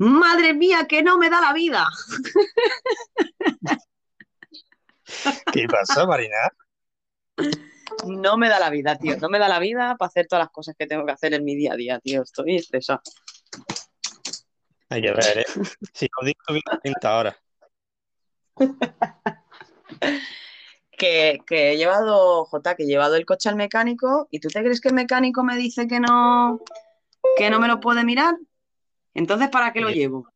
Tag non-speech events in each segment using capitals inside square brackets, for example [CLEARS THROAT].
Madre mía, que no me da la vida. [LAUGHS] ¿Qué pasa, Marina? No me da la vida, tío. No me da la vida para hacer todas las cosas que tengo que hacer en mi día a día, tío. Estoy estresada. Hay que ver, ¿eh? Si os digo 30 horas. [LAUGHS] que, que he llevado, Jota, que he llevado el coche al mecánico y tú te crees que el mecánico me dice que no, que no me lo puede mirar. Entonces, ¿para qué lo llevo?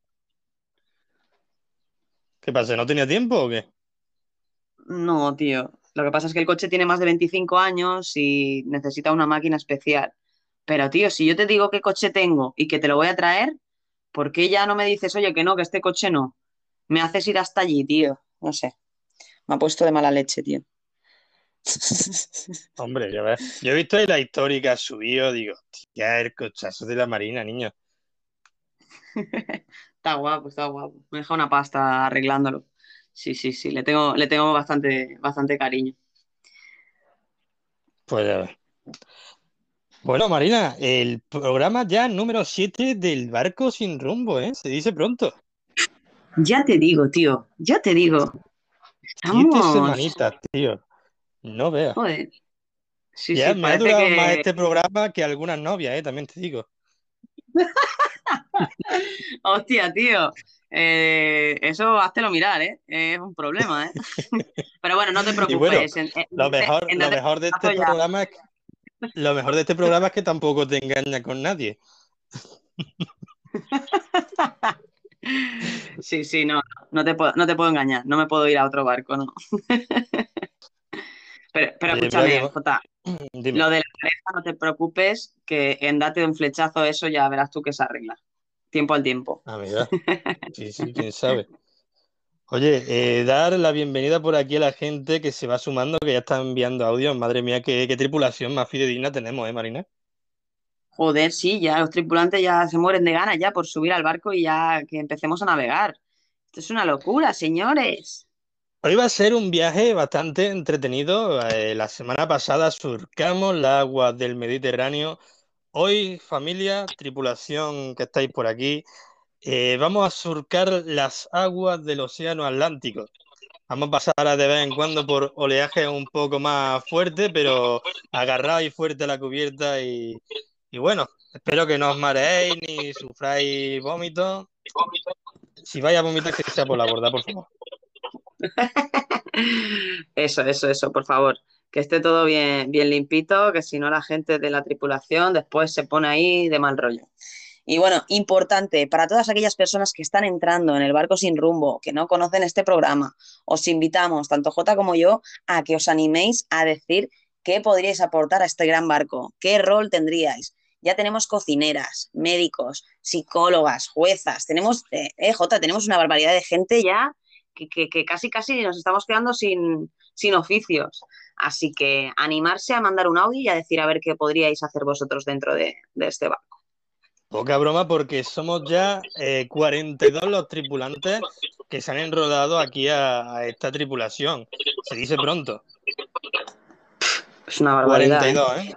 ¿Qué pasa? ¿No tenía tiempo o qué? No, tío. Lo que pasa es que el coche tiene más de 25 años y necesita una máquina especial. Pero, tío, si yo te digo qué coche tengo y que te lo voy a traer, ¿por qué ya no me dices, oye, que no, que este coche no? Me haces ir hasta allí, tío. No sé. Me ha puesto de mala leche, tío. [LAUGHS] Hombre, ya ves. Yo he visto ahí la has subido, digo, ya el cochazo de la Marina, niño. [LAUGHS] Está guapo, está guapo. Me deja una pasta arreglándolo. Sí, sí, sí. Le tengo, le tengo bastante, bastante cariño. Pues ya ves. Bueno, Marina, el programa ya número 7 del barco sin rumbo, ¿eh? Se dice pronto. Ya te digo, tío. Ya te digo. Siete Estamos. semanitas, tío. No veas. Joder. Sí, Ya sí, me ha durado más que. este programa que algunas novias, ¿eh? También te digo. [LAUGHS] Hostia, tío. Eh, eso háztelo mirar, ¿eh? Es un problema, ¿eh? [LAUGHS] Pero bueno, no te bueno, preocupes. En, en- lo mejor, en lo mejor de este ya. programa es, lo mejor de este programa es que tampoco te engaña con nadie. [LAUGHS] Sí, sí, no, no te puedo, no te puedo engañar. No me puedo ir a otro barco, ¿no? Pero, pero mira escúchame, Jota, [CLEARS THROAT] Dime. lo de la pareja, no te preocupes, que en date un flechazo, eso ya verás tú que se arregla. Tiempo al tiempo. Amiga. [LAUGHS] Sí, sí, quién sabe. Oye, eh, dar la bienvenida por aquí a la gente que se va sumando, que ya está enviando audios. Madre mía, qué, qué tripulación más fidedigna tenemos, ¿eh, Marina? Joder, sí, ya los tripulantes ya se mueren de ganas ya por subir al barco y ya que empecemos a navegar. Esto es una locura, señores. Hoy va a ser un viaje bastante entretenido. Eh, la semana pasada surcamos las aguas del Mediterráneo. Hoy, familia, tripulación que estáis por aquí, eh, vamos a surcar las aguas del Océano Atlántico. Vamos a pasar de vez en cuando por oleaje un poco más fuerte, pero agarrados y fuerte la cubierta y, y bueno, espero que no os mareéis ni sufráis vómitos. Si vais a vomitar, que sea por la borda, por favor. [LAUGHS] Eso, eso, eso, por favor. Que esté todo bien, bien limpito, que si no la gente de la tripulación después se pone ahí de mal rollo. Y bueno, importante, para todas aquellas personas que están entrando en el barco sin rumbo, que no conocen este programa, os invitamos, tanto Jota como yo, a que os animéis a decir qué podríais aportar a este gran barco, qué rol tendríais. Ya tenemos cocineras, médicos, psicólogas, juezas, tenemos, eh, eh, Jota, tenemos una barbaridad de gente ya que, casi casi nos estamos quedando sin, sin oficios. Así que animarse a mandar un audio y a decir a ver qué podríais hacer vosotros dentro de, de este barco. Poca broma porque somos ya eh, 42 los tripulantes que se han enrodado aquí a esta tripulación. Se dice pronto. Es una barbaridad. ¿eh? 42, ¿eh?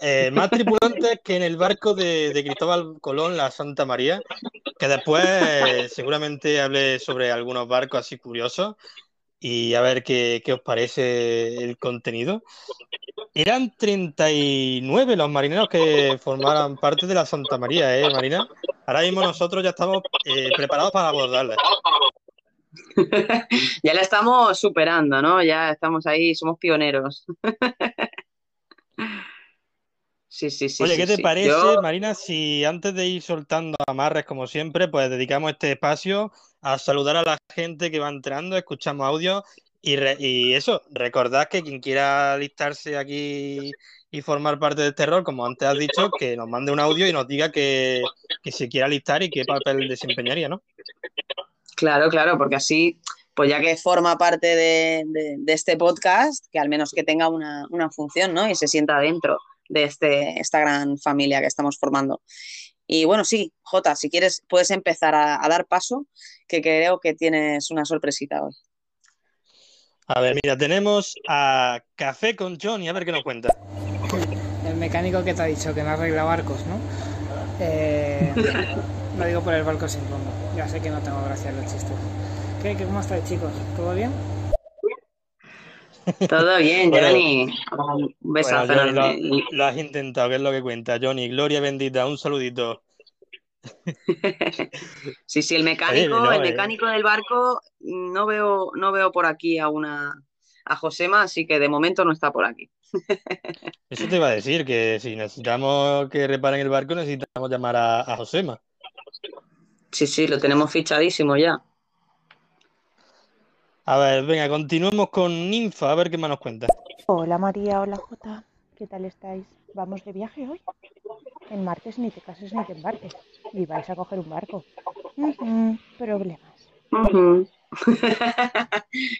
Eh, más tripulantes que en el barco de, de Cristóbal Colón, la Santa María, que después eh, seguramente hablé sobre algunos barcos así curiosos y a ver qué, qué os parece el contenido. Eran 39 los marineros que formaran parte de la Santa María, ¿eh, Marina? Ahora mismo nosotros ya estamos eh, preparados para abordarla. [LAUGHS] ya la estamos superando, ¿no? Ya estamos ahí, somos pioneros. [LAUGHS] sí, sí, sí. Oye, sí, ¿qué te parece, Yo- Marina, si antes de ir soltando amarres, como siempre, pues dedicamos este espacio a saludar a la gente que va entrando, escuchamos audio y, re- y eso, recordad que quien quiera alistarse aquí y formar parte de este rol, como antes has dicho, que nos mande un audio y nos diga que, que se quiera alistar y qué papel desempeñaría, ¿no? Claro, claro, porque así, pues ya que forma parte de, de- de este podcast, que al menos que tenga una, una función, ¿no? Y se sienta dentro de este, esta gran familia que estamos formando. Y bueno, sí, Jota, si quieres, puedes empezar a, a dar paso, que creo que tienes una sorpresita hoy. A ver, mira, tenemos a Café con Johnny, a ver qué nos cuenta. El mecánico que te ha dicho que no arregla barcos, ¿no? Eh, [LAUGHS] Lo digo por el barco sin rumbo. Ya sé que no tengo gracia en los chistes. ¿Qué, qué, ¿Cómo estáis, chicos? ¿Todo bien? Todo bien, Bueno, Johnny. Un besazo Bueno, Johnny, enorme. lo, lo has intentado, que es lo que cuenta. Johnny, gloria bendita, un saludito. [LAUGHS] Sí, sí, el Oye, mecánico, no, el eh, mecánico del barco, no veo, no veo por aquí a una a Josema, así que de momento no está por aquí. [LAUGHS] eso te iba a decir, que si necesitamos que reparen el barco, necesitamos llamar a, a Josema. Sí, sí, lo tenemos fichadísimo ya. A ver, venga, continuemos con Ninfa, a ver qué más nos cuenta. Hola María, hola Jota, ¿qué tal estáis? ¿Vamos de viaje hoy? El martes ni te cases ni te embarques. Y vais a coger un barco. Problemas. [LAUGHS]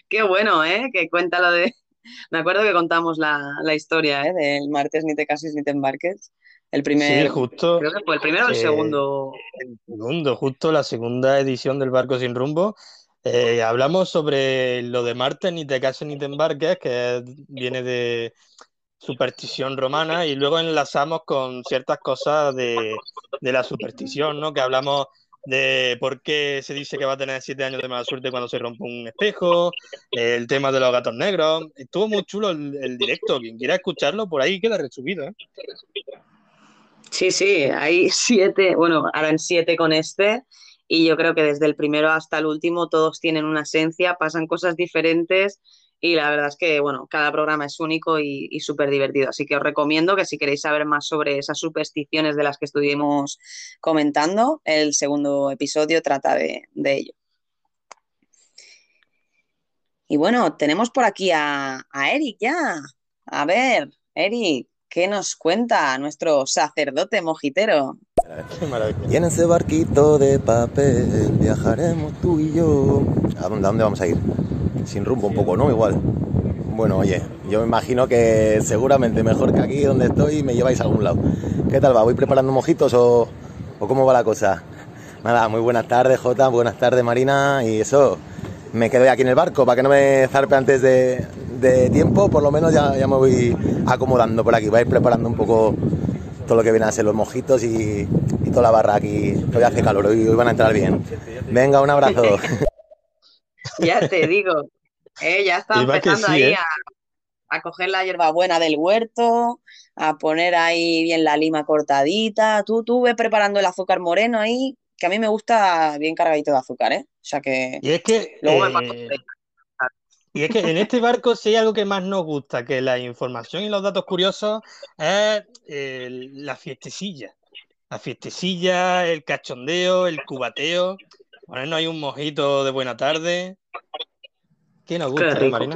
Qué bueno, ¿eh? Que cuenta lo de... Me acuerdo que contamos la, la historia, ¿eh? Del martes ni te cases ni te embarques. El Sí, primer, justo, creo que fue el primero o el eh, segundo. el segundo, justo la segunda edición del Barco Sin Rumbo. Eh, hablamos sobre lo de Marte, ni te cases ni te embarques, que viene de superstición romana, y luego enlazamos con ciertas cosas de, de la superstición, ¿no? Que hablamos de por qué se dice que va a tener siete años de mala suerte cuando se rompe un espejo, el tema de los gatos negros. Estuvo muy chulo el, el directo. Quien quiera escucharlo, por ahí queda resubido, ¿eh? Sí, sí, hay siete, bueno, harán siete con este. Y yo creo que desde el primero hasta el último todos tienen una esencia, pasan cosas diferentes y la verdad es que, bueno, cada programa es único y, y súper divertido. Así que os recomiendo que si queréis saber más sobre esas supersticiones de las que estuvimos comentando, el segundo episodio trata de, de ello. Y bueno, tenemos por aquí a, a Eric ya. A ver, Eric, ¿qué nos cuenta nuestro sacerdote mojitero? Y en ese barquito de papel viajaremos tú y yo. ¿A dónde, a dónde vamos a ir? Sin rumbo un poco, ¿no? Igual. Bueno, oye, yo me imagino que seguramente mejor que aquí donde estoy me lleváis a algún lado. ¿Qué tal va? ¿Voy preparando mojitos o, o cómo va la cosa? Nada, muy buenas tardes, Jota, buenas tardes, Marina, y eso, me quedo aquí en el barco para que no me zarpe antes de, de tiempo, por lo menos ya, ya me voy acomodando por aquí, voy a ir preparando un poco todo lo que viene a ser los mojitos y, y toda la barra aquí. Hoy hace calor, hoy, hoy van a entrar bien. Venga, un abrazo. [LAUGHS] Ya te digo, eh, ya está empezando sí, ahí ¿eh? a, a coger la hierbabuena del huerto, a poner ahí bien la lima cortadita. Tú, tú ve preparando el azúcar moreno ahí, que a mí me gusta bien cargadito de azúcar, ¿eh? O sea que Y es que, luego eh, y es que en este barco, si hay algo que más nos gusta que la información y los datos curiosos, es eh, la fiestecilla. La fiestecilla, el cachondeo, el cubateo. Ponernos ahí un mojito de buena tarde. ¿Qué nos gusta, rico. Marina?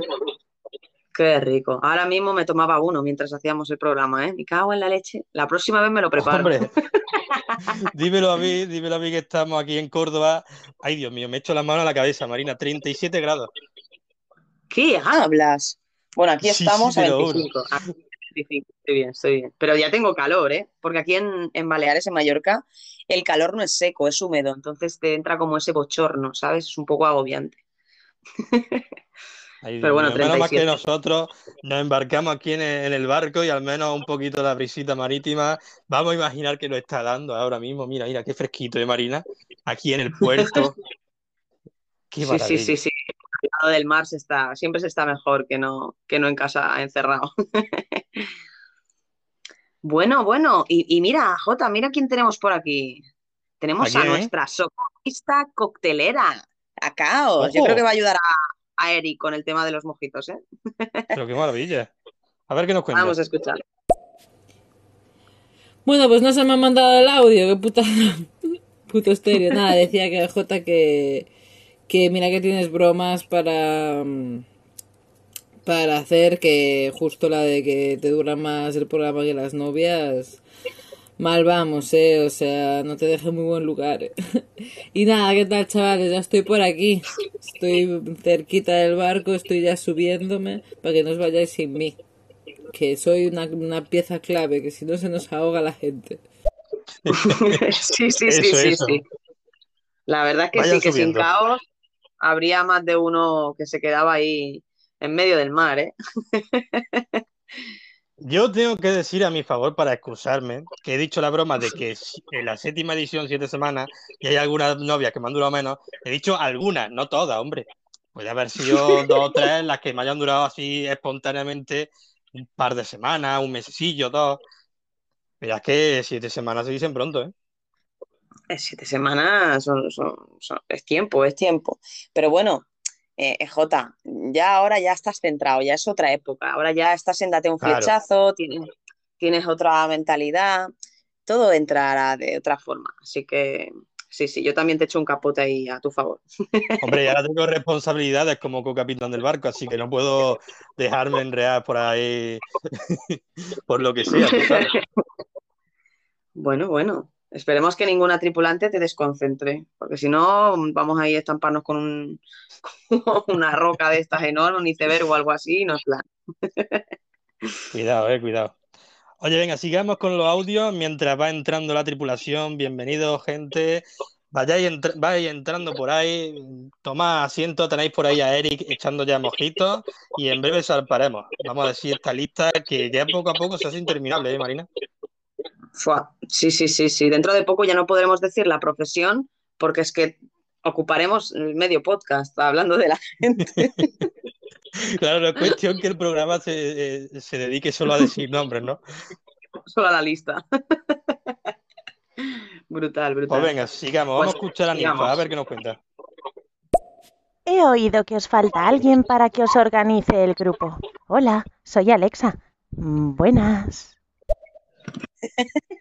Qué rico. Ahora mismo me tomaba uno mientras hacíamos el programa, ¿eh? Me cago en la leche. La próxima vez me lo preparo. Hombre, [LAUGHS] dímelo a mí, dímelo a mí que estamos aquí en Córdoba. Ay, Dios mío, me echo las manos a la cabeza, Marina. 37 grados. ¿Qué hablas? Bueno, aquí Sí, sí, estamos a lo juro. 25. Ah, 25. Estoy bien, estoy bien. Pero ya tengo calor, ¿eh? Porque aquí en, en Baleares, en Mallorca, el calor no es seco, es húmedo. Entonces te entra como ese bochorno, ¿sabes? Es un poco agobiante. [LAUGHS] Dios Pero bueno, menos mal que 37. nosotros nos embarcamos aquí en el, barco y al menos un poquito la brisita marítima. Vamos a imaginar que lo está dando ahora mismo. Mira, mira, qué fresquito de Marina. Aquí en el puerto. [LAUGHS] Qué Sí, sí, sí, sí. Al lado del mar se está, siempre se está mejor que no, que no en casa encerrado. [LAUGHS] Bueno, bueno, y, y mira, Jota, mira quién tenemos por aquí. Tenemos ¿A a quién? nuestra socorrista coctelera, a Caos. Yo creo que ¡Ojo! va a ayudar a, a Eric con el tema de los mojitos, ¿eh? Pero qué maravilla. A ver qué nos cuenta. Vamos a escuchar. Bueno, pues no se me ha mandado el audio, qué puta [LAUGHS] puto estéreo. Nada, decía que J que que mira que tienes bromas para mm, para hacer que justo la de que te dura más el programa que las novias mal vamos, eh, o sea, no te deje en muy buen lugar. [LAUGHS] Y nada, ¿qué tal, chavales? Ya estoy por aquí. Estoy cerquita del barco, estoy ya subiéndome para que no os vayáis sin mí. Que soy una, una pieza clave, que si no se nos ahoga la gente. [LAUGHS] Sí, sí, sí, Eso, sí, eso. sí. La verdad es que Vayan sí, que sin caos habría más de uno que se quedaba ahí en medio del mar, ¿eh? [LAUGHS] Yo tengo que decir a mi favor para excusarme que he dicho la broma de que en la séptima edición, siete semanas, y hay algunas novias que me han durado menos. He dicho algunas, no todas, hombre. Puede haber sido [LAUGHS] dos o tres las que me hayan durado así espontáneamente un par de semanas, un mesecillo, dos. Pero es que siete semanas se dicen pronto, ¿eh? Eh, Siete semanas son- son- son- es tiempo, es tiempo. Pero bueno, eh, eh, Jota, ya ahora ya estás centrado, ya es otra época. Ahora ya estás en date un Claro. flechazo, tienes, tienes otra mentalidad, todo entrará de otra forma. Así que sí, sí, yo también te echo un capote ahí a tu favor. [LAUGHS] Hombre, y ahora tengo responsabilidades como co-capitán del barco, así que no puedo dejarme enrear por ahí [LAUGHS] por lo que sea. Bueno, bueno, esperemos que ninguna tripulante te desconcentre, porque si no, vamos a ir a estamparnos con un, [LAUGHS] una roca de estas enormes, un iceberg o algo así, y nos la... Cuidado, eh, cuidado. Oye, venga, sigamos con los audios mientras va entrando la tripulación. Bienvenidos, gente. Vayáis, entr- vais entrando por ahí. Tomad asiento, tenéis por ahí a Eric echando ya mojitos y en breve salparemos. Vamos a decir esta lista que ya poco a poco se hace interminable, ¿eh, Marina? Fua, Sí, sí, sí, sí. Dentro de poco ya no podremos decir la profesión, porque es que ocuparemos medio podcast hablando de la gente. [LAUGHS] Claro, no es cuestión que el programa se, eh, se dedique solo a decir nombres, ¿no? Solo a la lista. [LAUGHS] Brutal, Pues brutal. venga, sigamos. Vamos a Pues, escuchar a Ninfa, a ver qué nos cuenta. He oído que os falta alguien para que os organice el grupo. Hola, soy Alexa. Mm, Buenas.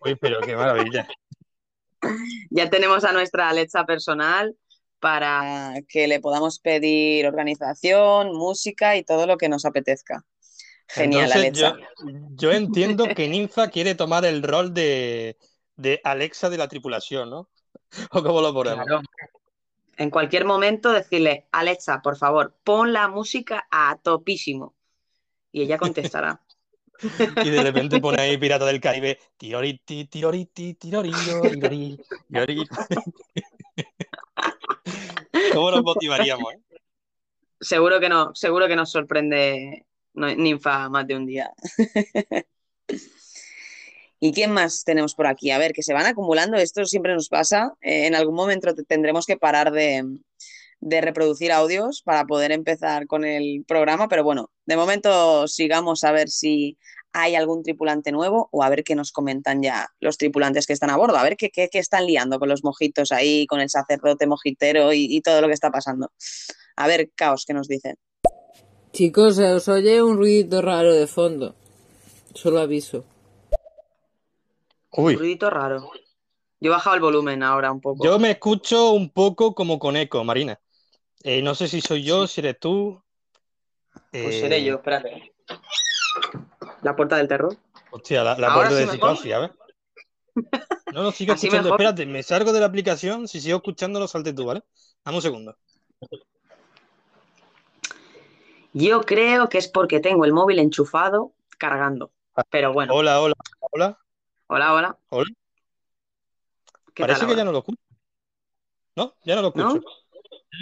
Uy, pero qué maravilla. Ya tenemos a nuestra Alexa personal para que le podamos pedir organización, música y todo lo que nos apetezca. Genial, Entonces, Alexa. yo, yo entiendo que Ninfa quiere tomar el rol de, de Alexa de la tripulación, ¿no? [LAUGHS] ¿O cómo lo ponemos? Claro. En cualquier momento decirle, Alexa, por favor, pon la música a topísimo. Y ella contestará. Y de repente pone ahí Pirata del Caribe, tiroriti, tiroriti, tiroriro, tirori, tirori. [LAUGHS] ¿Cómo nos motivaríamos, eh? Seguro que no, seguro que nos sorprende Ninfa más de un día. [LAUGHS] ¿Y quién más tenemos por aquí? A ver, que se van acumulando, esto siempre nos pasa. Eh, en algún momento te- tendremos que parar de, de reproducir audios para poder empezar con el programa, pero bueno, de momento sigamos a ver si hay algún tripulante nuevo o a ver qué nos comentan ya los tripulantes que están a bordo, a ver qué, qué- qué están liando con los mojitos ahí, con el sacerdote mojitero y, y todo lo que está pasando. A ver, caos, ¿qué nos dicen? Chicos, se os oye un ruido raro de fondo. Solo aviso. Un Uy, ruidito raro. Yo he bajado el volumen ahora un poco. yo me escucho un poco como con eco, Marina. Eh, no sé si soy yo, si eres tú. Pues Eh, seré yo, espérate. La puerta del terror. Hostia, la, puerta sí de psicosis, a ver. No, no, sigo [LAUGHS] Así escuchando. mejor. Espérate, me salgo de la aplicación. Si sigo escuchándolo, salte tú, ¿vale? Dame un segundo. Yo creo que es porque tengo el móvil enchufado cargando. Pero bueno, Hola, hola, hola. hola, hola. Hola. ¿Qué Parece tal que ya no lo escucho. ¿No? Ya no lo escucho. No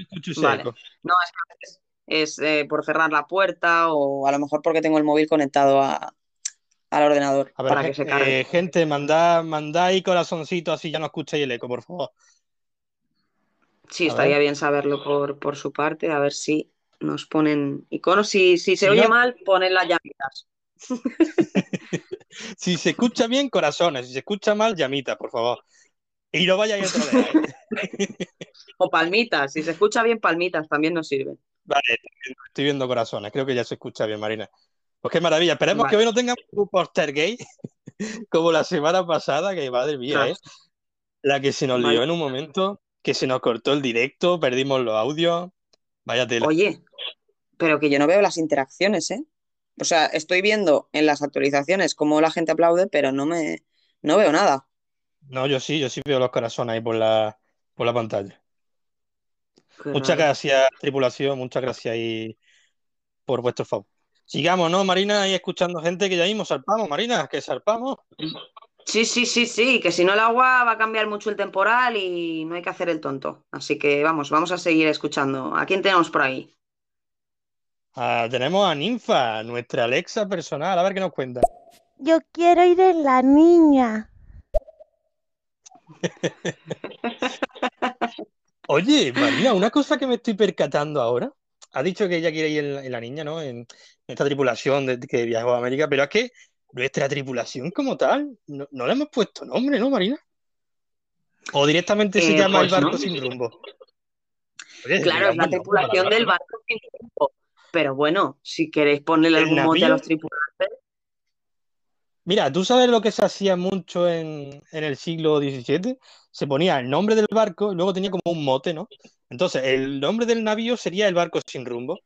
escucho Vale. No, es que a veces es eh, por cerrar la puerta o a lo mejor porque tengo el móvil conectado a, al ordenador A ver, para que se cargue. eh, gente, mandad, mandad ahí corazoncito así ya no escucháis el eco, por favor. Sí, a estaría ver. bien saberlo por, por su parte, a ver si nos ponen iconos. Si, si se Si oye no- mal, ponen las llamitas. [LAUGHS] Si se escucha bien, corazones. Si se escucha mal, llamitas, por favor. Y no vayáis otra vez. [LAUGHS] O palmitas, si se escucha bien, palmitas también nos sirven. Vale, estoy viendo corazones. Creo que ya se escucha bien, Marina. Pues qué maravilla. Esperemos Vale. que hoy no tengamos un poster gay [LAUGHS] como la semana pasada, que madre mía, Ah. ¿eh? La que se nos Vale. lió en un momento, que se nos cortó el directo, perdimos los audios. Vaya tela. Oye, pero que yo no veo las interacciones, ¿eh? O sea, estoy viendo en las actualizaciones cómo la gente aplaude, pero no me no veo nada. No, yo sí, yo sí veo los corazones ahí por la, por la pantalla. Qué Muchas raro. gracias, tripulación, muchas gracias ahí por vuestro favor. Sigamos, ¿no, Marina? Ahí escuchando gente que ya mismo zarpamos, Marina, que zarpamos. Sí, sí, sí, sí, que si no el agua va a cambiar mucho el temporal y no hay que hacer el tonto. Así que vamos, vamos a seguir escuchando. ¿A quién tenemos por ahí? Ah, tenemos a Ninfa, nuestra Alexa personal. A ver qué nos cuenta. Yo quiero ir en la niña. Oye, Marina, una cosa que me estoy percatando ahora. Ha dicho que ella quiere ir en la, en la niña, ¿no? En esta tripulación de, que viajó a América, pero es que nuestra tripulación como tal, no, no le hemos puesto nombre, ¿no, Marina? O directamente se Eh, llama el pues barco no. sin rumbo. Oye, Claro, es la tripulación del barco sin rumbo. Pero bueno, si queréis ponerle ¿El algún mote a los tripulantes, Mira, ¿tú sabes lo que se hacía mucho en, en el siglo XVII? Se ponía el nombre del barco y luego tenía como un mote, ¿no? Entonces, el nombre del navío sería el barco sin rumbo.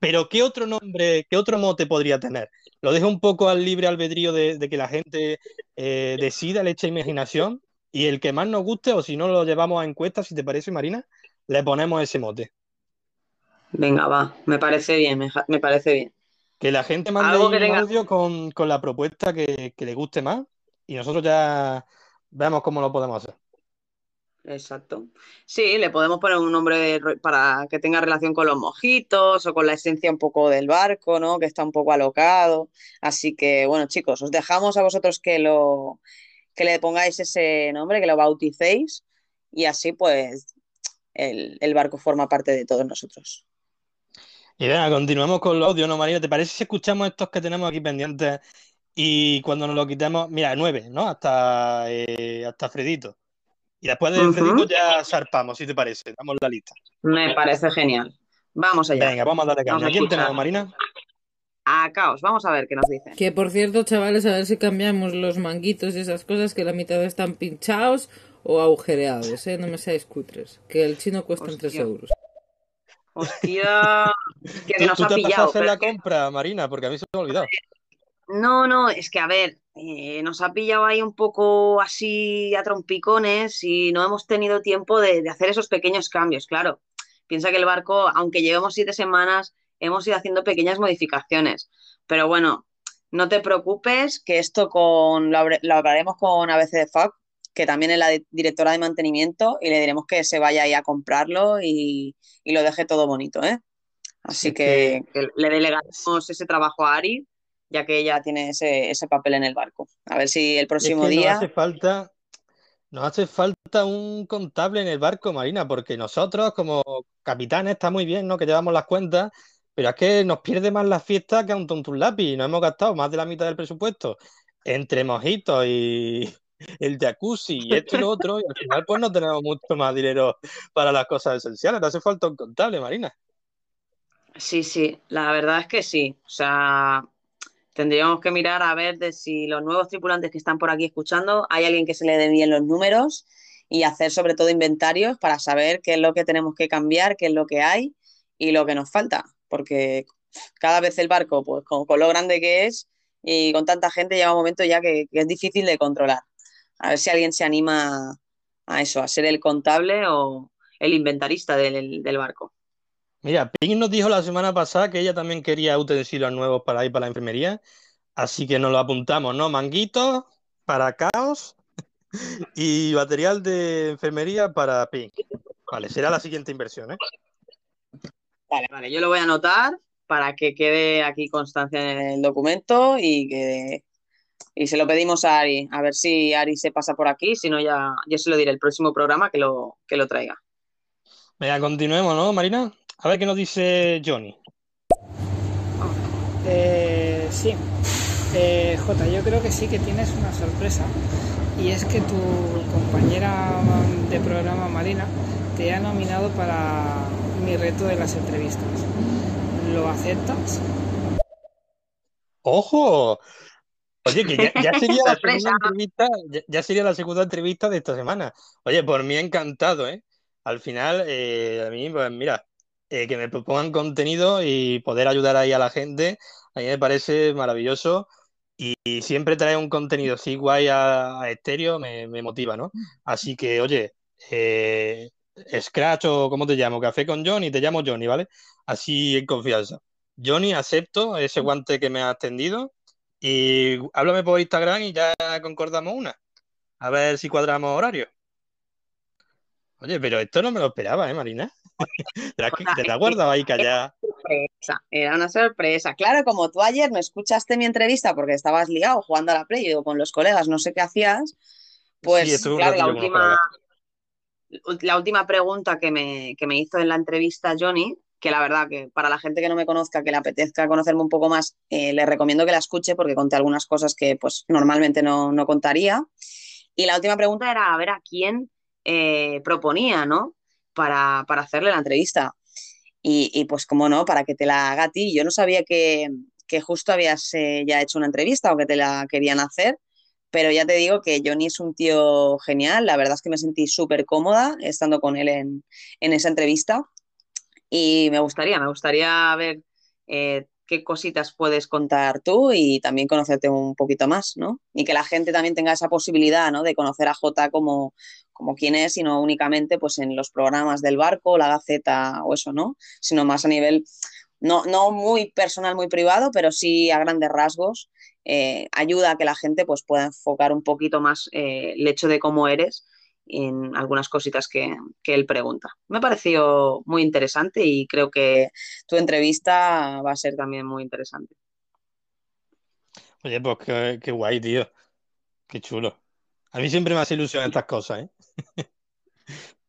Pero, ¿qué otro nombre, qué otro mote podría tener? Lo dejo un poco al libre albedrío de, de que la gente eh, decida, le eche imaginación y el que más nos guste, o si no lo llevamos a encuesta, si te parece, Marina, le ponemos ese mote. venga, va, me parece bien, me, me parece bien. Que la gente mande Algo que un tenga- audio con, con la propuesta que, que le guste más y nosotros ya vemos cómo lo podemos hacer. Exacto. Sí, le podemos poner un nombre para que tenga relación con los mojitos o con la esencia un poco del barco, ¿no? Que está un poco alocado. Así que, bueno, chicos, os dejamos a vosotros que lo que le pongáis ese nombre, que lo bauticéis y así pues el, el barco forma parte de todos nosotros. Y venga, continuamos con los audios, ¿no, Marina? ¿Te parece si escuchamos estos que tenemos aquí pendientes y cuando nos lo quitemos, mira, nueve, ¿no? Hasta, eh, hasta Fredito. Y después de Ujú. Fredito ya zarpamos, si te parece. Damos la lista. Me parece genial. Vamos allá. Venga, vamos a darle caña. a ¿A quién tenemos, Marina? A caos, vamos a ver qué nos dicen. Que por cierto, chavales, a ver si cambiamos los manguitos y esas cosas, que la mitad están pinchados o agujereados, ¿eh? No me seáis cutres. Que el chino cuesta en 3 Hostia. euros. Hostia, que ¿Tú, nos tú ha te pillado. hacer la que- compra, Marina? Porque a mí se me ha olvidado. No, no, es que a ver, eh, nos ha pillado ahí un poco así a trompicones y no hemos tenido tiempo de, de hacer esos pequeños cambios, claro. Piensa que el barco, aunque llevemos siete semanas, hemos ido haciendo pequeñas modificaciones. Pero bueno, no te preocupes, que esto con, lo, lo hablaremos con ABC de FAC, que también es la di- directora de mantenimiento, y le diremos que se vaya ahí a comprarlo y, y lo deje todo bonito, ¿eh? Así que, que le delegaremos ese trabajo a Ari ya que ella tiene ese, ese papel en el barco. A ver si el Es próximo que nos día. hace falta, nos hace falta un contable en el barco, Marina, porque nosotros como capitanes está muy bien, ¿no? Que llevamos las cuentas, pero es que nos pierde más la fiesta que a un tonto un lápiz. Nos hemos gastado más de la mitad del presupuesto entre mojitos y el jacuzzi y esto y lo otro, y al final pues no tenemos mucho más dinero para las cosas esenciales. Nos hace falta un contable, Marina. Sí, sí, la verdad es que sí. O sea, tendríamos que mirar a ver de si los nuevos tripulantes que están por aquí escuchando, hay alguien que se le dé bien los números y hacer sobre todo inventarios para saber qué es lo que tenemos que cambiar, qué es lo que hay y lo que nos falta. Porque cada vez el barco, pues con, lo grande que es y con tanta gente, llega un momento ya que es difícil de controlar. A ver si alguien se anima a eso, a ser el contable o el inventarista del, del barco. Mira, Pink nos dijo la semana pasada que ella también quería utensilios nuevos para ir para la enfermería, así que nos lo apuntamos, ¿no? Manguitos para caos [LAUGHS] y material de enfermería para Pink. Vale, será la siguiente inversión, ¿eh? Vale, vale, yo lo voy a anotar para que quede aquí constancia en el documento y que y se lo pedimos a Ari, a ver si Ari se pasa por aquí, si no ya yo se lo diré el próximo programa que lo, que lo traiga. Venga, continuemos, ¿no, Marina? A ver qué nos dice Johnny. Eh, sí. Eh, Jota, yo creo que sí que tienes una sorpresa y es que tu compañera de programa Marina te ha nominado para mi reto de las entrevistas. ¿Lo aceptas? ¡Ojo! Oye, que ya, ya sería [LAUGHS] la segunda entrevista, ya, ya sería la segunda entrevista de esta semana. Oye, por mí encantado, ¿eh? Al final, eh, a mí, pues mira, eh, que me propongan contenido y poder ayudar ahí a la gente, a mí me parece maravilloso. Y, y siempre traer un contenido así guay a, a estéreo me, me motiva, ¿no? Así que, oye, eh, Scratch o ¿cómo te llamo? Café con Johnny, te llamo Johnny, ¿vale? Así en confianza. Johnny, acepto ese guante que me has tendido y háblame por Instagram y ya concordamos una. A ver si cuadramos horario. Oye, pero esto no me lo esperaba, ¿eh, Marina? [LAUGHS] ¿Te la, te la has guardado ahí callada? era una sorpresa. Claro, como tú ayer me escuchaste mi entrevista porque estabas ligado jugando a la Play o con los colegas, no sé qué hacías, pues claro, la última, la última pregunta que me, que me hizo en la entrevista Johnny, que la verdad que para la gente que no me conozca, que le apetezca conocerme un poco más, eh, le recomiendo que la escuche porque conté algunas cosas que pues normalmente no, no contaría. Y la última pregunta era a ver a quién eh, proponía, ¿no? Para, para, hacerle la entrevista. Y, y, pues como no, para que te la haga a ti. Yo no sabía que, que justo habías eh, ya hecho una entrevista o que te la querían hacer. Pero ya te digo que Johnny es un tío genial. La verdad es que me sentí súper cómoda estando con él en, en, esa entrevista. Y me gustaría, me gustaría ver eh, qué cositas puedes contar tú y también conocerte un poquito más, ¿no? Y que la gente también tenga esa posibilidad, ¿no? De conocer a Jota como, como quién es, y no únicamente pues en los programas del barco, la Gaceta o eso, ¿no? Sino más a nivel, no, no muy personal, muy privado, pero sí a grandes rasgos eh, ayuda a que la gente pues, pueda enfocar un poquito más eh, el hecho de cómo eres en algunas cositas que, que, él pregunta. Me ha parecido muy interesante y creo que tu entrevista va a ser también muy interesante. Oye, pues qué, qué guay, tío. Qué chulo. A mí siempre me hace ilusión estas cosas, ¿eh? [LAUGHS]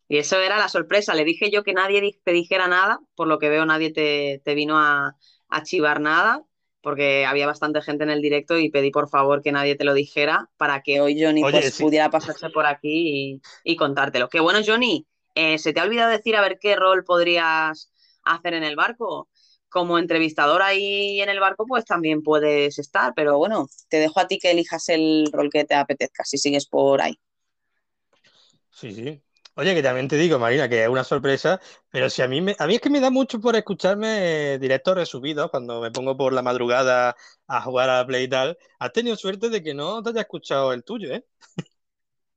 Y eso era la sorpresa. Le dije yo que nadie te dijera nada, por lo que veo nadie te, te vino a, a chivar nada porque había bastante gente en el directo y pedí por favor que nadie te lo dijera para que hoy Johnny Oye, pues, sí. pudiera pasarse por aquí y, y, contártelo. Que bueno, Johnny, eh, se te ha olvidado decir a ver qué rol podrías hacer en el barco. Como entrevistador ahí en el barco, pues también puedes estar, pero bueno, te dejo a ti que elijas el rol que te apetezca si sigues por ahí. Sí, sí, Oye, que también te digo, Marina, que es una sorpresa, pero si a mí, me, a mí es que me da mucho por escucharme directos resubidos cuando me pongo por la madrugada a jugar a la Play y tal. Has tenido suerte de que no te haya escuchado el tuyo, ¿eh?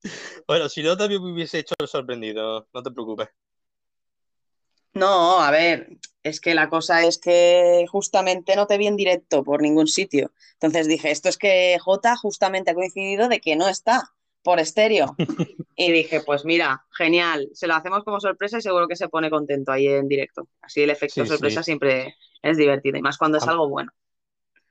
[LAUGHS] bueno, si no, también me hubiese hecho sorprendido, no te preocupes. No, a ver, es que la cosa es que justamente no te vi en directo por ningún sitio. Entonces dije, esto es que J justamente ha coincidido de que no está por estéreo. [LAUGHS] Y dije, pues mira, genial, se lo hacemos como sorpresa y seguro que se pone contento ahí en directo. Así el efecto sí, sorpresa sí. siempre es divertido, y más cuando es algo bueno.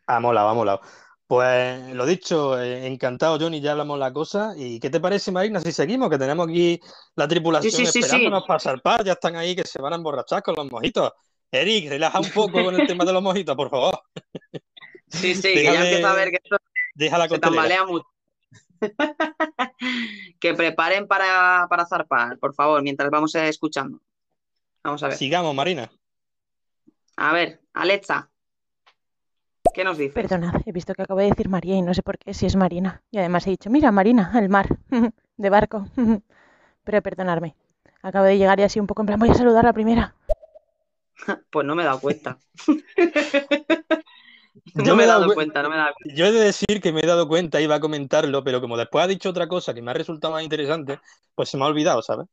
Ah, mola, ha molado. Pues lo dicho, eh, encantado, Johnny, ya hablamos la cosa. ¿Y qué te parece, Marina, si seguimos? Que tenemos aquí la tripulación sí, sí, esperándonos sí, para salpar, ya están ahí que se van a emborrachar con los mojitos. Eric, relaja un poco con el tema de los mojitos, por favor. Sí, sí, Déjame, [LAUGHS] que ya empieza a ver que esto deja la se tambalea mucho. [LAUGHS] que preparen para, para zarpar, por favor, mientras vamos escuchando. Vamos a ver. Sigamos, Marina. A ver, Alexa. ¿Qué nos dice? Perdonad, he visto que acabo de decir María y no sé por qué si es Marina. Y además he dicho, mira, Marina, el mar, [LAUGHS] de barco. [LAUGHS] Pero perdonadme. Acabo de llegar y así un poco en plan, voy a saludar a la primera. Pues no me he dado cuenta. [LAUGHS] No yo me he dado cuenta, no me he dado cuenta. Yo he de decir que me he dado cuenta, iba a comentarlo, pero como después ha dicho otra cosa que me ha resultado más interesante, pues se me ha olvidado, ¿sabes?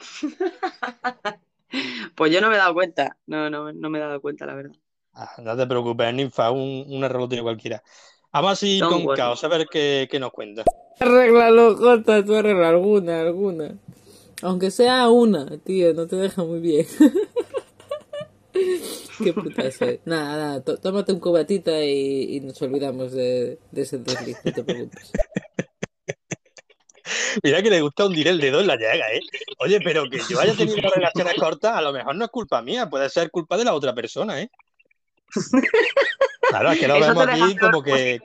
[LAUGHS] pues yo no me he dado cuenta, no, no, no me he dado cuenta, la verdad. Ah, no te preocupes, Ninfa, un, un error lo tiene cualquiera. Vamos a ir Don't con worry. Caos, a ver qué, qué nos cuenta. Arréglalo, Jota, tú arregla alguna, alguna. Aunque sea una, tío, no te deja muy bien. [LAUGHS] Qué puta soy. Nada, nada, tó- tómate un cubatita y, y nos olvidamos de, de ese desliz, no te preocupes. Mira que le gusta hundir el dedo en la llaga, ¿eh? Oye, pero que yo haya tenido relaciones [LAUGHS] cortas, a lo mejor no es culpa mía, puede ser culpa de la otra persona, ¿eh? Claro, es que lo Eso vemos aquí como que...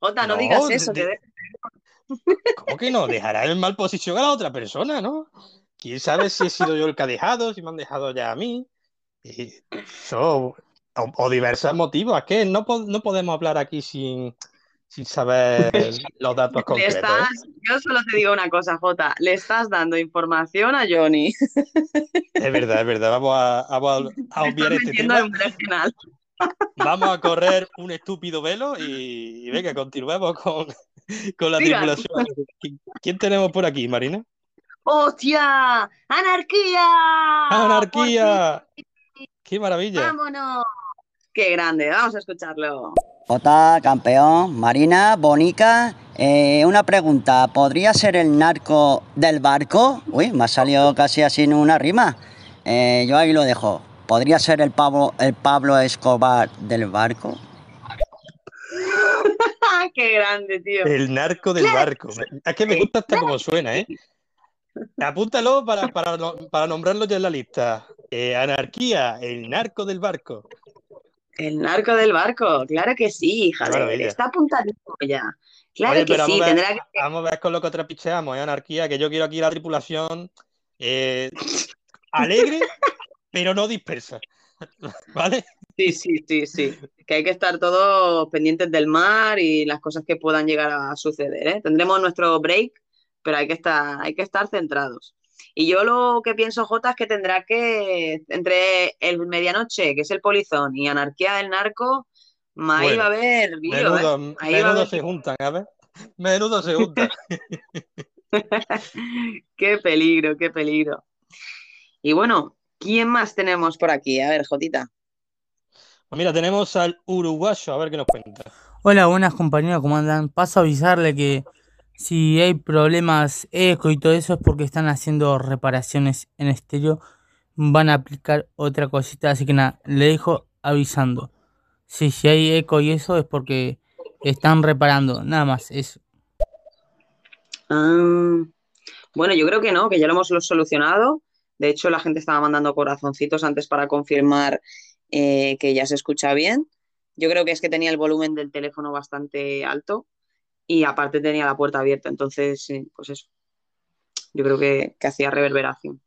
Jota, no, No, digas eso, de- que de- ¿Cómo que no? Dejará en mal posición a la otra persona, ¿no? ¿Quién sabe si he sido yo el que ha dejado, si me han dejado ya a mí? Y eso, o, o diversos motivos. Es que no, po- no podemos hablar aquí sin, sin saber [LAUGHS] los datos concretos. ¿eh? estás, yo solo te digo una cosa, Jota, le estás dando información a Johnny. Es verdad, es verdad. Vamos a, vamos a, [LAUGHS] obviar este tema. Vamos a correr [LAUGHS] un estúpido velo y, y venga, continuemos con, con la tripulación. ¿Qui- ¿Quién tenemos por aquí, Marina? ¡Hostia! ¡Anarquía! ¡Anarquía! ¡Qué maravilla! ¡Vámonos! ¡Qué grande! Vamos a escucharlo. Jota, campeón, Marina, Bonica, eh, una pregunta, ¿podría ser el narco del barco? Uy, me ha salido casi así en una rima. Eh, yo ahí lo dejo. ¿podría ser el Pablo, el Pablo Escobar del barco? [LAUGHS] ¡Qué grande, tío! El narco del barco. Es que me gusta hasta como suena, ¿eh? [LAUGHS] Apúntalo para, para, para nombrarlo ya en la lista. Eh, anarquía, el narco del barco. El narco del barco, claro que sí, hija de Está apuntadísimo ya. Claro que sí, tendrá que. Vamos a ver con lo que trapicheamos, ¿eh? anarquía, que yo quiero aquí la tripulación eh, alegre, [LAUGHS] pero no dispersa. [LAUGHS] ¿Vale? Sí, sí, sí, sí. Que hay que estar todos pendientes del mar y las cosas que puedan llegar a suceder. ¿eh? Tendremos nuestro break, pero hay que estar, hay que estar centrados. Y yo lo que pienso, Jota, es que tendrá que, entre el medianoche, que es el polizón, y anarquía del narco, ahí va a haber Menudo, ¿eh? se juntan, a ver. Menudo se juntan. [LAUGHS] [LAUGHS] qué peligro, qué peligro. Y bueno, ¿quién más tenemos por aquí? A ver, Jotita. Pues mira, tenemos al uruguayo, a ver qué nos cuenta. Hola, buenas compañeros, ¿cómo andan? Paso a avisarle que si hay problemas eco y todo eso es porque están haciendo reparaciones en estéreo. Van a aplicar otra cosita, así que nada, le dejo avisando. Si, si hay eco y eso es porque están reparando, nada más, eso. Ah, bueno, yo creo que no, que ya lo hemos solucionado. De hecho, la gente estaba mandando corazoncitos antes para confirmar eh, que ya se escucha bien. Yo creo que es que tenía el volumen del teléfono bastante alto y aparte tenía la puerta abierta, entonces, pues eso. Yo creo que, hacía reverberación.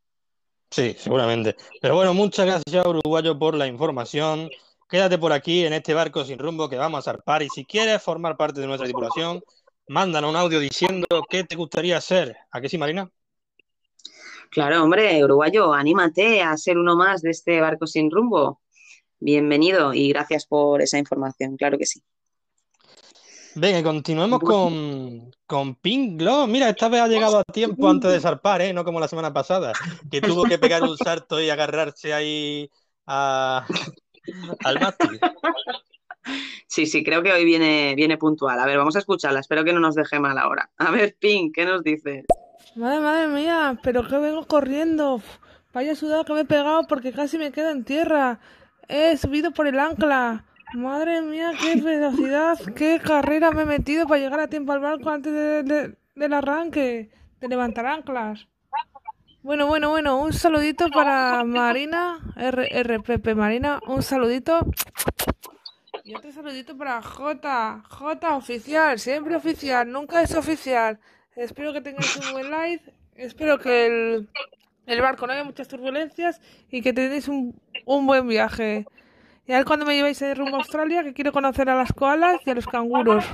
Sí, seguramente. Pero bueno, muchas gracias, Uruguayo, por la información. Quédate por aquí en este barco sin rumbo que vamos a zarpar y si quieres formar parte de nuestra tripulación, mándanos un audio diciendo qué te gustaría ser. ¿A qué sí, Marina? Claro, hombre, Uruguayo, anímate a ser uno más de este barco sin rumbo. Bienvenido y gracias por esa información, claro que sí. Venga, continuemos con, con Pink Glow. Mira, esta vez ha llegado a tiempo antes de zarpar, ¿eh? No como la semana pasada, que tuvo que pegar un salto y agarrarse ahí a, al mástil. Sí, sí, creo que hoy viene, viene puntual. A ver, vamos a escucharla. Espero que no nos deje mal ahora. A ver, Pink, ¿qué nos dices? Madre, madre mía, pero que vengo corriendo. Vaya sudado que me he pegado porque casi me quedo en tierra. He subido por el ancla. Madre mía, qué velocidad, qué carrera me he metido para llegar a tiempo al barco antes del arranque, de levantar anclas. Bueno, bueno, bueno, un saludito para Marina, RPP Marina, un saludito. Y otro saludito para J, J oficial, siempre oficial, nunca es oficial. Espero que tengáis un buen live, espero que el, el barco no haya muchas turbulencias y que tengáis un, un buen viaje. Y a ver cuando me lleváis de rumbo a Australia, que quiero conocer a las koalas y a los canguros.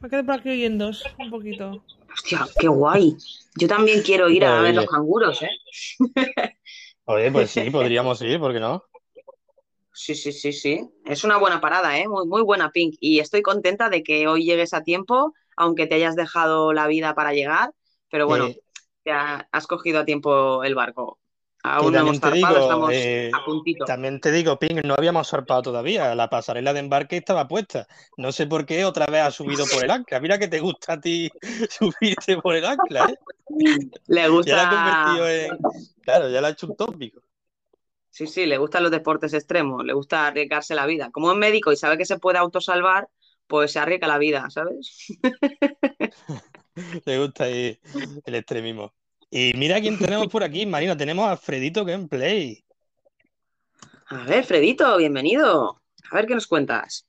Me quedo por aquí oyendo un poquito. Hostia, qué guay. Yo también quiero ir a ver los canguros, ¿eh? [LAUGHS] Oye, pues sí, podríamos ir, ¿por qué no? Sí, sí, sí, sí. Es una buena parada, ¿eh? Muy, muy buena, Pink. Y estoy contenta de que hoy llegues a tiempo, aunque te hayas dejado la vida para llegar. Pero bueno, te has cogido a tiempo el barco. Aún no hemos zarpado, estamos eh, a puntito. También te digo, Ping, no habíamos zarpado todavía. La pasarela de embarque estaba puesta. No sé por qué otra vez ha subido por el ancla. Mira que te gusta a ti [LAUGHS] subirte por el ancla, ¿eh? Le gusta. Ya la ha convertido en. Claro, ya la ha hecho un tópico. Sí, sí, le gustan los deportes extremos, le gusta arriesgarse la vida. Como es médico y sabe que se puede autosalvar, pues se arriesga la vida, ¿sabes? [LAUGHS] [LAUGHS] le gusta ahí el extremismo. Y mira quién tenemos por aquí, Marina. Tenemos a Fredito Gameplay. A ver, Fredito, bienvenido. A ver qué nos cuentas.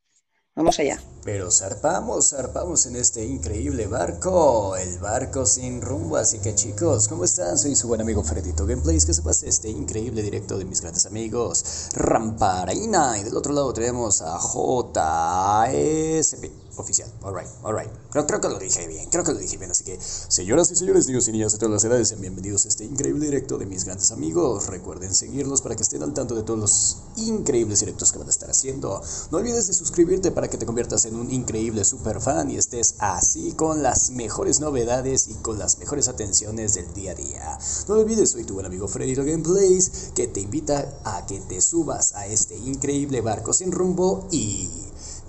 Vamos allá. Pero zarpamos, zarpamos en este increíble barco, el barco sin rumbo. Así que chicos, ¿cómo están? Soy su buen amigo Fredito Gameplays. Que se pase este increíble directo de mis grandes amigos Ramparaina. Y del otro lado tenemos a JSP oficial. Alright, alright. Creo, creo que lo dije bien, creo que lo dije bien. Así que, señoras y señores, niños y niñas de todas las edades, sean bienvenidos a este increíble directo de mis grandes amigos. Recuerden seguirlos para que estén al tanto de todos los increíbles directos que van a estar haciendo. No olvides de suscribirte para que te conviertas en un increíble super fan y estés así con las mejores novedades y con las mejores atenciones del día a día. No olvides, soy tu buen amigo Freddy Gameplays, que te invita a que te subas a este increíble barco sin rumbo y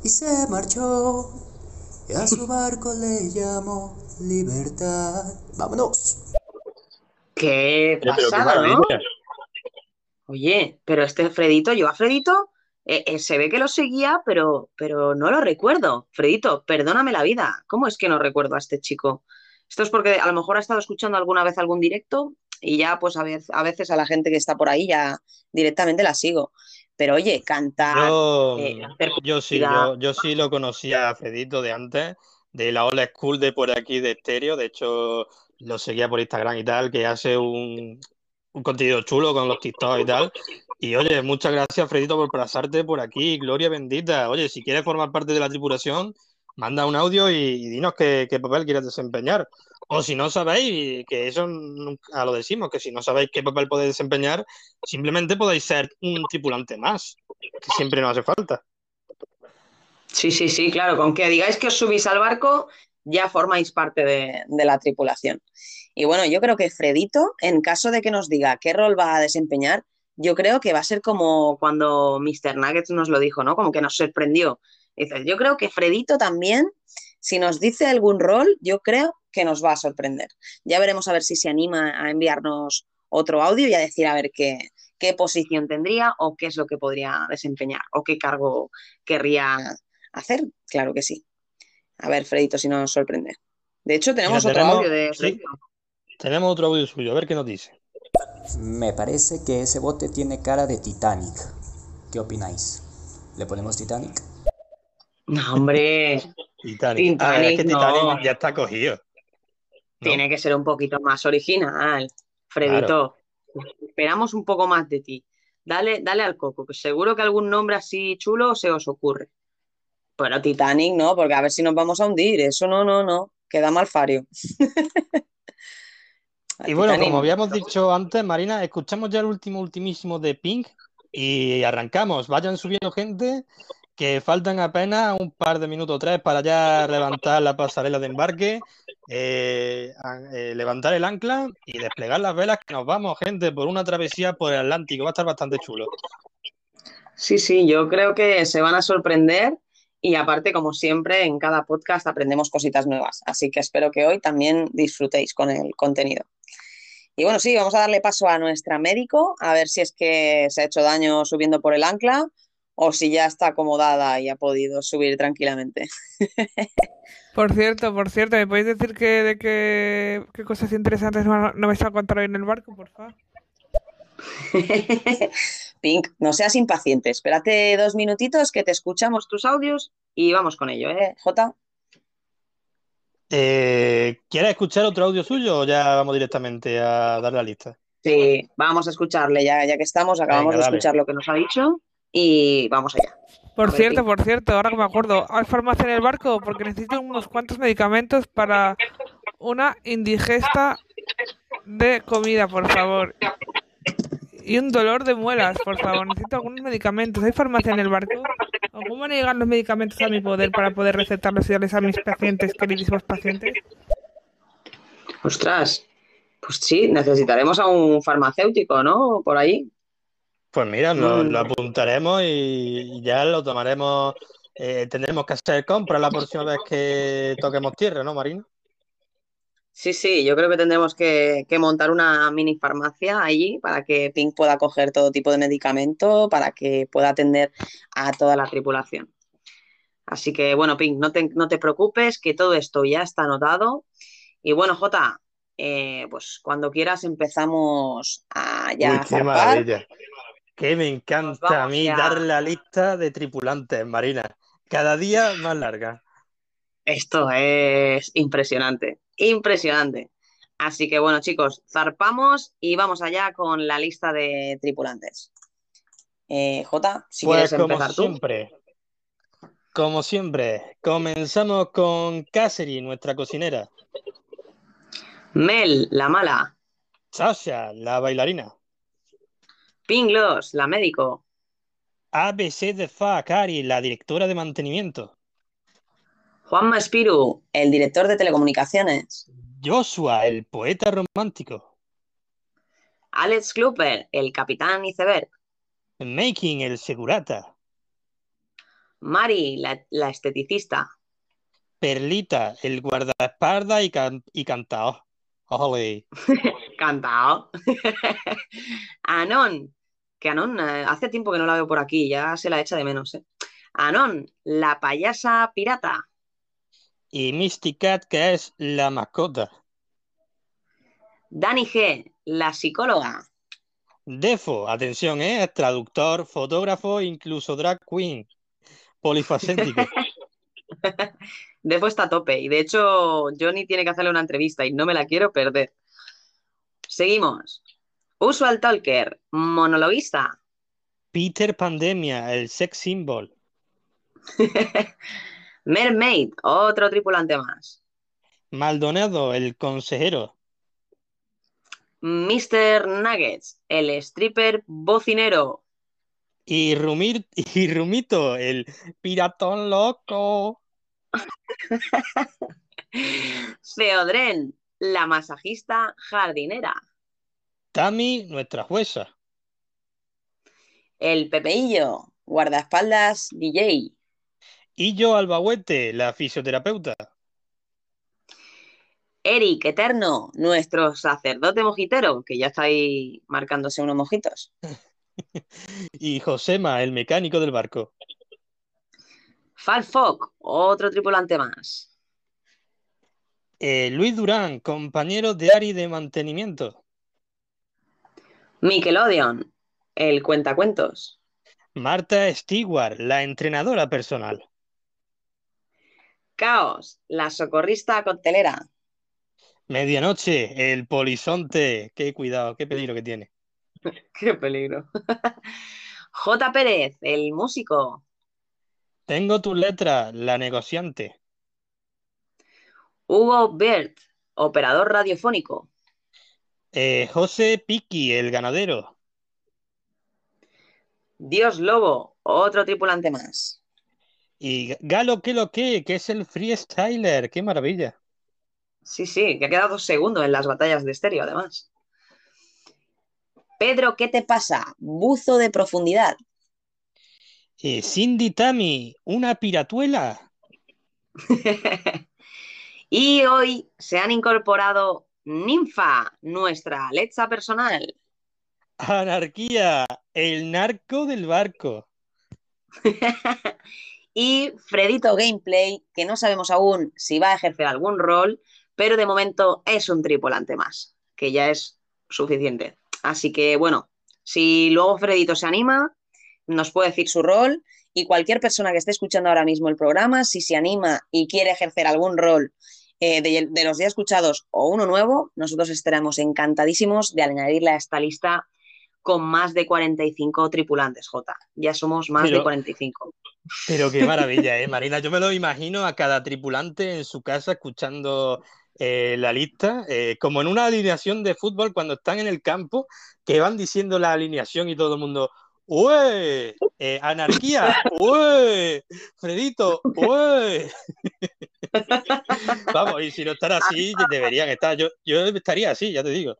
y se marchó. Y a su barco le llamó libertad. ¡Vámonos! ¡Qué pasada, ¿no? Oye, pero este Fredito, yo a Fredito eh, eh, se ve que lo seguía, pero, pero no lo recuerdo. Fredito, perdóname la vida. ¿Cómo es que no recuerdo a este chico? Esto es porque a lo mejor ha estado escuchando alguna vez algún directo y ya pues a veces, a veces a la gente que está por ahí ya directamente la sigo. Pero oye, cantar, Yo, eh, hacer yo sí, yo, yo sí lo conocía a Fedito de antes, de la old school de por aquí de Estéreo. De hecho, lo seguía por Instagram y tal, que hace un, un contenido chulo con los TikTok y tal. Y oye, muchas gracias, Fredito, por pasarte por aquí. Gloria bendita. Oye, si quieres formar parte de la tripulación, manda un audio y, y dinos qué, qué papel quieres desempeñar. O si no sabéis, que eso nunca lo decimos, que si no sabéis qué papel podéis desempeñar, simplemente podéis ser un tripulante más, que siempre nos hace falta. Sí, sí, sí, claro. Con que digáis que os subís al barco, ya formáis parte de, la tripulación. Y bueno, yo creo que Fredito, en caso de que nos diga qué rol va a desempeñar, yo creo que va a ser como cuando Mr. Nuggets nos lo dijo, ¿no? Como que nos sorprendió. Yo creo que Fredito también, si nos dice algún rol, yo creo que nos va a sorprender. Ya veremos a ver si se anima a enviarnos otro audio y a decir a ver qué, qué posición tendría o qué es lo que podría desempeñar o qué cargo querría hacer. Claro que sí. A ver, Fredito, si nos sorprende. De hecho, tenemos Mira, otro tenemos- audio de sí. Tenemos otro audio suyo, a ver qué nos dice. Me parece que ese bote tiene cara de Titanic. ¿Qué opináis? ¿Le ponemos Titanic? No, hombre, [LAUGHS] Titanic. Ah, es que Titanic, no. ya está cogido. ¿no? tiene que ser un poquito más original. Fredito, esperamos un poco más de ti. Dale, dale al coco, que seguro que algún nombre así chulo se os ocurre. Pero Titanic no, porque a ver si nos vamos a hundir. Eso no, no, no. Queda mal fario. [LAUGHS] Y bueno, Titanic. como habíamos dicho antes, Marina, escuchamos ya el último, ultimísimo de Pink y arrancamos. Vayan subiendo gente, que faltan apenas un par de minutos o tres para ya levantar la pasarela de embarque, eh, eh, levantar el ancla y desplegar las velas, que nos vamos, gente, por una travesía por el Atlántico. Va a estar bastante chulo. Sí, sí, yo creo que se van a sorprender y aparte, como siempre, en cada podcast aprendemos cositas nuevas. Así que espero que hoy también disfrutéis con el contenido. Y bueno, sí, vamos a darle paso a nuestra médico, a ver si es que se ha hecho daño subiendo por el ancla o si ya está acomodada y ha podido subir tranquilamente. Por cierto, por cierto, ¿me podéis decir que, de qué, qué cosas interesantes no, no vais a contar hoy en el barco, por favor? [LAUGHS] Pink, no seas impaciente, espérate dos minutitos que te escuchamos tus audios y vamos con ello, ¿eh, Jota? Eh, ¿quieres escuchar otro audio suyo o ya vamos directamente a dar la lista? Sí, vamos a escucharle ya, ya que estamos, acabamos Venga, de escuchar lo que nos ha dicho y vamos allá. Por cierto, por cierto, ahora que me acuerdo, ¿hay farmacia en el barco? Porque necesito unos cuantos medicamentos para una indigesta de comida, por favor. Y un dolor de muelas, por favor. Necesito algunos medicamentos. ¿Hay farmacia en el barco? ¿O cómo van a llegar los medicamentos a mi poder para poder recetarlos y darles a mis pacientes, queridísimos pacientes? Ostras, pues sí, necesitaremos a un farmacéutico, ¿no? Por ahí. Pues mira, lo, Mm. lo apuntaremos y ya lo tomaremos. eh, tendremos que hacer compras la próxima vez que toquemos tierra, ¿no, Marina? Sí, sí, yo creo que tendremos que, que montar una mini farmacia allí para que Pink pueda coger todo tipo de medicamento, para que pueda atender a toda la tripulación. Así que, bueno, Pink, no te, no te preocupes, que todo esto ya está anotado. Y bueno, Jota, eh, pues cuando quieras empezamos a ya Uy, qué zarpar. maravilla. Que me Nos encanta a mí ya. dar la lista de tripulantes, Marina. Cada día más larga. Esto es impresionante, impresionante. Así que bueno, chicos, zarpamos y vamos allá con la lista de tripulantes. Eh, Jota, si Pues quieres como empezar tú. siempre, como siempre, comenzamos con Cassidy, nuestra cocinera. Mel, la mala. Sasha, la bailarina. Pinglos, la médico. ABC de Fa, Cari, la directora de mantenimiento. Juanma Espiru, el director de telecomunicaciones. Joshua, el poeta romántico. Alex Kluper, el capitán iceberg. Making, el segurata. Mari, la, la esteticista. Perlita, el guardaespaldas y, can y cantao. Ole. [LAUGHS] Cantao. [LAUGHS] Anon, que Anon, eh, hace tiempo que no la veo por aquí, ya se la echa de menos. ¿eh? Anon, la payasa pirata. Y Misty Cat, que es la mascota. Dani G, la psicóloga. Defo, atención, ¿eh? traductor, fotógrafo, incluso drag queen. Polifacético. [LAUGHS] Defo está a tope y de hecho Johnny tiene que hacerle una entrevista y no me la quiero perder. Seguimos. Usual Talker, monologuista. Peter Pandemia, el sex symbol. [LAUGHS] Mermaid, otro tripulante más. Maldonado, el consejero. Mr. Nuggets, el stripper bocinero. Y, Rumir, y Rumito, el piratón loco. [LAUGHS] Feodren, la masajista jardinera. Tami, nuestra jueza. El Pepeillo, guardaespaldas DJ. Y yo, Albahuete, la fisioterapeuta. Eric Eterno, nuestro sacerdote mojitero, que ya está ahí marcándose unos mojitos. [LAUGHS] y Josema, el mecánico del barco. Falfoc, otro tripulante más. Eh, Luis Durán, compañero de Ari de mantenimiento. Nickelodeon, el cuentacuentos. Marta Stewart, la entrenadora personal. Caos, la socorrista coctelera. Medianoche, el polizonte. Qué cuidado, qué peligro que tiene. [LAUGHS] qué peligro. [LAUGHS] J. Pérez, el músico. Tengo tu letra, la negociante. Hugo Bert, operador radiofónico. Eh, José Piqui, el ganadero. Dios Lobo, otro tripulante más. Y Galo, ¿qué lo que? Que es el freestyler. ¡Qué maravilla! Sí, sí, que ha quedado segundo en las batallas de estéreo, además. Pedro, ¿qué te pasa? Buzo de profundidad. Eh, Cindy Tami, una piratuela. [LAUGHS] y hoy se han incorporado Ninfa, nuestra Alexa personal. Anarquía, el narco del barco. [LAUGHS] y Fredito Gameplay, que no sabemos aún si va a ejercer algún rol, pero de momento es un tripulante más, que ya es suficiente. Así que bueno, si luego Fredito se anima, nos puede decir su rol y cualquier persona que esté escuchando ahora mismo el programa, si se anima y quiere ejercer algún rol eh, de, de, los ya escuchados o uno nuevo, nosotros estaremos encantadísimos de añadirle a esta lista con más de 45 tripulantes, J. Ya somos más Pero- de 45. Pero qué maravilla, [LAUGHS] ¿eh, Marina? Yo me lo imagino a cada tripulante en su casa escuchando eh, la lista, eh, como en una alineación de fútbol cuando están en el campo, que van diciendo la alineación y todo el mundo, ¡Ué! Eh, ¡Anarquía! [LAUGHS] ¡Ué! ¡Fredito! ¡Ué! [LAUGHS] Vamos, y si no están así, deberían estar. Yo, yo estaría así, ya te digo.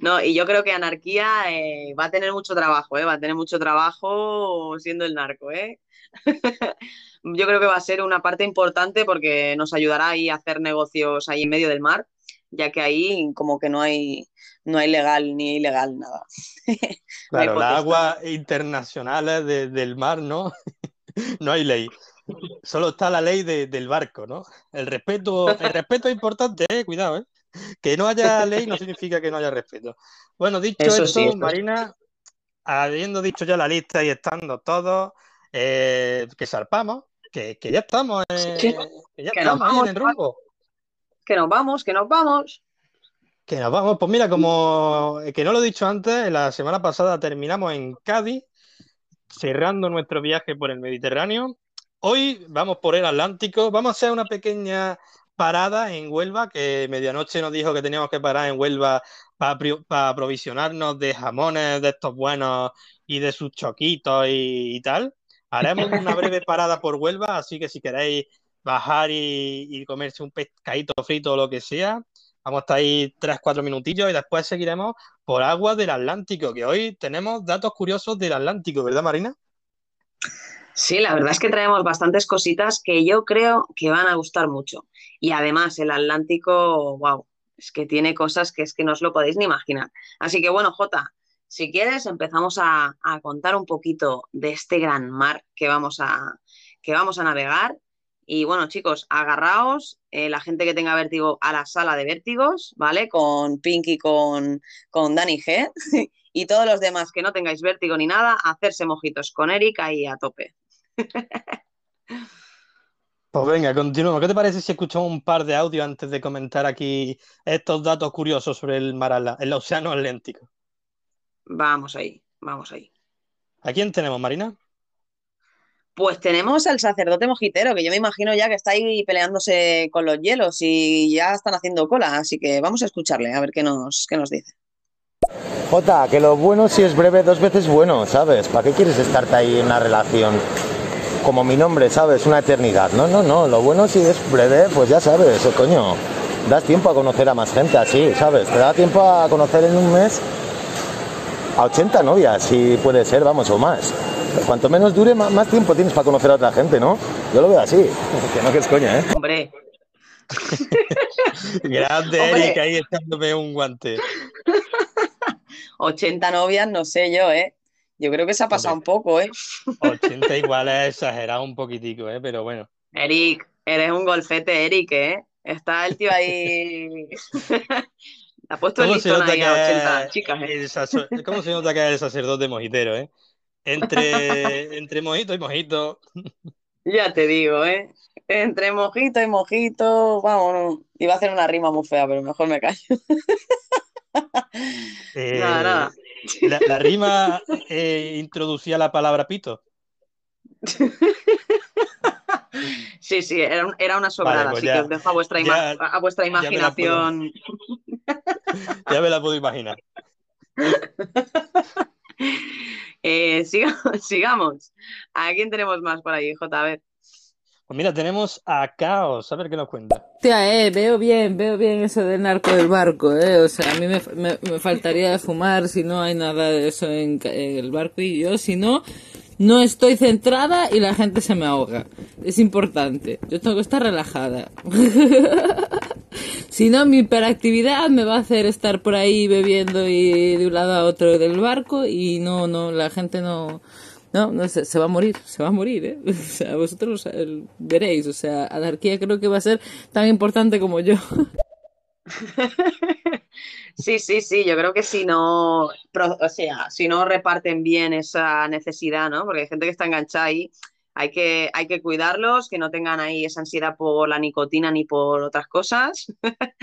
No, y yo creo que Anarquía eh, va a tener mucho trabajo, ¿eh? Va a tener mucho trabajo siendo el narco, ¿eh? [LAUGHS] Yo creo que va a ser una parte importante porque nos ayudará ahí a hacer negocios ahí en medio del mar, ya que ahí como que no hay, no hay legal ni ilegal nada. [LAUGHS] No Claro, las potestad. aguas internacionales de- del mar, ¿no? [LAUGHS] No hay ley. Solo está la ley de- del barco, ¿no? El respeto, el [LAUGHS] respeto es importante, eh, cuidado, ¿eh? Que no haya ley no significa que no haya respeto. Bueno, dicho Eso esto, sí, eso sí. Marina, habiendo dicho ya la lista y estando todos, eh, que zarpamos, que, que ya estamos, eh, Sí, que ya que estamos vamos, en rumbo. Que nos vamos, que nos vamos. Que nos vamos, pues mira, como que no lo he dicho antes, la semana pasada terminamos en Cádiz, cerrando nuestro viaje por el Mediterráneo. Hoy vamos por el Atlántico, vamos a hacer una pequeña parada en Huelva, que medianoche nos dijo que teníamos que parar en Huelva para aprovisionarnos de jamones de estos buenos y de sus choquitos y, y tal. Haremos una breve [LAUGHS] parada por Huelva, así que si queréis bajar y, y comerse un pescadito frito o lo que sea, Vamos a estar ahí 3-4 minutillos y después seguiremos por aguas del Atlántico, que hoy tenemos datos curiosos del Atlántico, ¿verdad, Marina? Sí, la verdad es que traemos bastantes cositas que yo creo que van a gustar mucho. Y además el Atlántico, wow, Es que tiene cosas que es que no os lo podéis ni imaginar. Así que bueno, Jota, si quieres empezamos a, a contar un poquito de este gran mar que vamos a, que vamos a navegar. Y bueno, chicos, agarraos, eh, la gente que tenga vértigo a la sala de vértigos, ¿vale? Con Pinky, con, con Dani G. [LAUGHS] y todos los demás que no tengáis vértigo ni nada, hacerse mojitos con Erika y a tope. [LAUGHS] Pues venga, continuamos. ¿Qué te parece si escuchamos un par de audios antes de comentar aquí estos datos curiosos sobre el mar, el océano Atlántico? Vamos ahí, vamos ahí. ¿A quién tenemos, Marina? Pues tenemos al sacerdote mojitero, que yo me imagino ya que está ahí peleándose con los hielos y ya están haciendo cola, así que vamos a escucharle, a ver qué nos, qué nos dice. Jota, que lo bueno si es breve dos veces bueno, ¿sabes? ¿Para qué quieres estarte ahí en una relación como mi nombre, ¿sabes? Una eternidad. No, no, no. Lo bueno si es breve, pues ya sabes, eh, coño. Das tiempo a conocer a más gente así, ¿sabes? Te da tiempo a conocer en un mes a 80 novias, si puede ser, vamos, o más. Cuanto menos dure, más tiempo tienes para conocer a otra gente, ¿no? Yo lo veo así. Que no que es coña, ¿eh? Hombre, [LAUGHS] Grande Hombre. Erika ahí echándome un guante. 80 novias, no sé yo, ¿eh? Yo creo que se ha pasado un poco, ¿eh? 80 igual es exagerado un poquitico, ¿eh? Pero bueno. Eric, eres un golfete, Eric, ¿eh? Está el tío ahí. [LAUGHS] [LAUGHS] ha puesto el ¿Cómo se listón ahí a 80 es chicas, ¿eh? ¿Cómo se nota que es el sacerdote mojitero, eh? Entre, entre mojito y mojito. Ya te digo, ¿eh? Entre mojito y mojito, vámonos. Iba a hacer una rima muy fea, pero mejor me callo. [LAUGHS] Eh, Nada, nada. La, la rima eh, introducía la palabra pito. [LAUGHS] Sí, sí, era, un- era una sobrada, pues así ya- que os dejo a vuestra, ya- a vuestra ya me la puedo- imaginación. [LAUGHS] Ya me la puedo imaginar. Eh, [LAUGHS] siga- sigamos. ¿A quién tenemos más por ahí, J? A ver. Pues mira, tenemos a Caos, a ver qué nos cuenta. Hostia, eh, veo bien, veo bien eso del narco del barco, eh. O sea, a mí me, me, me faltaría fumar si no hay nada de eso en, ca- en el barco y yo, si no, no estoy centrada y la gente se me ahoga. Es importante. Yo tengo que estar relajada. [LAUGHS] si no, mi hiperactividad me va a hacer estar por ahí bebiendo y de un lado a otro del barco y no, no, la gente no, no, no se, se va a morir, se va a morir, ¿eh? [LAUGHS] O sea, vosotros veréis, o sea, anarquía creo que va a ser tan importante como yo. [LAUGHS] Sí, sí, sí, yo creo que si no, o sea, si no reparten bien esa necesidad, ¿no? Porque hay gente que está enganchada ahí, hay que, hay que cuidarlos, que no tengan ahí esa ansiedad por la nicotina ni por otras cosas [LAUGHS]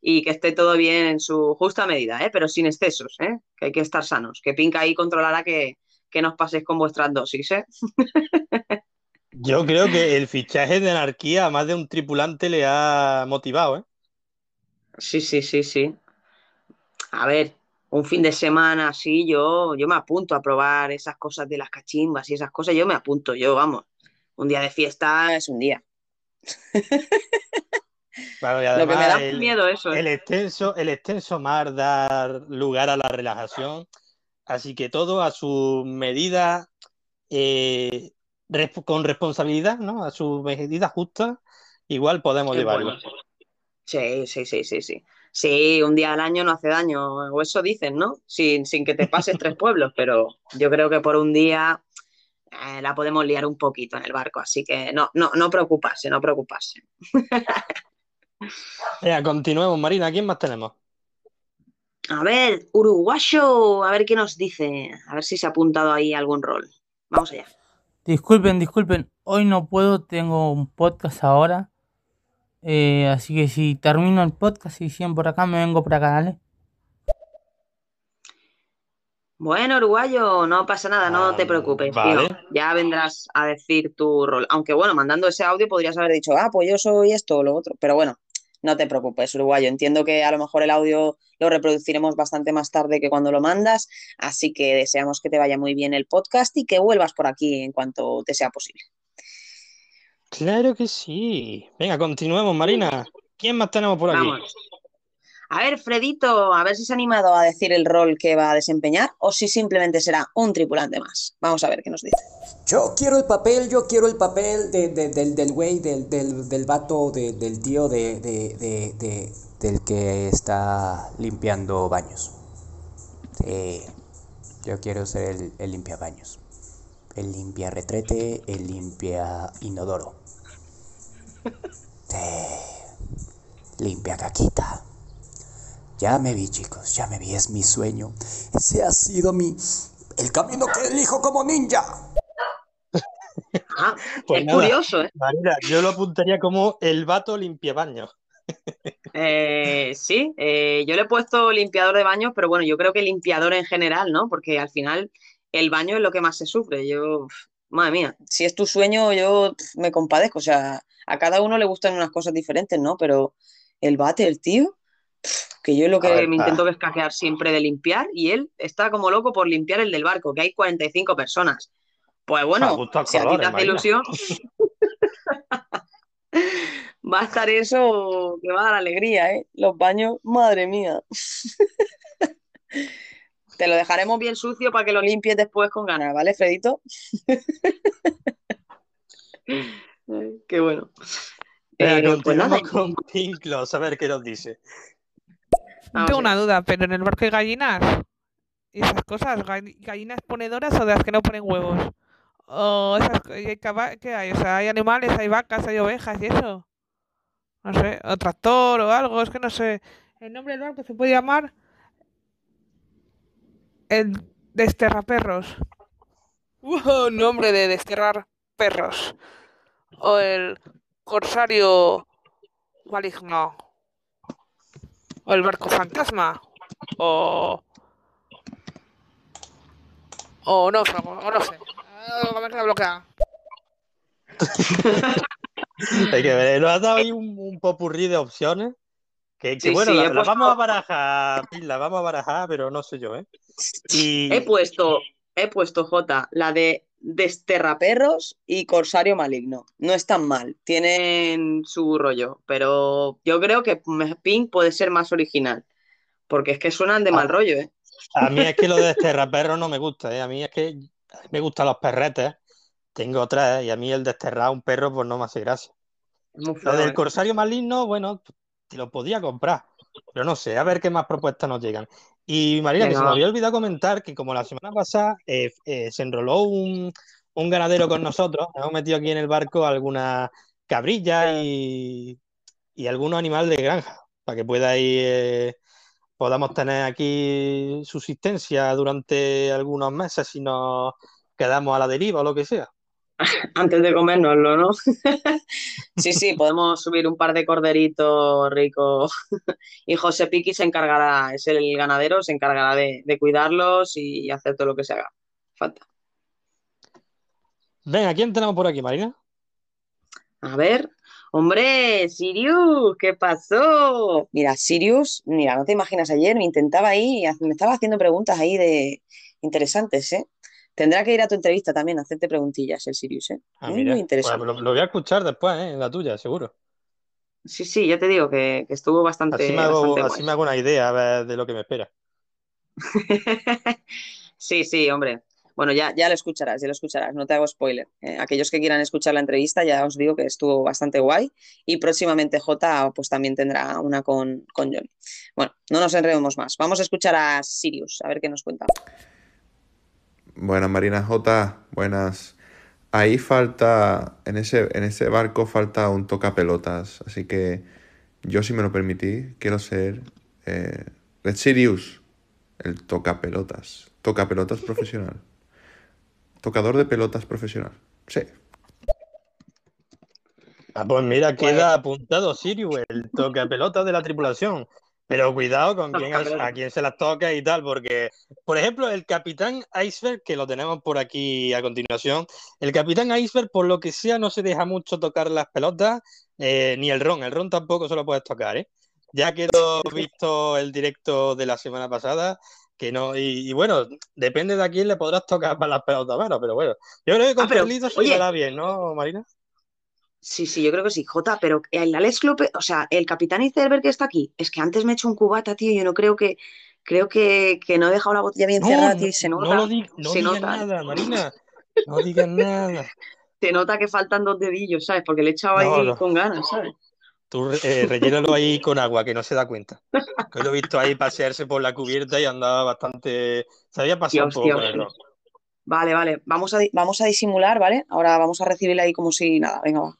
y que esté todo bien en su justa medida, ¿eh? Pero sin excesos, ¿eh? Que hay que estar sanos, que Pinca ahí controlará que, que no os paséis con vuestras dosis, ¿eh? [LAUGHS] Yo creo que el fichaje de anarquía a más de un tripulante le ha motivado, ¿eh? Sí, sí, sí, sí. A ver, un fin de semana así, yo, yo me apunto a probar esas cosas de las cachimbas y esas cosas, yo me apunto, yo, vamos. Un día de fiesta es un día. [LAUGHS] Claro, y Lo que me da el, miedo eso, ¿eh? el extenso, el extenso mar da lugar a la relajación, así que todo a su medida, eh, con responsabilidad, ¿no? A su medida justa, igual podemos Qué llevarlo. bueno. Sí, sí, sí, sí, sí. Sí, un día al año no hace daño, o eso dicen, ¿no? Sin, sin que te pases tres pueblos, pero yo creo que por un día eh, la podemos liar un poquito en el barco, así que no, no, no preocuparse, no preocuparse. [LAUGHS] Venga, continuemos, Marina, ¿quién más tenemos? A ver, uruguayo, a ver qué nos dice, a ver si se ha apuntado ahí algún rol. Vamos allá. Disculpen, disculpen, hoy no puedo, tengo un podcast ahora. Eh, así que si termino el podcast y siguen por acá, me vengo por acá, ¿vale? Bueno, uruguayo, no pasa nada, no te preocupes, tío. Ya vendrás a decir tu rol. Aunque bueno, mandando ese audio podrías haber dicho, ah, pues yo soy esto o lo otro. Pero bueno, no te preocupes, uruguayo. Entiendo que a lo mejor el audio lo reproduciremos bastante más tarde que cuando lo mandas. Así que deseamos que te vaya muy bien el podcast y que vuelvas por aquí en cuanto te sea posible. Claro que sí. Venga, continuemos, Marina. ¿Quién más tenemos por aquí? Vamos. A ver, Fredito, a ver si se ha animado a decir el rol que va a desempeñar o si simplemente será un tripulante más. Vamos a ver qué nos dice. Yo quiero el papel, yo quiero el papel de, de- del, del güey, del, del, del vato, de- del tío de, de, de, de, del que está limpiando baños. Sí, yo quiero ser el, el limpia baños. El limpia retrete, el limpia inodoro. Sí, limpia caquita. Ya me vi, chicos, ya me vi, es mi sueño. Ese ha sido mi. el camino que elijo como ninja. Ah, [LAUGHS] Pues es nada, curioso, ¿eh? Marina, yo lo apuntaría como el vato limpiabaños. Eh, sí, eh, yo le he puesto limpiador de baños, pero bueno, yo creo que limpiador en general, ¿no? Porque al final el baño es lo que más se sufre. Yo, madre mía, si es tu sueño, yo me compadezco. O sea, a cada uno le gustan unas cosas diferentes, ¿no? Pero el bate, el tío, que yo es lo que ver, me intento escaquear siempre de limpiar, y él está como loco por limpiar el del barco, que hay 45 personas. Pues bueno, si a ti te hace Marina. ilusión, [LAUGHS] va a estar eso que va a dar alegría, ¿eh? Los baños, madre mía. [LAUGHS] Te lo dejaremos bien sucio para que lo limpies después con ganas, ¿vale, Fredito? [LAUGHS] Qué bueno. Eh, pues continuamos nada, con Pinklos, a ver qué nos dice. vamos Tengo una duda, pero en el barco hay gallinas y esas cosas, gall- gallinas ponedoras o de las que no ponen huevos. O esas, ¿qué hay? O sea, hay animales, hay vacas, hay ovejas y eso. No sé, o tractor o algo, es que no sé. El nombre del barco se puede llamar el Desterraperros. ¡Wow! Nombre de desterrar perros. O el Corsario Maligno. O el barco fantasma. O. O no, o no sé. Ah, me queda bloqueada. [LAUGHS] Hay que ver, nos has dado ahí un, un popurrí de opciones. Que, que Sí, bueno, sí, la, he la puesto- vamos a barajar, la vamos a barajar, pero no sé yo, ¿eh? Y He puesto, he puesto J, la de Desterraperros y Corsario Maligno. No están mal, tienen su rollo, pero yo creo que Pink puede ser más original, porque es que suenan de mal Ah. rollo, ¿eh? a mí es que lo de desterraperros no me gusta, ¿eh? A mí es que me gustan los perretes. Tengo tres, y a mí el desterrar a un perro, pues no me hace gracia. Lo del ¿eh? Corsario Maligno, bueno, lo podía comprar, pero no sé, a ver qué más propuestas nos llegan. Y Marina, que se me había olvidado comentar que como la semana pasada eh, eh, se enroló un, un ganadero con nosotros, hemos metido aquí en el barco algunas cabrillas y, y algunos animales de granja, para que pueda ir, eh, podamos tener aquí subsistencia durante algunos meses si nos quedamos a la deriva o lo que sea. [LAUGHS] Antes de comérnoslo, ¿no? [LAUGHS] Sí, sí, podemos subir un par de corderitos ricos. [LAUGHS] Y José Piqui se encargará, es el ganadero, se encargará de, de cuidarlos y hacer todo lo que se haga. Falta. Venga, ¿quién tenemos por aquí, Marina? A ver, hombre, Sirius, ¿qué pasó? Mira, Sirius, mira, no te imaginas ayer, me intentaba ahí, me estaba haciendo preguntas ahí de interesantes, ¿eh? Tendrá que ir a tu entrevista también a hacerte preguntillas el Sirius, ¿eh? Ah, Muy, muy interesante. Lo, lo voy a escuchar después, ¿eh? En la tuya, seguro. Sí, sí, ya te digo que, que estuvo bastante, Así me hago, bastante así guay. me hago una idea a ver, de lo que me espera. [LAUGHS] Sí, sí, hombre. Bueno, ya, ya lo escucharás, ya lo escucharás, no te hago spoiler. Eh, aquellos que quieran escuchar la entrevista, ya os digo que estuvo bastante guay. Y próximamente J pues también tendrá una con, con Johnny. Bueno, no nos enredemos más. Vamos a escuchar a Sirius, a ver qué nos cuenta. Buenas, Marina J. Buenas. Ahí falta, en ese, en ese barco falta un tocapelotas. Así que yo, si me lo permití, quiero ser eh, Red Sirius, el tocapelotas. Tocapelotas profesional. [LAUGHS] Tocador de pelotas profesional. Sí. Ah, pues mira, queda apuntado Sirius, el toca pelota de la tripulación. Pero cuidado con quién, a quién se las toca y tal, porque, por ejemplo, el Capitán Iceberg, que lo tenemos por aquí a continuación, el Capitán Iceberg, por lo que sea, no se deja mucho tocar las pelotas, eh, ni el ron, el ron tampoco se lo puedes tocar, ¿eh? Ya quedó visto el directo de la semana pasada, que no, y, y bueno, depende de a quién le podrás tocar para las pelotas menos, pero bueno, yo creo que con Ah, Carlitos se oye. bien, ¿no, Marina? Sí, sí, yo creo que sí, Jota, pero el Alex López, o sea, el capitán Iceberg que está aquí, es que antes me he hecho un cubata, tío, yo no creo que, creo que, que no he dejado la botella bien No, cerrada, no, tío, y se no nota, lo di- no se digas nota, nada, Marina. [LAUGHS] No digas nada. se nota que faltan dos dedillos, ¿sabes? Porque le he echado No, ahí no. con ganas, ¿sabes? Tú eh, rellénalo ahí con agua, que no se da cuenta. Que lo he visto ahí pasearse por la cubierta y andaba bastante. Se había pasado un poco Dios, con el ron. Vale, vale. Vamos a, vamos a disimular, ¿vale? Ahora vamos a recibirle ahí como si nada. Venga, va.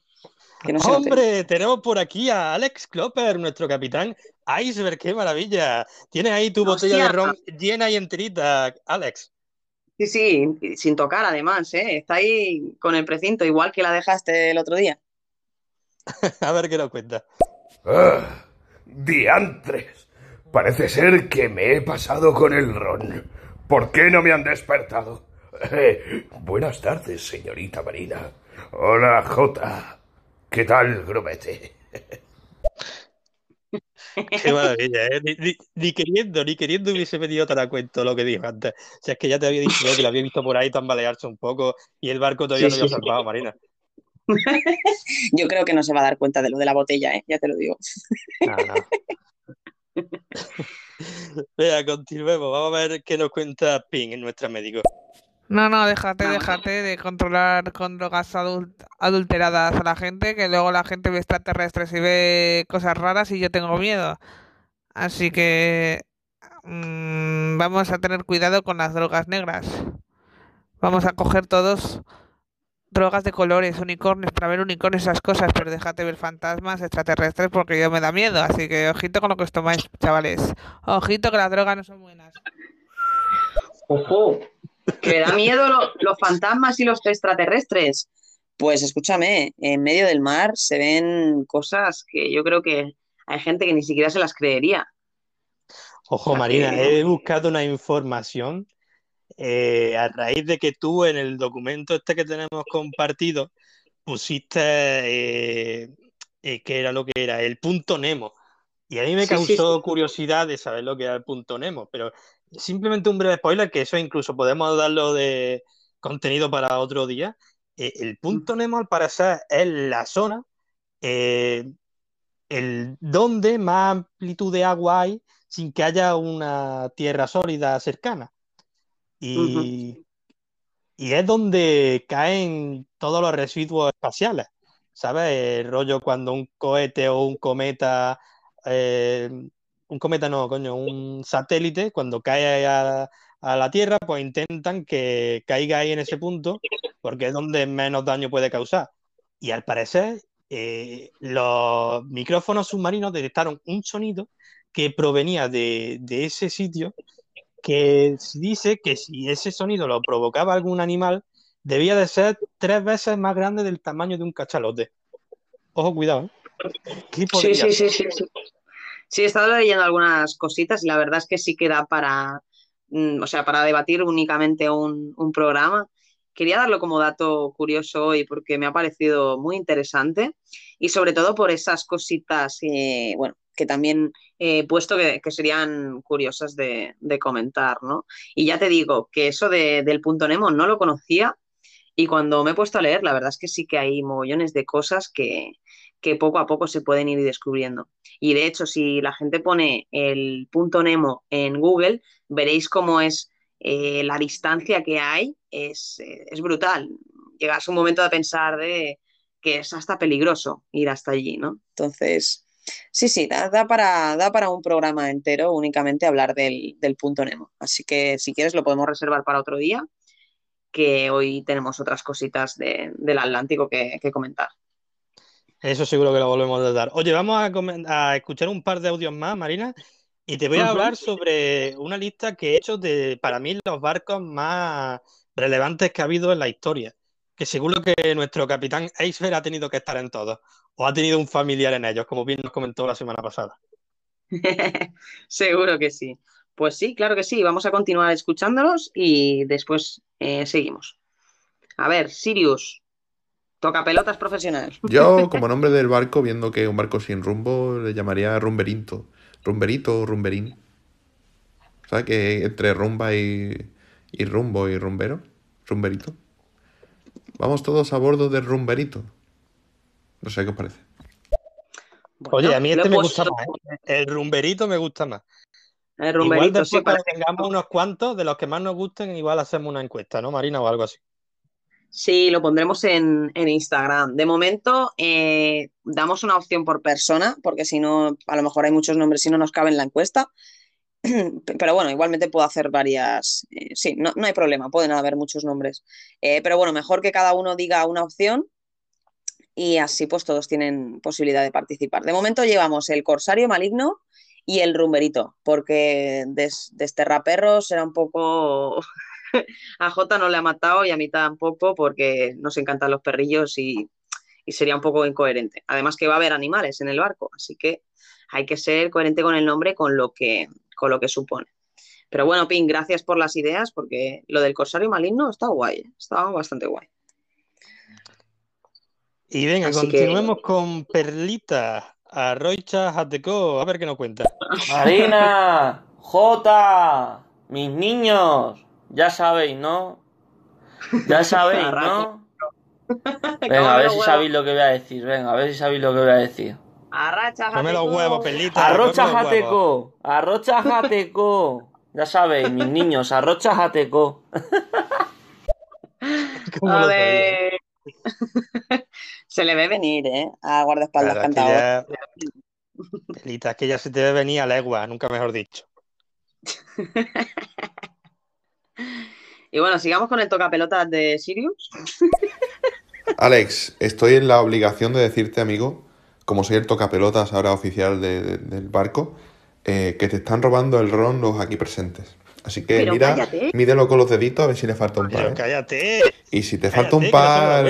Que no se note. ¡Hombre! Tenemos por aquí a Alex Klopper, nuestro capitán Iceberg, qué maravilla. Tienes ahí tu botella de ron llena y enterita, Alex. Sí, sí, sin tocar además, ¿eh? Está ahí con el precinto, igual que la dejaste el otro día. [LAUGHS] A ver qué nos cuenta. ¡Ah! ¡Diantres! Parece ser que me he pasado con el ron. ¿Por qué no me han despertado? [LAUGHS] Eh, buenas tardes, señorita Marina. Hola, Jota. ¿Qué tal, grumete? Qué maravilla, ¿eh? Ni, ni- ni queriendo, ni queriendo hubiese metido tan a cuento lo que dijo antes. O sea, es que ya te había dicho que lo había visto por ahí tambalearse un poco y el barco todavía Sí, no había sí, sí. zarpado, Marina. [LAUGHS] Yo creo que no se va a dar cuenta de lo de la botella, ¿eh? Ya te lo digo. Nada, nada. [LAUGHS] Venga, continuemos. Vamos a ver qué nos cuenta Ping, nuestra médico. No, no, déjate, déjate de controlar con drogas adult- adulteradas a la gente, que luego la gente ve extraterrestres y ve cosas raras y yo tengo miedo. Así que mm, vamos a tener cuidado con las drogas negras. Vamos a coger todos drogas de colores, unicornios, para ver unicornios, esas cosas, pero déjate ver fantasmas extraterrestres porque yo me da miedo. Así que ojito con lo que os tomáis, chavales. Ojito que las drogas no son buenas. Ojo, me da miedo lo- los fantasmas y los extraterrestres. Pues escúchame, en medio del mar se ven cosas que yo creo que hay gente que ni siquiera se las creería. Ojo, sea Marina, que- he buscado una información eh, a raíz de que tú en el documento este que tenemos compartido pusiste eh, eh, qué era lo que era, el punto Nemo. Y a mí me Sí, sí, causó sí. curiosidad de saber lo que era el punto Nemo, pero simplemente un breve spoiler, que eso incluso podemos darlo de contenido para otro día. Eh, el punto Nemo, al parecer, es la zona eh, el donde más amplitud de agua hay sin que haya una tierra sólida cercana. Y, y es donde caen todos los residuos espaciales. ¿Sabes? El rollo cuando un cohete o un cometa, eh, un cometa no, coño, un satélite, cuando cae a, a la Tierra, pues intentan que caiga ahí en ese punto, porque es donde menos daño puede causar. Y al parecer, eh, los micrófonos submarinos detectaron un sonido que provenía de, de ese sitio, que dice que si ese sonido lo provocaba algún animal, debía de ser tres veces más grande del tamaño de un cachalote. Ojo, cuidado, ¿eh? ¿Qué Sí, sí, sí, sí, sí. He estado leyendo algunas cositas y la verdad es que sí queda para, mm, o sea, para debatir únicamente un, programa. Quería darlo como dato curioso hoy porque me ha parecido muy interesante y sobre todo por esas cositas, bueno, que también he puesto que, que serían curiosas de, de comentar, ¿no? Y ya te digo que eso de- del punto Nemo no lo conocía y cuando me he puesto a leer, la verdad es que sí que hay mogollones de cosas que, que poco a poco se pueden ir descubriendo. Y de hecho, si la gente pone el punto Nemo en Google, veréis cómo es eh, la distancia que hay, es, es brutal. Llegas un momento de pensar de que es hasta peligroso ir hasta allí, ¿no? Entonces, sí, sí, da, para, da para un programa entero únicamente hablar del, del punto Nemo. Así que si quieres lo podemos reservar para otro día, que hoy tenemos otras cositas de- del Atlántico que, que comentar. Eso seguro que lo volvemos a dar. Oye, vamos a, escuchar un par de audios más, Marina, y te voy a hablar sobre una lista que he hecho de, para mí, los barcos más relevantes que ha habido en la historia. Que seguro que nuestro capitán Iceberg ha tenido que estar en todos, o ha tenido un familiar en ellos, como bien nos comentó la semana pasada. [LAUGHS] Seguro que sí. Pues sí, claro que sí. Vamos a continuar escuchándolos y después eh, seguimos. A ver, Sirius, toca pelotas profesional. [LAUGHS] Yo, como nombre del barco, viendo que es un barco sin rumbo, le llamaría Rumberinto. Rumberito o Rumberín. ¿Sabes? Que entre rumba y, y rumbo y rumbero. Rumberito. Vamos todos a bordo del rumberito. No sé qué os parece. Oye, a mí este me puesto- gusta más. ¿eh? El rumberito me gusta más. El Igual rumberito, después sí, parece- tengamos unos cuantos, de los que más nos gusten, igual hacemos una encuesta, ¿no, Marina? O algo así. Sí, lo pondremos en, en Instagram. De momento, eh, damos una opción por persona, porque si no, a lo mejor hay muchos nombres y no nos cabe en la encuesta. [CLEARS THROAT] Pero bueno, igualmente puedo hacer varias. eh, sí, no, no hay problema, pueden haber muchos nombres. Eh, pero bueno, mejor que cada uno diga una opción y así pues todos tienen posibilidad de participar. De momento llevamos el Corsario Maligno y el Rumberito, porque des- Desterraperros era un poco... [LAUGHS] A Jota no le ha matado y a mí tampoco porque nos encantan los perrillos y, y sería un poco incoherente. Además que va a haber animales en el barco, así que hay que ser coherente con el nombre, con lo que, con lo que supone. Pero bueno, Pin, gracias por las ideas, porque lo del Corsario Maligno está guay, ¿eh? está bastante guay. Y venga, Así que- continuemos con Perlita, Arroicha Jateco, a ver qué nos cuenta. Marina, Jota, mis niños, ya sabéis, ¿no? Ya [LAUGHS] sabéis, ¿no? Venga, a ver si sabéis lo que voy a decir, venga, a ver si sabéis lo que voy a decir. Arracha, Come los huevos, Perlita. Arrocha. Jateco, arrocha Jateco. Ya sabéis, mis niños, arrocha Jateco. [LAUGHS] ¿Cómo A ver. [LAUGHS] Se le ve venir, ¿eh? A guardaespaldas cantador. Perlita, es que ya se te debe venir a legua, nunca mejor dicho. Y bueno, sigamos con el tocapelotas de Sirius. Alex, estoy en la obligación de decirte, amigo, como soy el tocapelotas ahora oficial de- de- del barco, eh, que te están robando el ron los aquí presentes. Así que Pero mira, cállate. mídelo con los deditos a ver si le falta un Pero par. ¿eh? cállate. Y si te cállate, falta un no par,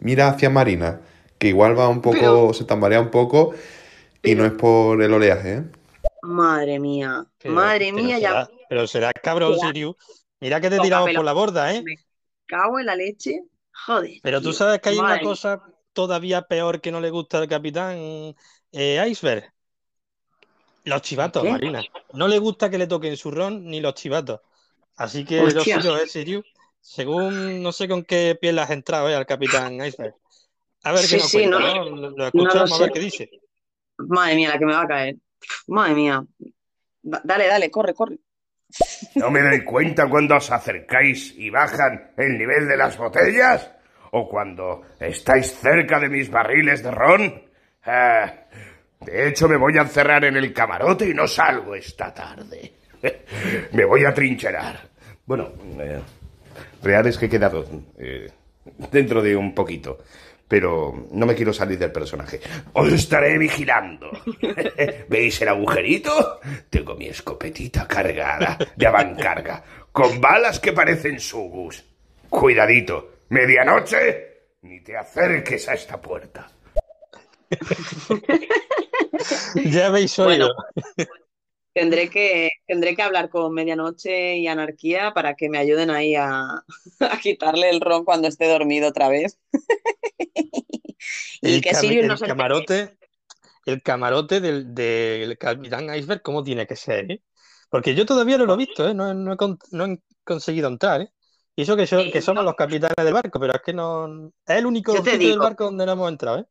mira hacia Marina, que igual va un poco, Pero- se tambarea un poco y no es por el oleaje, ¿eh? Madre mía, Pero- madre mía, será, ya pero será cabrón, Será. Sirius. Mira que te tiramos por la borda, ¿eh? me cago en la leche. Joder. Pero tú tío. sabes que hay una Madre cosa todavía peor que no le gusta al capitán eh, Iceberg. Los chivatos, ¿Qué? Marina. No le gusta que le toquen su ron ni los chivatos. Así que lo Hostia. suyo es, Sirius. Según no sé con qué piel has entrado eh, al capitán Iceberg. A ver Sí, qué nos sí, cuenta, no- ¿no? Lo, lo no lo escuchamos a ver qué dice. Madre mía, la que me va a caer. Madre mía. Da- Dale, dale, corre, corre. ¿No me doy cuenta cuando os acercáis y bajan el nivel de las botellas? ¿O cuando estáis cerca de mis barriles de ron? Ah, de hecho, me voy a encerrar en el camarote y no salgo esta tarde. [LAUGHS] me voy a trincherar. Bueno, eh, real es que he quedado eh, dentro de un poquito. Pero no me quiero salir del personaje. Os estaré vigilando. [LAUGHS] ¿Veis el agujerito? Tengo mi escopetita cargada de avancarga, con balas que parecen sugus. Cuidadito, medianoche, ni te acerques a esta puerta. [LAUGHS] Ya habéis Bueno, oído. Tendré que, tendré que hablar con Medianoche y Anarquía para que me ayuden ahí a, [LAUGHS] a quitarle el ron cuando esté dormido otra vez. [LAUGHS] y El, que Sirius no se camarote, el camarote del, del capitán Iceberg, ¿cómo tiene que ser, eh? Porque yo todavía no lo he visto, ¿eh? No, he- no he, con- no he conseguido entrar, ¿eh? Y eso que, so- que somos los capitanes del barco, pero es que no... Es el único sitio del barco donde no hemos entrado, ¿eh?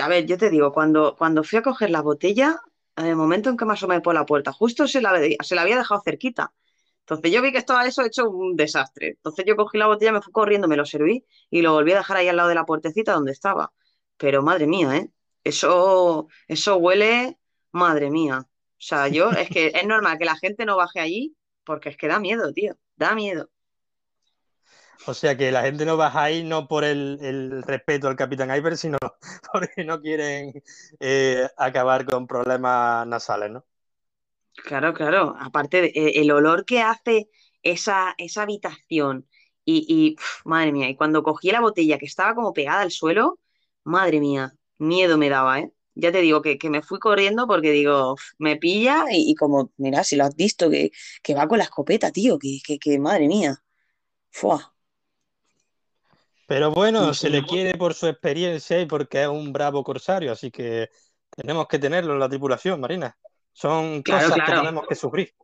A ver, yo te digo, cuando, cuando fui a coger la botella, en el momento en que me asomé por la puerta, justo se la, se la había dejado cerquita. Entonces yo vi que estaba eso hecho un desastre. Entonces yo cogí la botella, me fui corriendo, me lo serví y lo volví a dejar ahí al lado de la puertecita donde estaba. Pero madre mía, ¿eh? Eso, eso huele, madre mía. O sea, yo, es que es normal que la gente no baje allí porque es que da miedo, tío, da miedo. O sea que la gente no baja ahí no por el, el respeto al capitán Iceberg, sino [LAUGHS] porque no quieren eh, acabar con problemas nasales, ¿no? Claro, claro. Aparte, de- eh, el olor que hace esa, esa habitación y, y, madre mía, y cuando cogí la botella que estaba como pegada al suelo, madre mía, miedo me daba, ¿eh? Ya te digo que, que me fui corriendo porque digo, "Uf, me pilla y, y como, mira, si lo has visto, que, que va con la escopeta, tío, que, que, que madre mía. Fua. Pero bueno, se le quiere por su experiencia y porque es un bravo corsario, así que tenemos que tenerlo en la tripulación, Marina. Son Claro, cosas que tenemos que sufrir.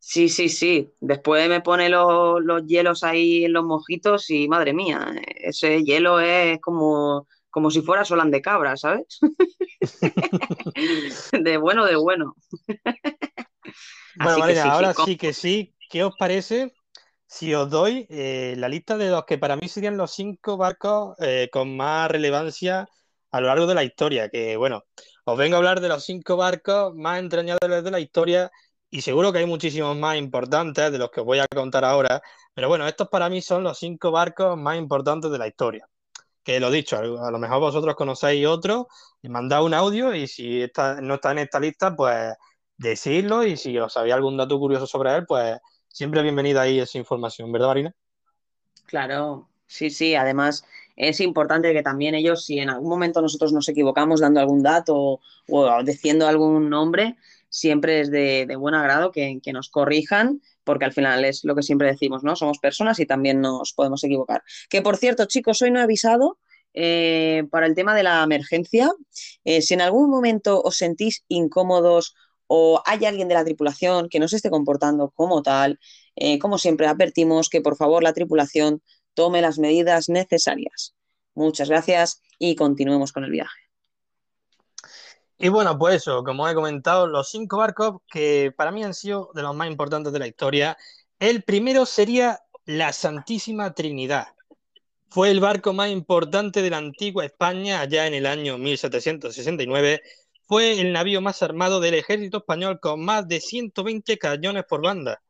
Sí, sí, sí. Después me pone los, los hielos ahí en los mojitos y madre mía, ese hielo es como, como si fuera solán de cabra, ¿sabes? [LAUGHS] De bueno, de bueno. [LAUGHS] Bueno, Marina, ahora sí que sí. ¿Qué os parece si os doy eh, la lista de los que para mí serían los cinco barcos eh, con más relevancia a lo largo de la historia, que bueno, os vengo a hablar de los cinco barcos más entrañables de la historia y seguro que hay muchísimos más importantes de los que os voy a contar ahora, pero bueno, estos para mí son los cinco barcos más importantes de la historia. Que lo dicho, a lo mejor vosotros conocéis otro y mandad un audio y si no está en esta lista, pues decidlo y si os sabéis algún dato curioso sobre él, pues siempre bienvenida ahí esa información, ¿verdad, Marina? Claro, sí, sí, además es importante que también ellos, si en algún momento nosotros nos equivocamos dando algún dato o, diciendo algún nombre, siempre es de, buen agrado que, nos corrijan, porque al final es lo que siempre decimos, ¿no? Somos personas y también nos podemos equivocar. Que por cierto, chicos, hoy no he avisado eh, para el tema de la emergencia. Eh, si en algún momento os sentís incómodos o hay alguien de la tripulación que no se esté comportando como tal, eh, como siempre advertimos que por favor la tripulación tome las medidas necesarias. Muchas gracias y continuemos con el viaje. Y bueno, pues eso, como he comentado, los cinco barcos que para mí han sido de los más importantes de la historia. El primero sería la Santísima Trinidad. Fue el barco más importante de la antigua España allá en el año 1769 fue el navío más armado del ejército español con más de 120 cañones por banda.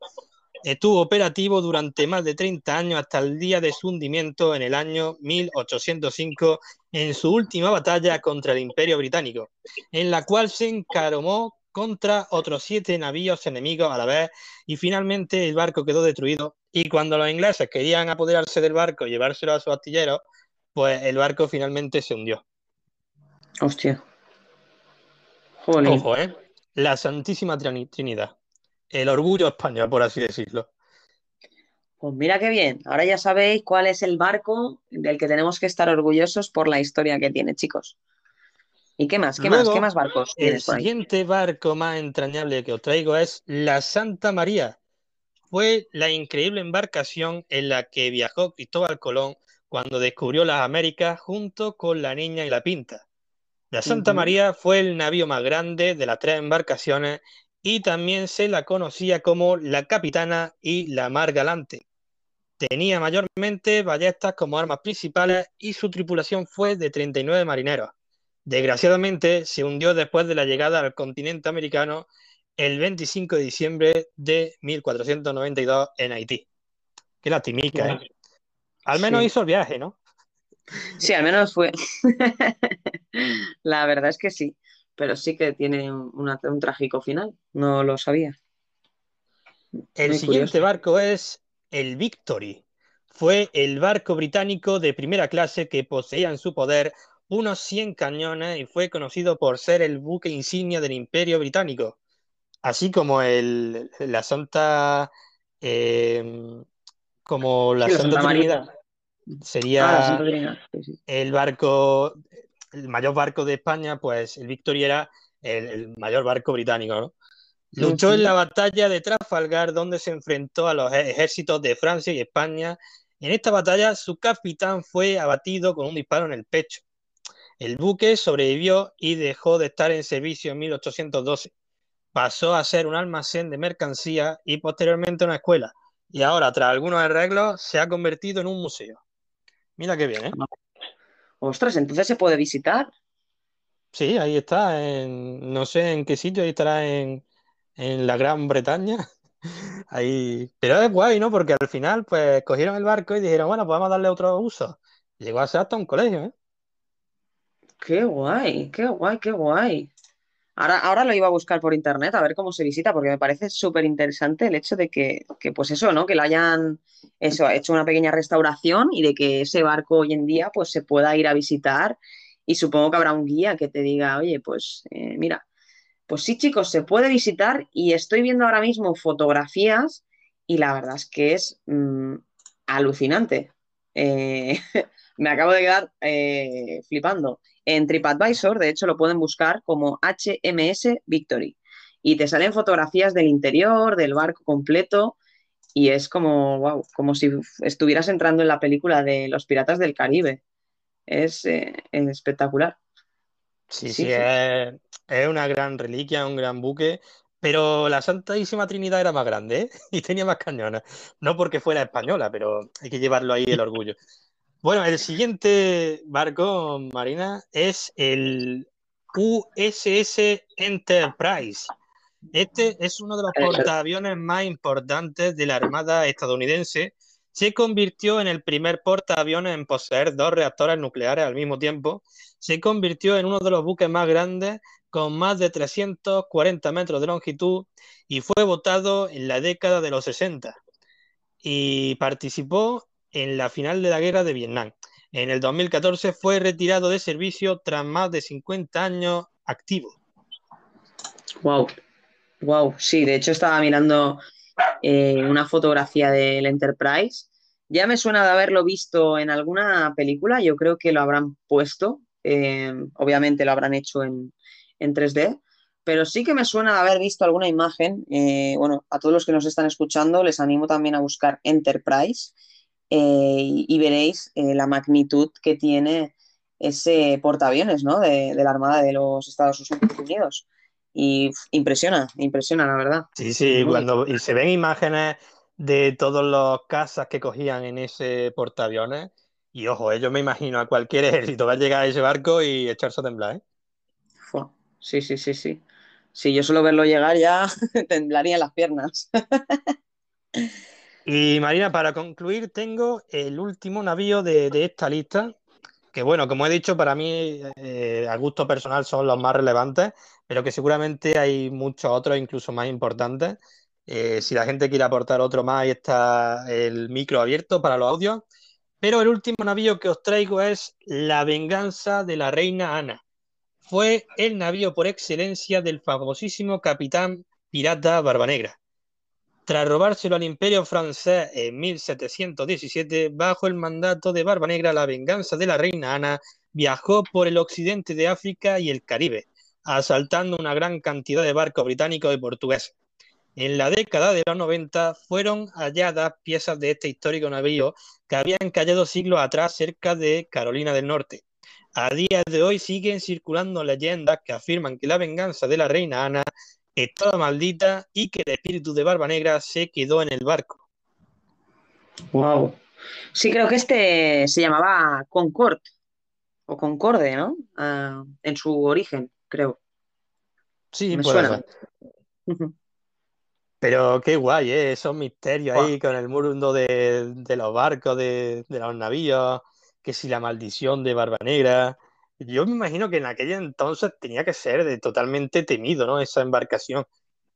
Estuvo operativo durante más de 30 años hasta el día de su hundimiento en el año 1805 en su última batalla contra el Imperio Británico, en la cual se encaromó contra otros siete navíos enemigos a la vez y finalmente el barco quedó destruido y cuando los ingleses querían apoderarse del barco y llevárselo a sus astilleros, pues el barco finalmente se hundió. Hostia. Ojo, ¿eh? La Santísima Trinidad. El orgullo español, por así decirlo. Pues mira qué bien. Ahora ya sabéis cuál es el barco del que tenemos que estar orgullosos por la historia que tiene, chicos. ¿Y qué más? ¿Qué más? ¿Qué más barcos? El siguiente barco más entrañable que os traigo es la Santa María. Fue la increíble embarcación en la que viajó Cristóbal Colón cuando descubrió las Américas junto con la Niña y la Pinta. La Santa María fue el navío más grande de las tres embarcaciones y también se la conocía como la Capitana y la Mar Galante. Tenía mayormente ballestas como armas principales y su tripulación fue de 39 marineros. Desgraciadamente se hundió después de la llegada al continente americano el 25 de diciembre de 1492 en Haití. Qué lastimica, ¿eh? Al menos hizo el viaje, ¿no? Sí, al menos fue. [LAUGHS] La verdad es que sí, pero sí que tiene un trágico final, no lo sabía. El siguiente barco es el Victory. Fue el barco británico de primera clase que poseía en su poder unos 100 cañones y fue conocido por ser el buque insignia del Imperio Británico, así como el, la Santa, eh, como la, Santa, Trinidad. Sería ah, el barco, el mayor barco de España, pues el Victoria era el, mayor barco británico, ¿no? Luchó en la batalla de Trafalgar, donde se enfrentó a los ejércitos de Francia y España. En esta batalla, su capitán fue abatido con un disparo en el pecho. El buque sobrevivió y dejó de estar en servicio en 1812. Pasó a ser un almacén de mercancía y posteriormente una escuela. Y ahora, tras algunos arreglos, se ha convertido en un museo. Mira qué bien, ¿eh? Ostras, entonces se puede visitar. Sí, ahí está. En, no sé en qué sitio, ahí estará en, la Gran Bretaña. [LAUGHS] Ahí. Pero es guay, ¿no? Porque al final, pues, cogieron el barco y dijeron, bueno, podemos darle otro uso. Llegó a ser hasta un colegio, ¿eh? Qué guay, qué guay, qué guay. Ahora, lo iba a buscar por internet a ver cómo se visita, porque me parece súper interesante el hecho de que, pues eso, ¿no? Que le hayan eso, hecho una pequeña restauración y de que ese barco hoy en día pues se pueda ir a visitar y supongo que habrá un guía que te diga, oye, pues eh, mira, pues sí chicos, se puede visitar y estoy viendo ahora mismo fotografías y la verdad es que es mm, alucinante. Eh, [LAUGHS] me acabo de quedar eh, flipando. En TripAdvisor, de hecho, lo pueden buscar como HMS Victory. Y te salen fotografías del interior, del barco completo. Y es como, wow, como si estuvieras entrando en la película de Los Piratas del Caribe. Es, eh, espectacular. Sí, sí, Es, una gran reliquia, un gran buque. pero la Santísima Trinidad era más grande ¿eh? [LAUGHS] y tenía más cañones. No porque fuera española, pero hay que llevarlo ahí el orgullo. Bueno, el siguiente barco, Marina, es el USS Enterprise. Este es uno de los portaaviones más importantes de la Armada estadounidense. Se convirtió en el primer portaaviones en poseer dos reactores nucleares al mismo tiempo. Se convirtió en uno de los buques más grandes con más de 340 metros de longitud y fue votado en la década de los 60 y participó en la final de la guerra de Vietnam. En el 2014 fue retirado de servicio tras más de 50 años activo. Wow, wow, sí, de hecho estaba mirando eh, una fotografía del Enterprise. Ya me suena de haberlo visto en alguna película, yo creo que lo habrán puesto, eh, obviamente lo habrán hecho en, en 3D, pero sí que me suena de haber visto alguna imagen. Eh, bueno, a todos los que nos están escuchando les animo también a buscar Enterprise eh, y, veréis eh, la magnitud que tiene ese portaaviones ¿no? de, la Armada de los Estados Unidos. Y impresiona, impresiona, la verdad. Sí, sí, cuando y se ven imágenes de todos los casas que cogían en ese portaaviones. Y ojo, yo me imagino a cualquier ejército va a llegar a ese barco y echarse a temblar. ¿eh? Sí, sí, sí, sí. Si yo solo verlo llegar ya [LAUGHS] temblaría las piernas. [LAUGHS] Y Marina, para concluir, tengo el último navío de, esta lista, que bueno, como he dicho, para mí eh, a gusto personal son los más relevantes, pero que seguramente hay muchos otros incluso más importantes. Eh, si la gente quiere aportar otro más, ahí está el micro abierto para los audios. Pero el último navío que os traigo es La venganza de la reina Ana. Fue el navío por excelencia del famosísimo capitán pirata Barbanegra. Tras robárselo al imperio francés en 1717, bajo el mandato de Barbanegra, la venganza de la reina Ana viajó por el occidente de África y el Caribe, asaltando una gran cantidad de barcos británicos y portugueses. En la década de los 90 fueron halladas piezas de este histórico navío que habían caído siglos atrás cerca de Carolina del Norte. A día de hoy siguen circulando leyendas que afirman que la venganza de la reina Ana estaba maldita y que el espíritu de Barba Negra se quedó en el barco. Wow. Sí, creo que este se llamaba Concord o Concorde, ¿no? Ah, en su origen, creo. Sí, Me suena. Pero qué guay, ¿eh? Esos misterios ahí con el mundo de, los barcos, de, de, los navíos, que si la maldición de Barba Negra. Yo me imagino que en aquel entonces tenía que ser de totalmente temido, ¿no? Esa embarcación.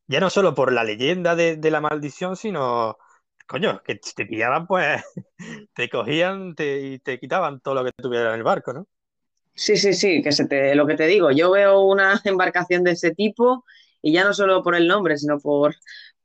Ya no solo por la leyenda de, la maldición, sino, coño, que te pillaban, pues [LAUGHS] te cogían y te quitaban todo lo que tuviera en el barco, ¿no? Sí, sí, sí, que se te, lo que te digo, yo veo una [LAUGHS] embarcación de ese tipo y ya no solo por el nombre, sino por,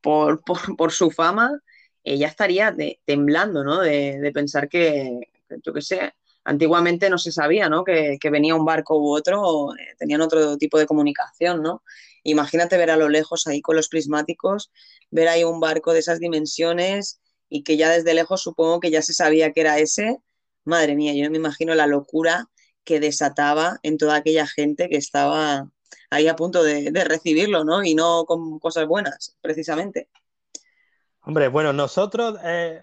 por, [LAUGHS] por, su fama, ella estaría temblando, ¿no? De, de pensar que, yo qué sé, antiguamente no se sabía, ¿no? Que, venía un barco u otro, eh, tenían otro tipo de comunicación, ¿no? Imagínate ver a lo lejos ahí con los prismáticos, ver ahí un barco de esas dimensiones y que ya desde lejos supongo que ya se sabía que era ese. Madre mía, yo me imagino la locura que desataba en toda aquella gente que estaba ahí a punto de, recibirlo, ¿no? Y no con cosas buenas, precisamente. Hombre, bueno, nosotros eh,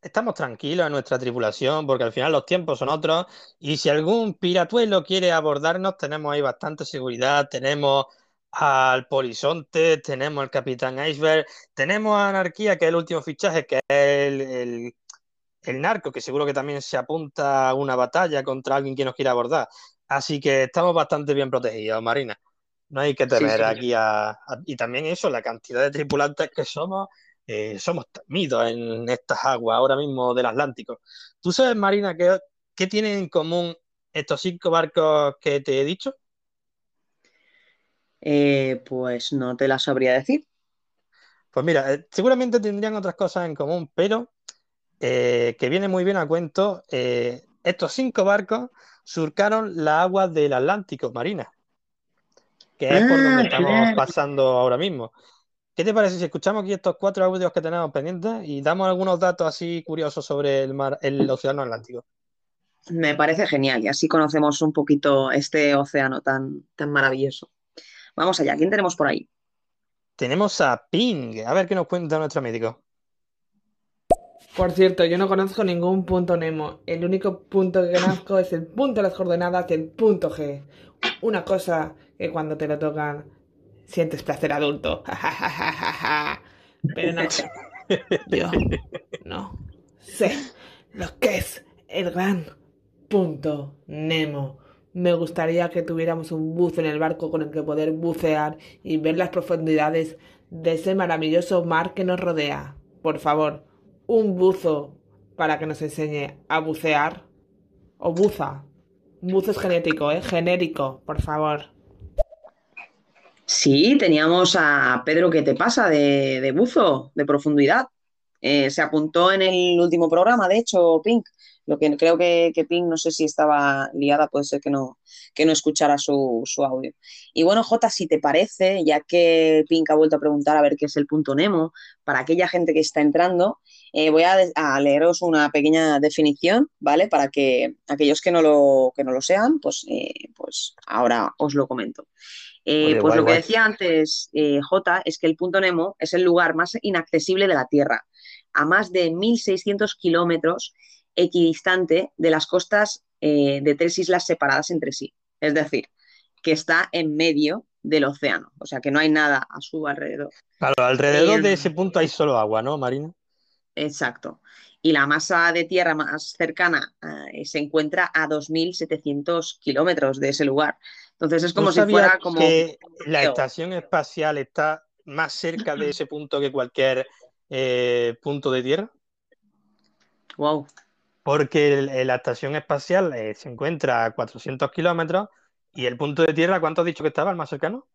estamos tranquilos en nuestra tripulación porque al final los tiempos son otros y si algún piratuelo quiere abordarnos tenemos ahí bastante seguridad, tenemos al Polizonte, tenemos al Capitán Iceberg, tenemos a Anarquía que es el último fichaje que es el, el, narco que seguro que también se apunta a una batalla contra alguien que nos quiera abordar. Así que estamos bastante bien protegidos, Marina. No hay que temer aquí a, Y también eso, la cantidad de tripulantes que somos eh, somos temidos en estas aguas ahora mismo del Atlántico. ¿Tú sabes, Marina, qué, qué tienen en común estos cinco barcos que te he dicho? Eh, pues no te la sabría decir. Pues mira, eh, seguramente tendrían otras cosas en común, pero que viene muy bien a cuento, estos cinco barcos surcaron las aguas del Atlántico, Marina, que es por donde ah, estamos pasando ahora mismo. ¿Qué te parece si escuchamos aquí estos cuatro audios que tenemos pendientes y damos algunos datos así curiosos sobre el, mar, el océano Atlántico? Me parece genial y así conocemos un poquito este océano tan, tan maravilloso. Vamos allá, ¿quién tenemos por ahí? tenemos a Ping. A ver qué nos cuenta nuestro médico. Por cierto, yo no conozco ningún punto Nemo. El único punto que conozco es el punto de las coordenadas del punto G. Una cosa que cuando te lo tocan sientes placer adulto. [LAUGHS] Pero no. Yo no sé lo que es el gran punto Nemo. Me gustaría que tuviéramos un buzo en el barco con el que poder bucear y ver las profundidades de ese maravilloso mar que nos rodea. Por favor, un buzo para que nos enseñe a bucear. O buza. Buzo es genético, ¿eh? Genérico, por favor. Sí, teníamos a Pedro ¿Qué te pasa? de, buzo, de profundidad. Eh, se apuntó en el último programa, de hecho, Pink. Lo que creo que, Pink, no sé si estaba liada, puede ser que no, que no escuchara su, su audio. Y bueno, Jota, si te parece, ya que Pink ha vuelto a preguntar a ver qué es el punto Nemo, para aquella gente que está entrando, eh, voy a leeros una pequeña definición, ¿vale? Para que aquellos que no lo, que no lo sean, pues, eh, pues ahora os lo comento. Eh, Oye, pues guay, lo que guay. decía antes eh, J es que el punto Nemo es el lugar más inaccesible de la Tierra, a más de 1.600 kilómetros equidistante de las costas eh, de tres islas separadas entre sí. Es decir, que está en medio del océano, o sea que no hay nada a su alrededor. Claro, alrededor de ese punto hay solo agua, ¿no, Marina? Exacto. Y la masa de tierra más cercana eh, se encuentra a 2.700 kilómetros de ese lugar. Entonces es ¿Tú como si fuera como... que la estación espacial está más cerca de ese punto que cualquier eh, punto de Tierra? Wow. Porque el- la estación espacial eh, se encuentra a 400 kilómetros y el punto de Tierra, ¿cuánto has dicho que estaba el más cercano?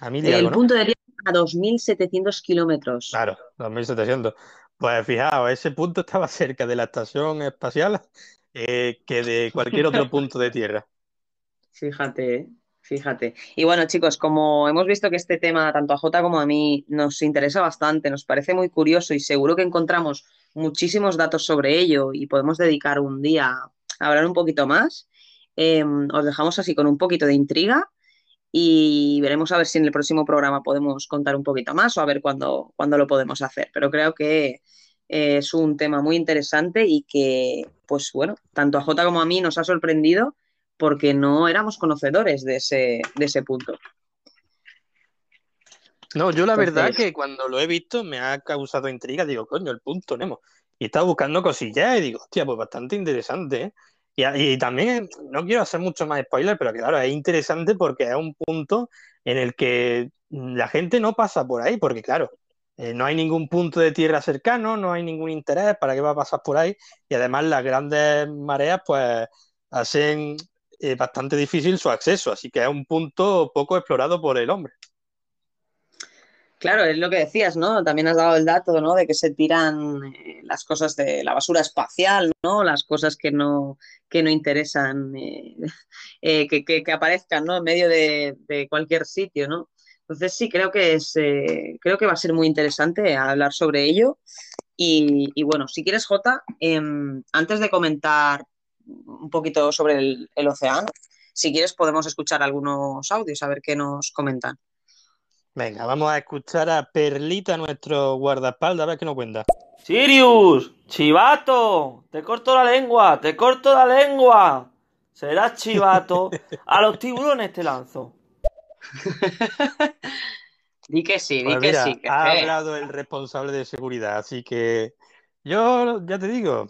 A mil El algo, ¿no? punto de tierra a 2.700 kilómetros. Claro, 2700. Pues fijaos, ese punto estaba cerca de la estación espacial eh, que de cualquier otro [LAUGHS] punto de Tierra. Fíjate, fíjate. Y bueno, chicos, como hemos visto que este tema, tanto a Jota como a mí, nos interesa bastante, nos parece muy curioso y seguro que encontramos muchísimos datos sobre ello y podemos dedicar un día a hablar un poquito más, eh, os dejamos así con un poquito de intriga y veremos a ver si en el próximo programa podemos contar un poquito más o a ver cuándo, cuándo lo podemos hacer. Pero creo que eh, es un tema muy interesante y que, pues bueno, tanto a Jota como a mí nos ha sorprendido porque no éramos conocedores de ese, de ese punto. No, yo la verdad que cuando lo he visto me ha causado intriga, digo, coño, el punto Nemo. Y estaba buscando cosillas y digo, hostia, pues bastante interesante, ¿eh? Y también, no quiero hacer mucho más spoiler, pero claro, es interesante porque es un punto en el que la gente no pasa por ahí, porque claro, eh, no hay ningún punto de tierra cercano, no hay ningún interés, ¿para qué va a pasar por ahí? Y además las grandes mareas, pues, hacen eh, bastante difícil su acceso, así que es un punto poco explorado por el hombre. Claro, es lo que decías, ¿no? También has dado el dato, ¿no? De que se tiran eh, las cosas de la basura espacial, ¿no? Las cosas que no, que no interesan, eh, [LAUGHS] eh, que, que- que aparezcan, ¿no? En medio de, de cualquier sitio, ¿no? Entonces sí, creo que es, creo que va a ser muy interesante hablar sobre ello. Y, y bueno, si quieres, Jota, em, antes de comentar un poquito sobre el, el océano, si quieres podemos escuchar algunos audios, a ver qué nos comentan. Venga, vamos a escuchar a Perlita, nuestro guardaespaldas, a ver qué nos cuenta. Sirius, chivato, te corto la lengua, te corto la lengua. Serás chivato, [LAUGHS] a los tiburones te lanzo. [LAUGHS] Di que sí, di Pues que sí. que ha hablado el responsable de seguridad, así que yo ya te digo,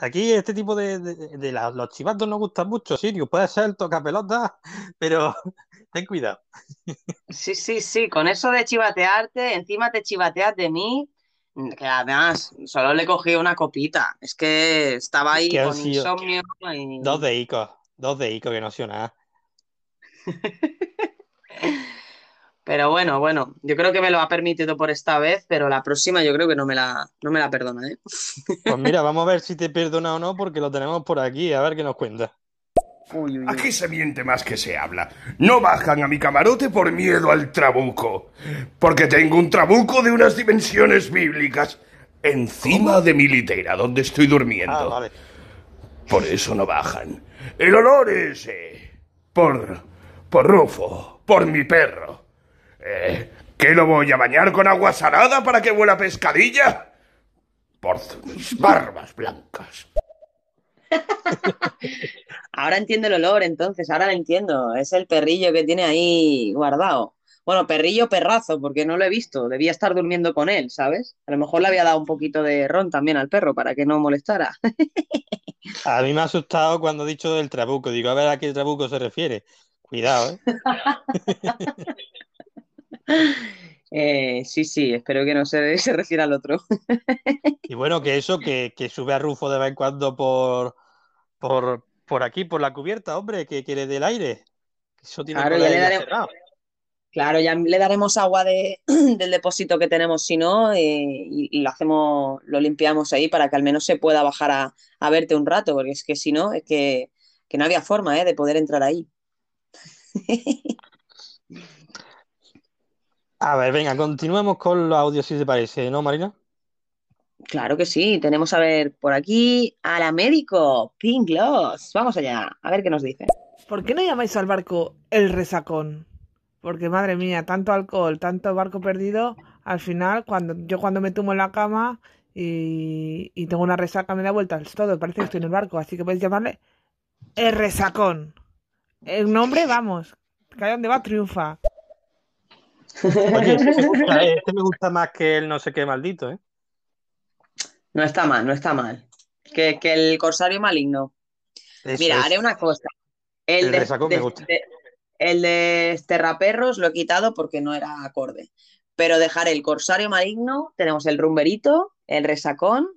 aquí este tipo de, de- de la- los chivatos nos gustan mucho, Sirius, puede ser el tocapelota, [LAUGHS] pero [LAUGHS] ten cuidado. Sí, sí, sí, con eso de chivatearte, encima te chivateas de mí, que además solo le cogí una copita. Es que estaba ahí con insomnio y... dos de Ico, dos de Ico que no ha sido nada. [LAUGHS] Pero bueno, bueno, yo creo que me lo ha permitido por esta vez, pero la próxima yo creo que no me la, no me la perdona, ¿eh? [LAUGHS] Pues mira, vamos a ver si te perdona o no, porque lo tenemos por aquí, a ver qué nos cuenta. Aquí se miente más que se habla. No bajan a mi camarote por miedo al trabuco. Porque tengo un trabuco de unas dimensiones bíblicas encima de mi litera donde estoy durmiendo. Ah, vale. Por eso no bajan. El olor ese. Por. por Rufo. Por mi perro. Eh, ¿Qué lo voy a bañar con agua salada para que huela a pescadilla? Por mis [LAUGHS] barbas blancas. Ahora entiendo el olor, entonces, ahora lo entiendo. Es el perrillo que tiene ahí guardado. Bueno, perrillo perrazo, porque no lo he visto. Debía estar durmiendo con él, ¿sabes? A lo mejor le había dado un poquito de ron también al perro para que no molestara. A mí me ha asustado cuando he dicho del trabuco. Digo, a ver a qué trabuco se refiere. Cuidado, ¿eh? [LAUGHS] Eh, sí, sí, espero que no se, [LAUGHS] se refiera al otro. [LAUGHS] Y bueno, que eso, que, que sube a Rufo de vez en cuando por, por, por aquí, por la cubierta, hombre, que, que le dé el aire. Eso tiene Claro, ya le cerrado. Claro, ya le daremos agua de, [CLEARS THROAT] del depósito que tenemos, si no, eh, y, y lo hacemos, lo limpiamos ahí para que al menos se pueda bajar a, a verte un rato, porque es que si no, es que, que no había forma, eh, de poder entrar ahí. [LAUGHS] A ver, venga, continuemos con los audios, si te parece, ¿no, Marina? Claro que sí, tenemos a ver por aquí a la médico, Pink Gloss. Vamos allá, a ver qué nos dice. ¿Por qué no llamáis al barco el resacón? Porque madre mía, tanto alcohol, tanto barco perdido, al final, cuando yo cuando me tumbo en la cama y, y tengo una resaca me da vueltas todo, parece que estoy en el barco, así que podéis llamarle el resacón. El nombre, vamos, que allá donde va triunfa. Oye, este me gusta, este me gusta más que el no sé qué maldito, ¿eh? No está mal, no está mal. Que, que el corsario maligno. Eso Mira, es. haré una cosa. El El de, resacón me gusta. de- el de Esterraperros lo he quitado porque no era acorde. Pero dejaré el corsario maligno, tenemos el rumberito, el resacón.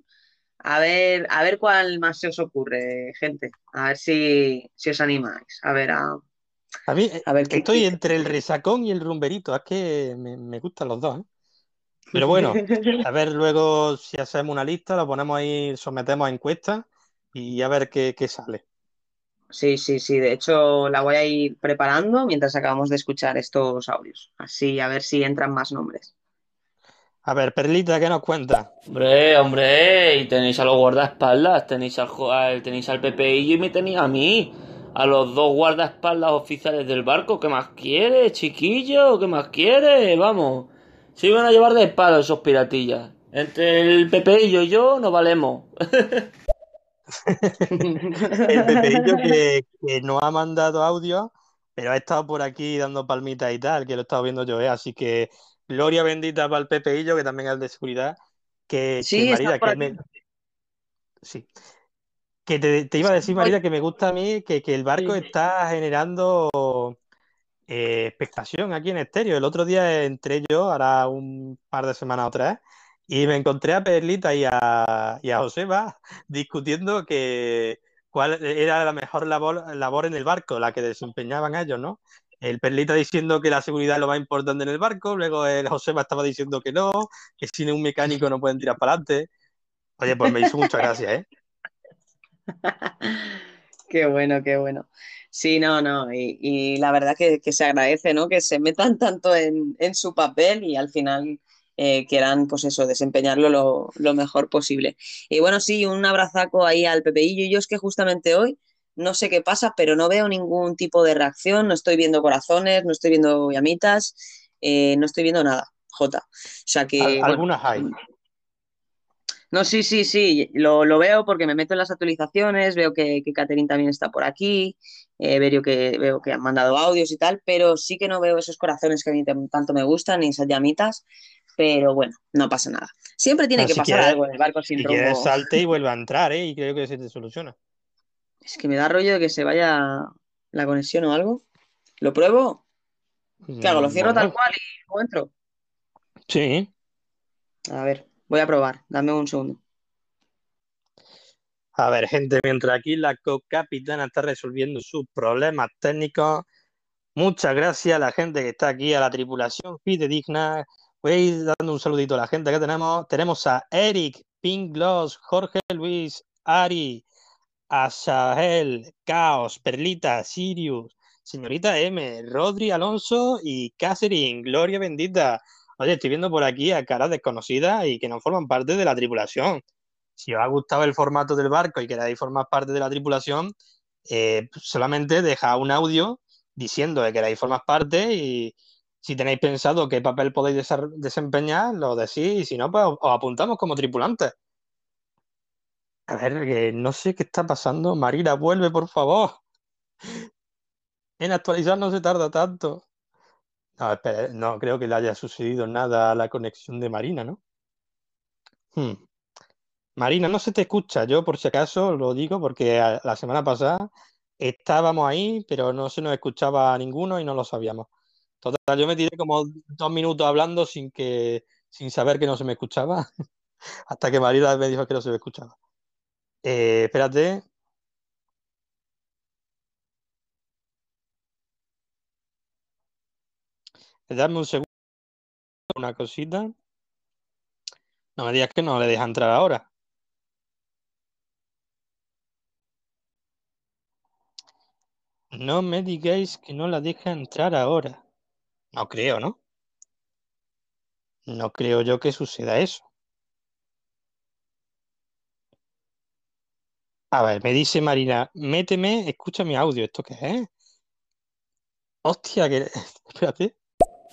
A ver, a ver cuál más se os ocurre, gente. A ver si, si os animáis. A ver, a, A mí a ver qué. estoy entre el resacón y el rumberito, es que me, me gustan los dos, ¿eh? Pero bueno, [LAUGHS] a ver luego si hacemos una lista, la ponemos ahí, sometemos a encuesta y a ver qué, qué sale. Sí, sí, sí. De hecho, la voy a ir preparando mientras acabamos de escuchar estos audios. Así, a ver si entran más nombres. A ver, Perlita, ¿qué nos cuenta? Hombre, hombre, y tenéis a los guardaespaldas, tenéis al, tenéis al Pepeillo y me tenéis a mí, a los dos guardaespaldas oficiales del barco. ¿Qué más quiere, chiquillo? ¿Qué más quiere? Vamos, se iban a llevar de espalda esos piratillas. Entre el Pepeillo y yo nos valemos. El Pepeillo que, que no ha mandado audio, pero ha estado por aquí dando palmitas y tal, que lo he estado viendo yo, ¿eh? Así que gloria bendita para el Pepeillo, que también es el de seguridad. Que, Sí, que está Marina, por que aquí. me... Sí. Que te, te iba a decir, Marina, que me gusta a mí que, que el barco está generando eh, expectación aquí en estéreo. El otro día entré yo, ahora un par de semanas otra vez, y me encontré a Perlita y a, y a Joseba [LAUGHS] discutiendo que cuál era la mejor labor, labor en el barco, la que desempeñaban ellos, ¿no? El Perlita diciendo que la seguridad es lo más importante en el barco, luego el Joseba estaba diciendo que no, que sin un mecánico no pueden tirar para adelante. Oye, pues me hizo mucha gracia, ¿eh? [LAUGHS] Qué bueno, qué bueno. Sí, no, no, y, y la verdad que, que se agradece, ¿no? Que se metan tanto en, en su papel y al final eh, quieran, pues eso, desempeñarlo lo, lo mejor posible. Y bueno, sí, un abrazaco ahí al Pepeillo. Yo es que justamente hoy no sé qué pasa, pero no veo ningún tipo de reacción, no estoy viendo corazones, no estoy viendo llamitas, eh, no estoy viendo nada, Jota. O sea que, Al- bueno, algunas hay. No, sí, sí, sí, lo, lo veo porque me meto en las actualizaciones, veo que, que Catherine también está por aquí, eh, veo que, veo que han mandado audios y tal, pero sí que no veo esos corazones que a mí tanto me gustan, ni esas llamitas, pero bueno, no pasa nada. Siempre tiene que si pasar algo en el barco sin Si quieres, salte y vuelve a entrar, ¿eh? Y creo que se te soluciona. Es que me da rollo de que se vaya la conexión o algo. ¿Lo pruebo? ¿Qué hago? ¿Lo cierro tal cual y luego entro? sí. A ver, voy a probar, dame un segundo. A ver, gente, mientras aquí la co-capitana está resolviendo sus problemas técnicos, muchas gracias a la gente que está aquí, a la tripulación fidedigna. Voy a ir dando un saludito a la gente que tenemos. Tenemos a Eric, Pink Gloss, Jorge Luis, Ari, a Sahel, Caos, Perlita, Sirius, Señorita M, Rodri Alonso y Catherine, Gloria bendita. Oye, estoy viendo por aquí a caras desconocidas y que no forman parte de la tripulación. Si os ha gustado el formato del barco y queréis formar parte de la tripulación, eh, solamente dejad un audio diciendo que queréis formar parte y Si tenéis pensado qué papel podéis desempeñar, lo decís, y si no, pues os os apuntamos como tripulantes. A ver, no sé qué está pasando. Marina, vuelve, por favor. [LAUGHS] En actualizar no se tarda tanto. No, espera, no creo que le haya sucedido nada a la conexión de Marina, ¿no? Hmm. Marina, no se te escucha. Yo, por si acaso, lo digo porque a- la semana pasada estábamos ahí, pero no se nos escuchaba a ninguno y no lo sabíamos. Total, yo me tiré como dos minutos hablando sin que, sin saber que no se me escuchaba, [LAUGHS] hasta que Marina me dijo que no se me escuchaba. Eh, espérate. Dame un segundo, una cosita. No me digas que no le deja entrar ahora. No me digáis que no la deja entrar ahora. No creo, ¿no? No creo yo que suceda eso. A ver, me dice Marina, méteme, escucha mi audio. ¿Esto qué es? Hostia, que... [LAUGHS] Espérate.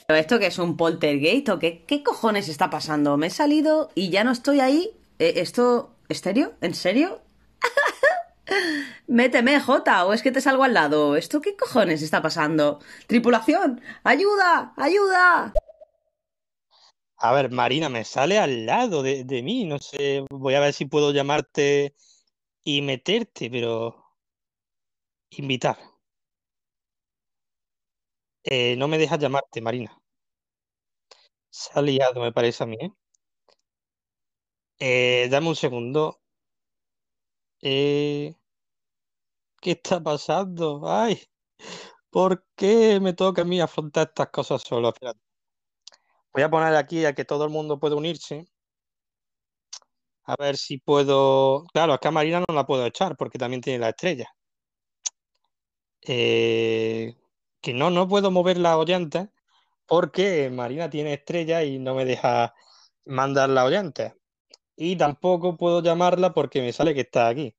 ¿Pero esto que es un poltergeist o qué, qué cojones está pasando? Me he salido y ya no estoy ahí. Eh, ¿Esto, estéreo? ¿En serio? [LAUGHS] Méteme, Jota, o es que te salgo al lado. ¿Esto qué cojones está pasando? Tripulación, ayuda, ayuda. A ver, Marina, me sale al lado de, de mí. No sé, voy a ver si puedo llamarte y meterte, pero... Invitar. Eh, no me dejas llamarte, Marina. Se ha liado, me parece a mí, ¿eh? Eh, dame un segundo. ¿qué está pasando? Ay, ¿por qué me toca a mí afrontar estas cosas solo? Voy a poner aquí a que todo el mundo pueda unirse. A ver si puedo. Claro, acá Marina no la puedo echar porque también tiene la estrella. Eh, que no, no puedo mover la ollanta porque Marina tiene estrella y no me deja mandar la ollanta. Y tampoco puedo llamarla porque me sale que está aquí.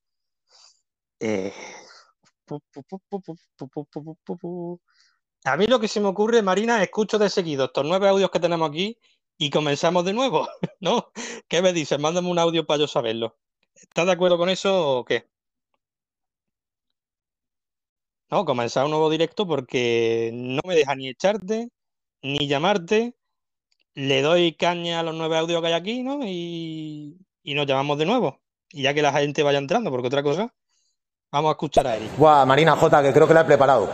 Eh... A mí lo que se me ocurre, Marina, escucho de seguido estos nueve audios que tenemos aquí y comenzamos de nuevo, ¿no? ¿Qué me dices? Mándame un audio para yo saberlo. ¿Estás de acuerdo con eso o qué? No, comenzar un nuevo directo porque no me deja ni echarte ni llamarte. Le doy caña a los nueve audios que hay aquí, ¿no? Y, y nos llamamos de nuevo. Y ya que la gente vaya entrando, porque otra cosa, vamos a escuchar a Eric. Buah, Marina J, que creo que la he preparado.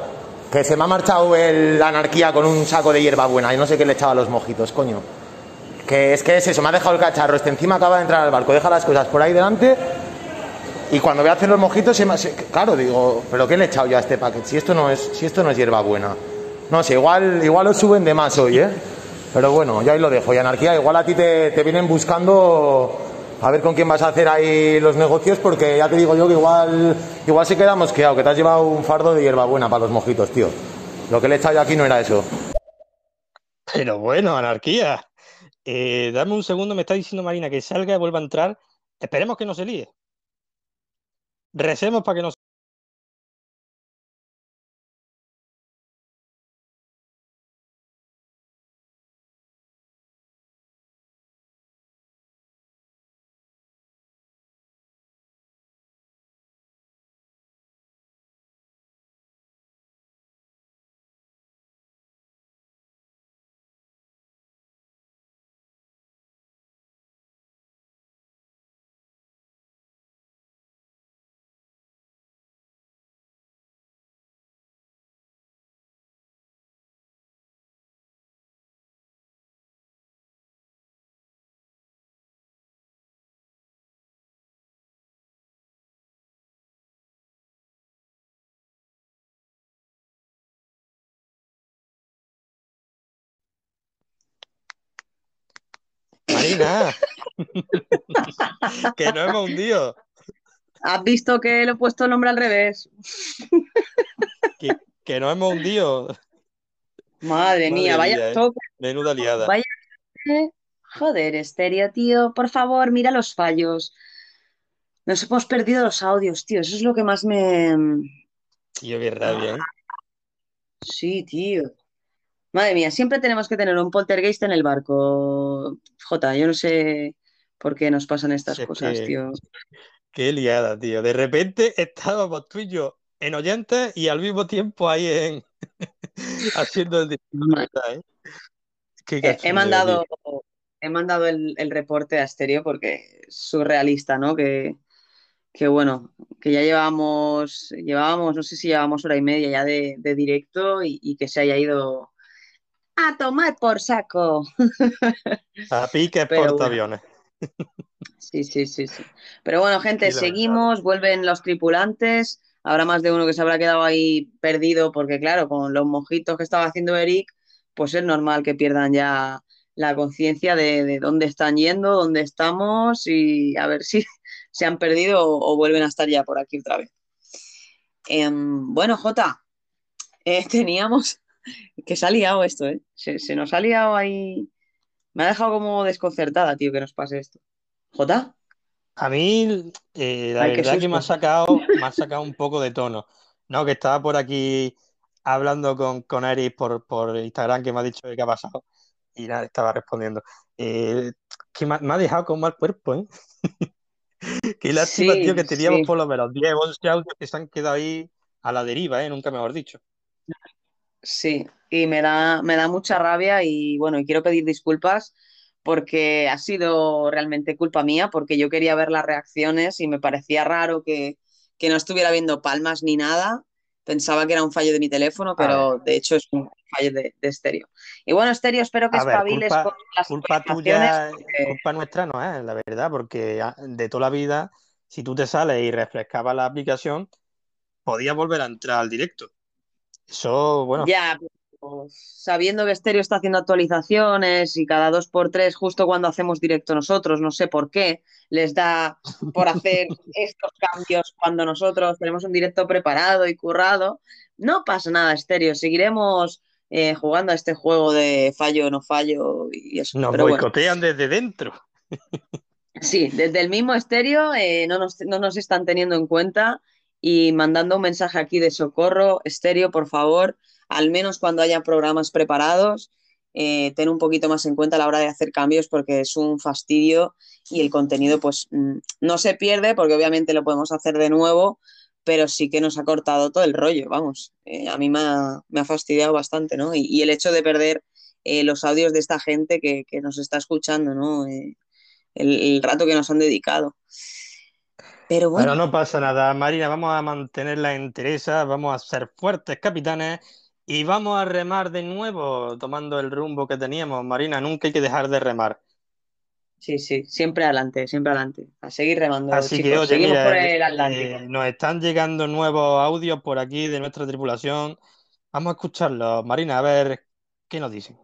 Que se me ha marchado la anarquía con un saco de hierbabuena y no sé qué le echaba a los mojitos, coño. Que es que es eso, me ha dejado el cacharro. Este encima acaba de entrar al barco, deja las cosas por ahí delante. Y cuando voy a hacer los mojitos, se me, se- claro, digo, ¿pero qué le he echado yo a este paquete? Si esto no es, si esto no es hierbabuena. No sé, igual, igual os suben de más hoy, ¿eh? Pero bueno, yo ahí lo dejo. Y anarquía, igual a ti te, te vienen buscando a ver con quién vas a hacer ahí los negocios, porque ya te digo yo que igual, igual se queda mosqueado, que te has llevado un fardo de hierbabuena para los mojitos, tío. Lo que le he echado yo aquí no era eso. Pero bueno, anarquía. Eh, dame un segundo, me está diciendo Marina que salga y vuelva a entrar. Esperemos que no se líe. Recemos para [LAUGHS] que no que hemos hundido. ¿Has visto que le he puesto el nombre al revés? Que, que no hemos hundido. Madre mía, vaya ¿eh? toque, Menuda liada. vaya toque. Joder, estéreo, tío. Por favor, mira los fallos. Nos hemos perdido los audios, tío. Eso es lo que más me. Tío, qué rabia, ¿eh? Sí, tío. Madre mía, siempre tenemos que tener un poltergeist en el barco. Jota, yo no sé por qué nos pasan estas cosas, que, tío. qué liada, tío. De repente estábamos tú y yo en oyentes y al mismo tiempo ahí en [LAUGHS] haciendo el directo, ¿eh? He, tío. mandado, he mandado el, el reporte a Estéreo porque es surrealista, ¿no? Que, que bueno, que ya llevábamos, llevábamos, no sé si llevábamos hora y media ya de, de directo y, y que se haya ido a tomar por saco. [LAUGHS] A piques Pero bueno, portaaviones. sí, sí, sí, sí. Pero bueno, gente, seguimos, vuelven los tripulantes. Habrá más de uno que se habrá quedado ahí perdido porque, claro, con los mojitos que estaba haciendo Eric, pues es normal que pierdan ya la conciencia de, de dónde están yendo, dónde estamos y a ver si [LAUGHS] se han perdido o, o vuelven a estar ya por aquí otra vez. Em, bueno, Jota, eh, [LAUGHS] teníamos que se ha liado esto, ¿eh? Se, se nos ha liado ahí. Me ha dejado como desconcertada, tío, que nos pase esto. ¿Jota? A mí, eh, la Ay, verdad que me ha sacado, me ha sacado un poco de tono. No, que estaba por aquí hablando con, con por, por Instagram que me ha dicho que qué ha pasado. Y nada, estaba respondiendo. Eh, que me, ha me ha dejado con mal cuerpo, ¿eh? [LAUGHS] Qué lástima, tío, que teníamos sí. por lo menos 10 o 11 audios que se han quedado ahí a la deriva, ¿eh? Nunca mejor dicho. Sí, y me da, me da mucha rabia y bueno, y quiero pedir disculpas porque ha sido realmente culpa mía, porque yo quería ver las reacciones y me parecía raro que, que no estuviera viendo palmas ni nada. Pensaba que era un fallo de mi teléfono, pero de hecho es un fallo de, de estéreo. Y bueno, estéreo, espero que a ver, espabiles culpa, con las culpa tuya, porque- culpa nuestra no es, la verdad, porque de toda la vida, si tú te sales y refrescabas la aplicación, podías volver a entrar al directo. Eso, bueno, Ya, pues, sabiendo que Stereo está haciendo actualizaciones y cada dos por tres, justo cuando hacemos directo nosotros, no sé por qué, les da por hacer [LAUGHS] estos cambios cuando nosotros tenemos un directo preparado y currado. No pasa nada, Stereo. Seguiremos eh, jugando a este juego de fallo o no fallo y eso. nos Pero bueno, boicotean desde dentro. Sí, desde el mismo estéreo eh, no nos, no nos están teniendo en cuenta y mandando un mensaje aquí de socorro, estéreo, por favor, al menos cuando haya programas preparados, eh, ten un poquito más en cuenta a la hora de hacer cambios porque es un fastidio y el contenido pues mm, no se pierde porque obviamente lo podemos hacer de nuevo, pero sí que nos ha cortado todo el rollo, vamos, Eh, a mí me ha, fastidiado bastante, ¿no? Y, el hecho de perder eh, los audios de esta gente que, que nos está escuchando, ¿no? El, el rato que nos han dedicado. Pero Pero bueno, no pasa nada, Marina, vamos a mantenerla en Teresa, vamos a ser fuertes capitanes y vamos a remar de nuevo, tomando el rumbo que teníamos. Marina, nunca hay que dejar de remar. sí, sí, siempre adelante, siempre adelante. A seguir remando, Así que, oye, Seguimos por mira, el eh, Atlántico. nos están llegando nuevos audios por aquí de nuestra tripulación. Vamos a escucharlos. Marina, a ver qué nos dicen.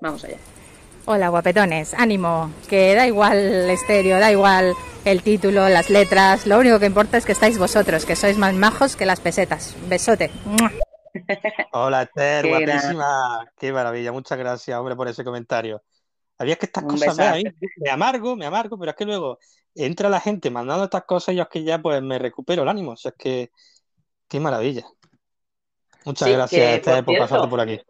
Vamos allá. Hola guapetones, ánimo, que da igual el estéreo, da igual el título, las letras, lo único que importa es que estáis vosotros, que sois más majos que las pesetas. Besote. [LAUGHS] Hola, Esther, Qué gran- guapísima. Qué maravilla. Muchas gracias, hombre, por ese comentario. Había que estas Un cosas, ¿ves? A besazo. mí me amargo, me amargo, pero es que luego entra la gente mandando estas cosas y yo es que ya pues me recupero el ánimo. O sea, es que qué maravilla. Muchas Sí, gracias, que, Esther, por por pasarte por aquí.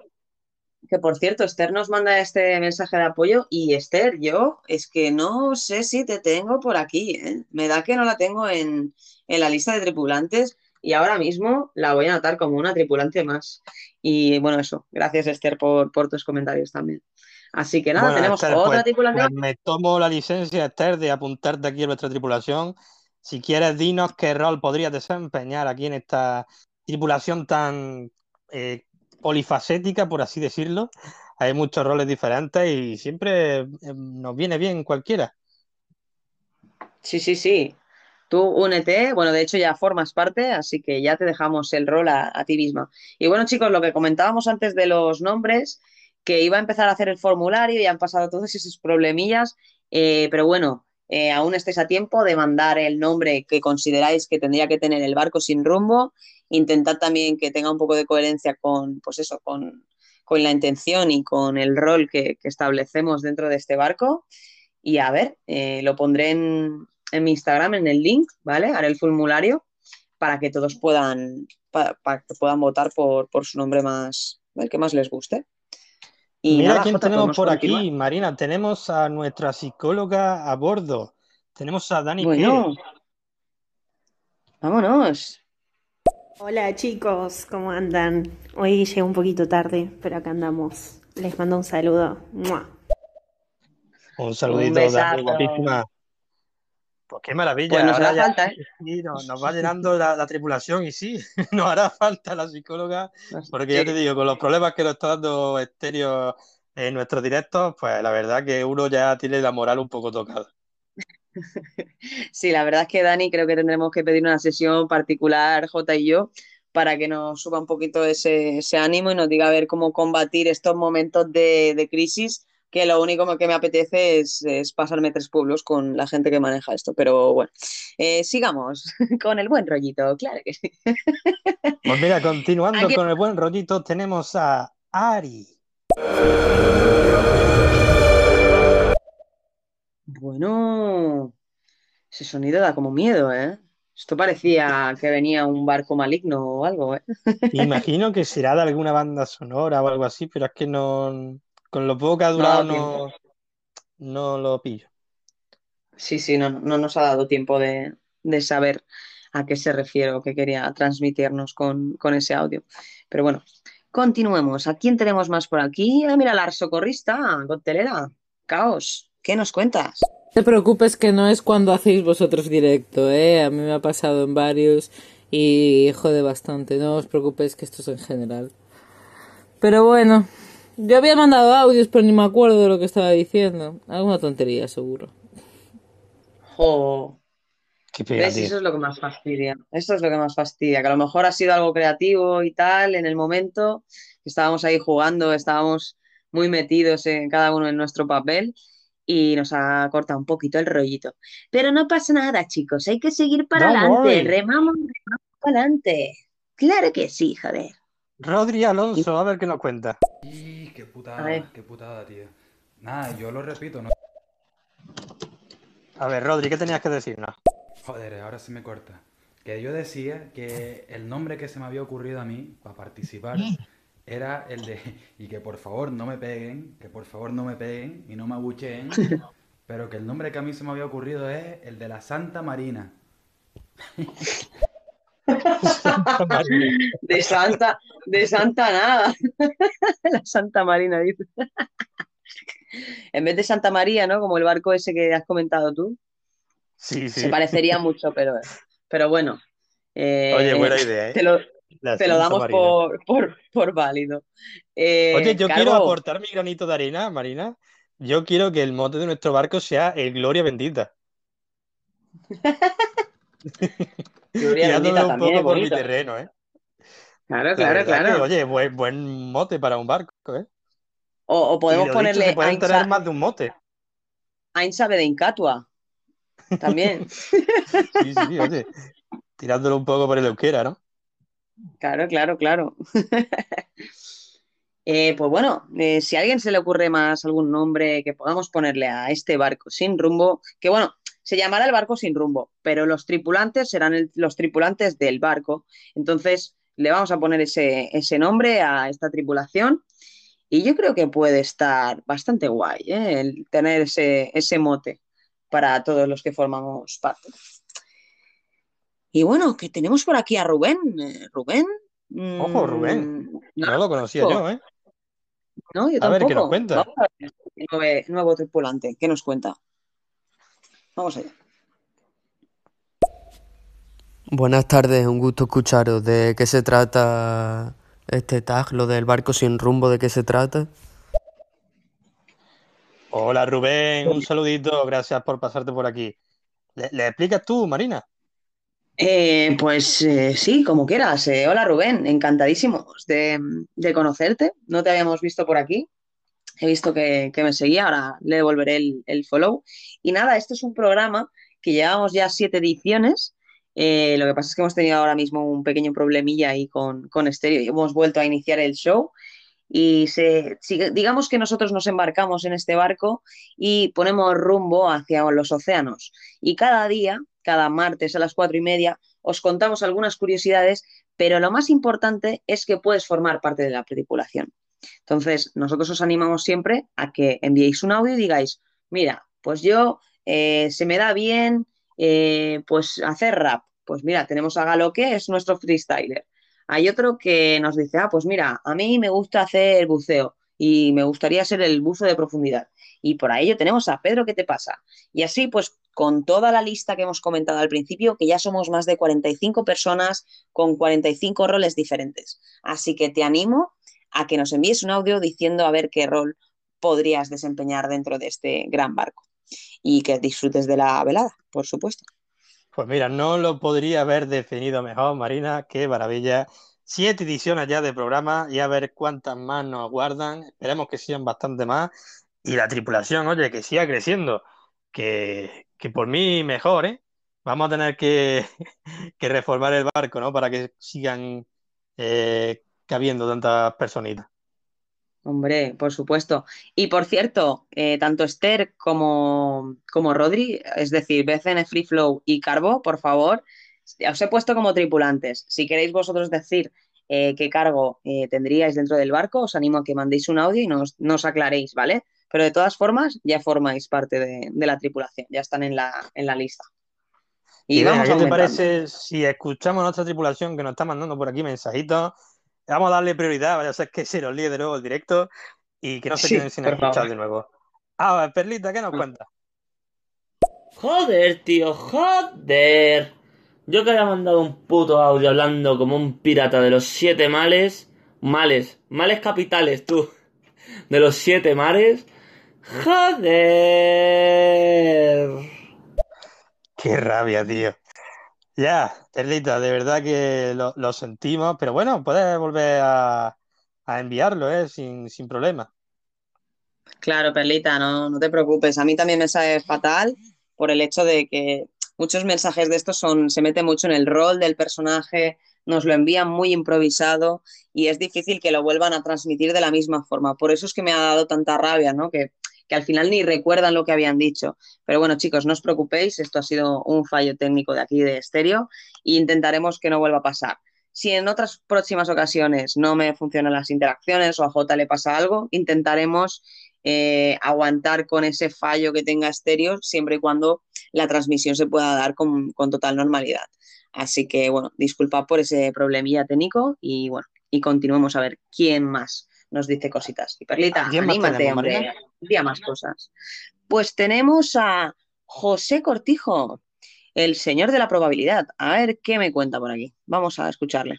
Que por cierto, Esther nos manda este mensaje de apoyo y Esther, yo es que no sé si te tengo por aquí, ¿eh? Me da que no la tengo en, en la lista de tripulantes y ahora mismo la voy a anotar como una tripulante más. Y bueno, eso, gracias Esther por, por tus comentarios también. Así que nada, Bueno, tenemos Esther, otra pues, pues más. me tomo la licencia, Esther, de apuntarte aquí a nuestra tripulación. Si quieres, dinos qué rol podrías desempeñar aquí en esta tripulación tan eh, polifacética, por así decirlo. Hay muchos roles diferentes y siempre eh, nos viene bien cualquiera. Sí, sí, sí. Tú únete, bueno, de hecho ya formas parte, así que ya te dejamos el rol a, a ti misma. Y bueno, chicos, lo que comentábamos antes de los nombres, que iba a empezar a hacer el formulario y han pasado todos esos problemillas, eh, pero bueno, eh, aún estáis a tiempo de mandar el nombre que consideráis que tendría que tener el barco sin rumbo. Intentad también que tenga un poco de coherencia con, pues eso, con, con la intención y con el rol que, que establecemos dentro de este barco. Y a ver, eh, lo pondré en, en mi Instagram, en el link, ¿vale? Haré el formulario para que todos puedan, pa- para, que puedan votar por, por su nombre más, el que más les guste. Y Mira nada, quién Jota, tenemos por continuar. aquí, Marina. Tenemos a nuestra psicóloga a bordo. Tenemos a Dani Bueno, Pérez. vámonos. Hola chicos, ¿cómo andan? Hoy llegué un poquito tarde, pero acá andamos. Les mando un saludo. ¡Mua! Un saludito. Dani, guapísima. Pues qué maravilla. Pues nos hará ya falta, ¿eh? sí, nos, nos va llenando la, la tripulación y sí, [LAUGHS] nos hará falta la psicóloga, porque ya te digo, con los problemas que nos está dando Estéreo en nuestros directos, pues la verdad que uno ya tiene la moral un poco tocada. [LAUGHS] Sí, la verdad es que Dani, creo que tendremos que pedir una sesión particular, Jota y yo, para que nos suba un poquito ese, ese ánimo y nos diga a ver cómo combatir estos momentos de, de crisis, que lo único que me apetece es, es pasarme tres pueblos con la gente que maneja esto. Pero bueno, Eh, sigamos [LAUGHS] con el buen rollito, claro que sí. [LAUGHS] Pues mira, continuando Aquí- con el buen rollito, tenemos a Ari. Bueno, ese sonido da como miedo, ¿eh? Esto parecía que venía un barco maligno o algo, ¿eh? Imagino que será de alguna banda sonora o algo así, pero es que no, con lo poco que ha durado no, no lo pillo. Sí, sí, no, no nos ha dado tiempo de, de saber a qué se refiere o qué quería transmitirnos con, con ese audio. Pero bueno, continuemos. ¿A quién tenemos más por aquí? Ah, mira, la socorrista, coctelera. Caos, ¿qué nos cuentas? No te preocupes que no es cuando hacéis vosotros directo, ¿eh? A mí me ha pasado en varios y jode bastante. No os preocupéis que esto es en general. Pero bueno, yo había mandado audios, pero ni me acuerdo de lo que estaba diciendo. Alguna tontería, seguro. Jo, Qué ¿ves? pegativo. Eso es lo que más fastidia. Esto es lo que más fastidia, que a lo mejor ha sido algo creativo y tal en el momento. Estábamos ahí jugando, estábamos muy metidos en cada uno en nuestro papel y nos ha cortado un poquito el rollito. Pero no pasa nada, chicos, hay que seguir para adelante, remamos, remamos para adelante. Claro que sí, joder. Rodri Alonso, a ver qué nos cuenta. Y qué A ver. putada, qué putada, tío. Nada, yo lo repito, ¿no? A ver, Rodri, ¿qué tenías que decirnos? Joder, ahora se me corta. Que yo decía que el nombre que se me había ocurrido a mí para participar era el de. Y que por favor no me peguen, que por favor no me peguen y no me abucheen. [LAUGHS] Pero que el nombre que a mí se me había ocurrido es el de la Santa Marina. [LAUGHS] De Santa, de Santa nada. [LAUGHS] La Santa Marina, dice. En vez de Santa María, ¿no? Como el barco ese que has comentado tú. Sí, sí. Se parecería mucho, pero, pero bueno. eh, Oye, buena idea, ¿eh? Te lo, La te lo damos por, por, por válido. Eh, Oye, yo quiero aportar mi granito de arena, Marina. Yo quiero que el mote de nuestro barco sea el Gloria Bendita. [LAUGHS] Gloria [LAUGHS] bendita un también, poco por mi terreno, ¿eh? Claro, La claro, claro. que, oye, buen, buen mote para un barco, ¿eh? O, podemos dicho, ponerle se pueden tener más de un mote. Ain sabe de Incatua. También. [LAUGHS] Sí, sí, oye. Tirándolo un poco por el euskera, ¿no? Claro, claro, claro. [LAUGHS] Eh, pues bueno, eh, si a alguien se le ocurre más algún nombre que podamos ponerle a este barco sin rumbo, que bueno, se llamará el barco sin rumbo, pero los tripulantes serán los tripulantes del barco. Entonces, le vamos a poner ese, ese nombre a esta tripulación y yo creo que puede estar bastante guay, ¿eh? el tener ese, ese mote para todos los que formamos parte. Y bueno, que tenemos por aquí a Rubén. Eh, Rubén. Ojo, mm, Rubén. no No lo conocía yo, ¿eh? No, yo A ver, ¿qué nos tampoco. cuenta? Vamos a ver el nueve- nuevo tripulante. ¿Qué nos cuenta? Vamos allá. Buenas tardes, un gusto escucharos. ¿De qué se trata este tag, lo del barco sin rumbo, de qué se trata? Hola, Rubén. Un saludito. Gracias por pasarte por aquí. ¿Le, le explicas tú, Marina? Eh, pues eh, sí, como quieras. Eh, hola Rubén, encantadísimos de, conocerte. No te habíamos visto por aquí. He visto que, me seguía, ahora le devolveré el, el follow. Y nada, este es un programa que llevamos ya siete ediciones. Lo que pasa es que hemos tenido ahora mismo un pequeño problemilla ahí con, con Estéreo y hemos vuelto a iniciar el show. Y se, digamos que nosotros nos embarcamos en este barco y ponemos rumbo hacia los océanos. Y cada día, cada martes a las cuatro y media, os contamos algunas curiosidades, Pero lo más importante es que puedes formar parte de la tripulación. Entonces, nosotros os animamos siempre a que enviéis un audio y digáis, mira, pues yo eh, se me da bien eh, pues hacer rap. Pues mira, tenemos a Galo que es nuestro freestyler. Hay otro que nos dice, ah, pues mira, a mí me gusta hacer buceo y me gustaría ser el buzo de profundidad. Y por ello tenemos a Pedro, ¿qué te pasa? Y así, pues con toda la lista que hemos comentado al principio, que ya somos más de 45 personas con 45 roles diferentes. Así que te animo a que nos envíes un audio diciendo a ver qué rol podrías desempeñar dentro de este gran barco y que disfrutes de la velada, por supuesto. Pues mira, no lo podría haber definido mejor, Marina, qué maravilla. Siete ediciones ya de programa y a ver cuántas más nos guardan. Esperemos que sean bastante más. Y la tripulación, oye, que siga creciendo. Que, que por mí mejor, ¿eh? Vamos a tener que, [LAUGHS] que reformar el barco, ¿no? Para que sigan eh, cabiendo tantas personitas. Hombre, por supuesto. Y por cierto, eh, tanto Esther como, como Rodri, es decir, BCN Free Flow y Carbo, por favor, os he puesto como tripulantes. Si queréis vosotros decir eh, qué cargo eh, tendríais dentro del barco, os animo a que mandéis un audio y nos, nos aclaréis, ¿vale? Pero de todas formas, ya formáis parte de, de la tripulación, ya están en la, en la lista. Y, y vamos ¿qué te parece si escuchamos a nuestra tripulación que nos está mandando por aquí mensajitos? Vamos a darle prioridad, vaya a ser que se nos líe de nuevo el directo y que no se queden sin escuchar favor. de nuevo. Ah, Perlita, ¿qué nos cuenta? Joder, tío, joder. Yo que había mandado un puto audio hablando como un pirata de los siete males. Males, males capitales, tú. De los siete mares. Joder. Qué rabia, tío. Ya, Perlita, de verdad que lo, lo sentimos, pero bueno, puedes volver a, a enviarlo, ¿eh? Sin, sin problema. Claro, Perlita, no, no te preocupes. A mí también me sabe fatal por el hecho de que muchos mensajes de estos son, se mete mucho en el rol del personaje, nos lo envían muy improvisado y es difícil que lo vuelvan a transmitir de la misma forma. Por eso es que me ha dado tanta rabia, ¿no? Que que al final ni recuerdan lo que habían dicho. Pero bueno, chicos, no os preocupéis, esto ha sido un fallo técnico de aquí de estéreo e intentaremos que no vuelva a pasar. Si en otras próximas ocasiones no me funcionan las interacciones o a J le pasa algo, intentaremos eh, aguantar con ese fallo que tenga estéreo siempre y cuando la transmisión se pueda dar con, con total normalidad. Así que bueno, disculpa por ese problemilla técnico y bueno, y continuemos a ver quién más nos dice cositas. Y Perlita, anímate, hombre, día más cosas. Pues tenemos a José Cortijo, el señor de la probabilidad. A ver qué me cuenta por aquí. Vamos a escucharle.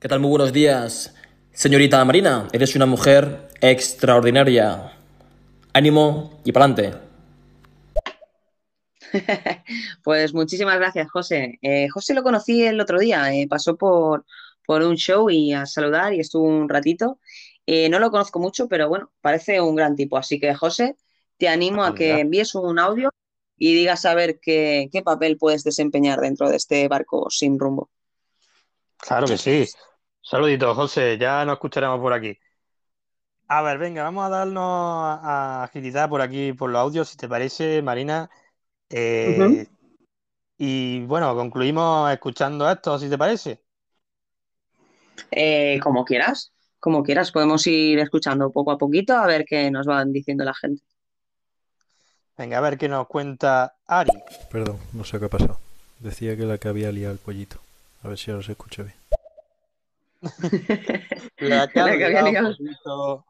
¿Qué tal? Muy buenos días. Señorita Marina, eres una mujer extraordinaria. Ánimo y pa'lante. [LAUGHS] pues muchísimas gracias, José. Eh, José lo conocí el otro día, eh, pasó por, por un show y a saludar y estuvo un ratito eh, no lo conozco mucho, pero bueno, parece un gran tipo. Así que, José, te animo a que envíes un audio y digas a ver qué, qué papel puedes desempeñar dentro de este barco sin rumbo. Claro que sí. Saludito, José. Ya nos escucharemos por aquí. A ver, venga, vamos a darnos a agilidad por aquí, por los audios, si te parece, Marina. Eh. Y bueno, concluimos escuchando esto, si te parece. Eh, como quieras como quieras, podemos ir escuchando poco a poquito a ver qué nos van diciendo la gente. Venga, a ver qué nos cuenta Ari. Perdón, no sé qué ha pasado. Decía que la que había liado el pollito. A ver si ahora se escucha bien. [LAUGHS] la que, [LAUGHS] la que había liado. Pollito.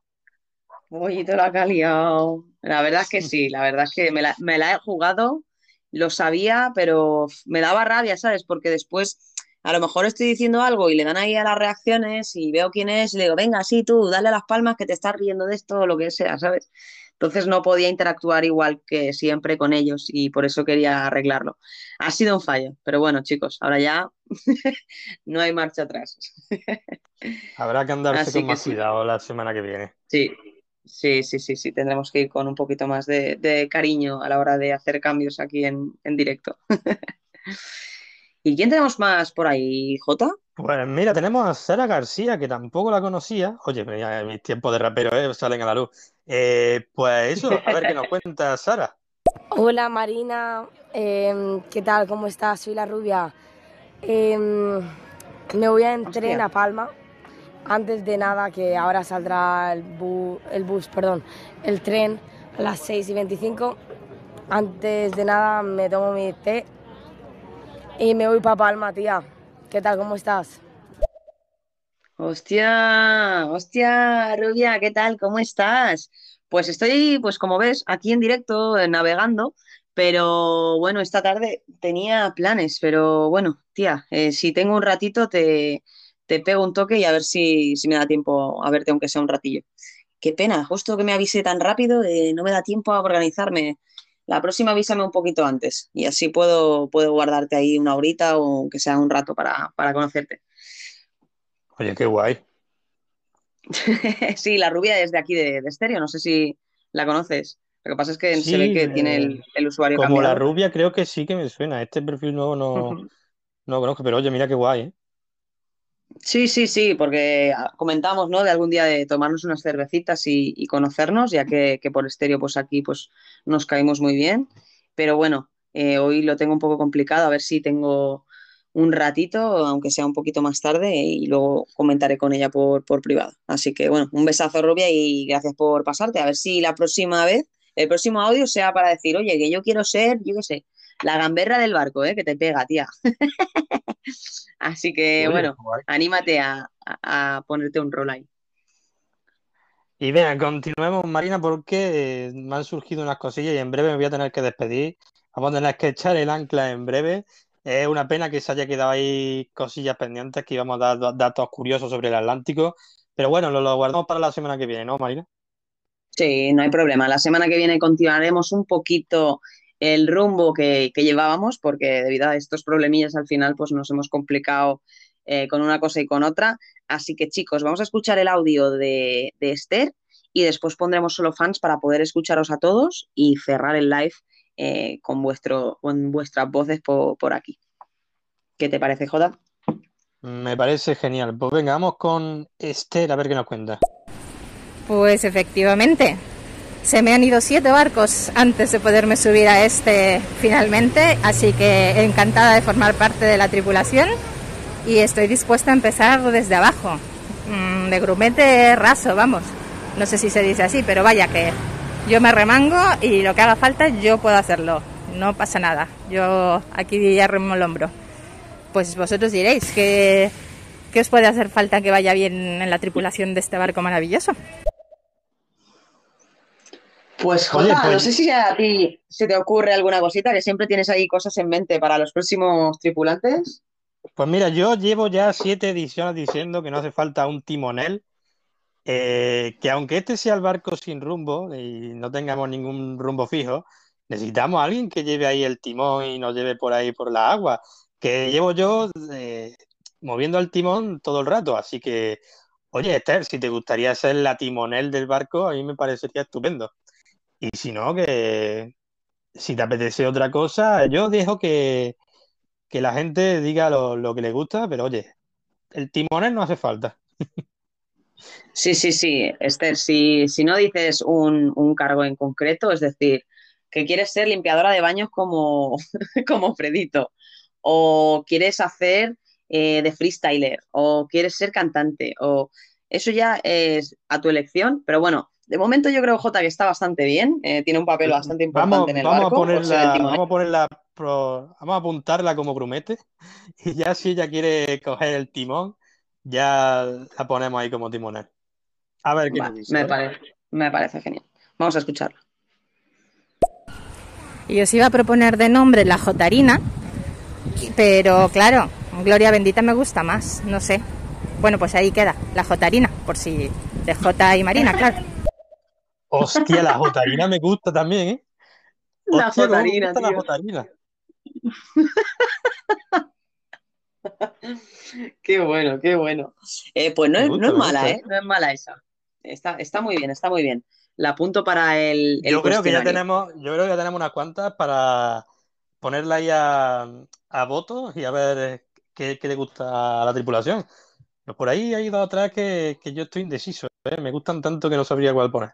Pollito la que ha liado. La verdad es que sí, la verdad es que me la, me la he jugado, lo sabía, pero me daba rabia, ¿sabes? Porque después a lo mejor estoy diciendo algo y le dan ahí a las reacciones y veo quién es y le digo, venga, sí, tú, dale las palmas que te estás riendo de esto o lo que sea, ¿sabes? Entonces no podía interactuar igual que siempre con ellos y por eso quería arreglarlo. Ha sido un fallo, pero bueno, chicos, ahora ya [LAUGHS] no hay marcha atrás. Habrá que andarse Así con más sí. cuidado la semana que viene. Sí, sí, sí, sí, sí, tendremos que ir con un poquito más de, de cariño a la hora de hacer cambios aquí en, en directo. [LAUGHS] ¿Y quién tenemos más por ahí, Jota? Pues mira, tenemos a Sara García, que tampoco la conocía. Oye, mira, mis tiempos de rapero ¿eh? salen a la luz. Eh, pues eso, a ver qué nos [LAUGHS] cuenta Sara. Hola Marina, eh, ¿qué tal? ¿Cómo estás? Soy la rubia. Eh, Me voy en tren a Palma. Antes de nada, que ahora saldrá el, bu- el bus, perdón, el tren a las 6 y 25. Antes de nada, me tomo mi té y me voy para Palma, tía. ¿Qué tal? ¿Cómo estás? Hostia, hostia, Rubia, ¿qué tal? ¿Cómo estás? Pues estoy, pues como ves, aquí en directo, eh, navegando, pero bueno, esta tarde tenía planes, pero bueno, tía, eh, si tengo un ratito te, te pego un toque y a ver si, si me da tiempo a verte, aunque sea un ratillo. Qué pena, justo que me avise tan rápido, eh, no me da tiempo a organizarme. La próxima avísame un poquito antes y así puedo, puedo guardarte ahí una horita o aunque sea un rato para, para conocerte. Oye, qué guay. [LAUGHS] Sí, la rubia es de aquí de, de Estéreo, no sé si la conoces. Lo que pasa es que se ve que tiene el, el usuario como la rubia creo que sí que me suena. Este perfil nuevo no, no lo conozco, pero oye, mira qué guay, ¿eh? Sí, sí, sí, porque ah, comentamos, ¿no? De algún día de tomarnos unas cervecitas y, conocernos, ya que, que por Estéreo, pues aquí, pues nos caímos muy bien. Pero bueno, eh, hoy lo tengo un poco complicado, a ver si tengo un ratito, aunque sea un poquito más tarde, y luego comentaré con ella por, por privado. Así que bueno, un besazo, Rubia, y gracias por pasarte. A ver si la próxima vez, el próximo audio sea para decir, oye, que yo quiero ser, yo qué sé, la gamberra del barco, ¿eh? Que te pega, tía. [LAUGHS] [LAUGHS] Así que Oye, bueno, guay. anímate a, a- a ponerte un rol ahí. Y venga, continuemos, Marina, porque me han surgido unas cosillas y en breve me voy a tener que despedir. Vamos a tener que echar el ancla en breve. Es una pena que se haya quedado ahí cosillas pendientes, que íbamos a dar datos curiosos sobre el Atlántico. Pero bueno, lo, lo guardamos para la semana que viene, ¿no, Marina? Sí, no hay problema. La semana que viene continuaremos un poquito el rumbo que, que llevábamos, porque debido a estos problemillas al final, pues nos hemos complicado eh, con una cosa y con otra. Así que chicos, vamos a escuchar el audio de, de Esther y después pondremos solo fans para poder escucharos a todos y cerrar el live eh, con, vuestro, con vuestras voces por, por aquí. ¿Qué te parece, Joda? Me parece genial. Pues venga, vamos con Esther a ver qué nos cuenta. Pues efectivamente, se me han ido siete barcos antes de poderme subir a este finalmente, así que encantada de formar parte de la tripulación y estoy dispuesta a empezar desde abajo, Mm, de grumete raso, vamos. No sé si se dice así, pero vaya que yo me remango y lo que haga falta yo puedo hacerlo. No pasa nada. Yo aquí ya remo el hombro. Pues vosotros diréis que ¿Qué os puede hacer falta que vaya bien en la tripulación de este barco maravilloso? Pues Oye, Jota, pues- no sé si a ti se te ocurre alguna cosita, que siempre tienes ahí cosas en mente para los próximos tripulantes. Pues mira, yo llevo ya siete ediciones diciendo que no hace falta un timonel, eh, que aunque este sea el barco sin rumbo y no tengamos ningún rumbo fijo, necesitamos a alguien que lleve ahí el timón y nos lleve por ahí por la agua, que llevo yo eh, moviendo el timón todo el rato, así que, oye, Esther, si te gustaría ser la timonel del barco, a mí me parecería estupendo. Y si no, que si te apetece otra cosa, yo dejo que que la gente diga lo, lo que le gusta, pero oye, el timonel no hace falta. Sí, sí, sí, Esther, si, si no dices un, un cargo en concreto, es decir, que quieres ser limpiadora de baños como, [LAUGHS] como Fredito, o quieres hacer eh, de freestyler, o quieres ser cantante, o eso ya es a tu elección, pero bueno, de momento yo creo, Jota, que está bastante bien, eh, tiene un papel bastante importante Vamos, en el vamos barco, el timonel. vamos a ponerla, pro- vamos a apuntarla como grumete, [LAUGHS] y ya si ella quiere coger el timón, ya la ponemos ahí como timonel. A ver qué Va, nos dice, me ¿vale? parece, me parece genial. Vamos a escucharlo. Y os iba a proponer de nombre la Jotarina, pero claro, Gloria Bendita me gusta más, no sé. Bueno, pues ahí queda, la Jotarina, por si de Jota y Marina, claro. [LAUGHS] Hostia, la jotarina me gusta también, ¿eh? La Hostia, me jotarina, gusta la tío. jotarina. [LAUGHS] Qué bueno, qué bueno. Eh, pues no es, no es mala, gusta, ¿eh? No es mala esa. Está, está muy bien, está muy bien. La apunto para el, el Yo creo que ya tenemos, yo creo que ya tenemos unas cuantas para ponerla ahí a, a voto y a ver eh, qué, qué le gusta a la tripulación. Pero por ahí hay dos atrás que, que yo estoy indeciso, ¿eh? Me gustan tanto que no sabría cuál poner.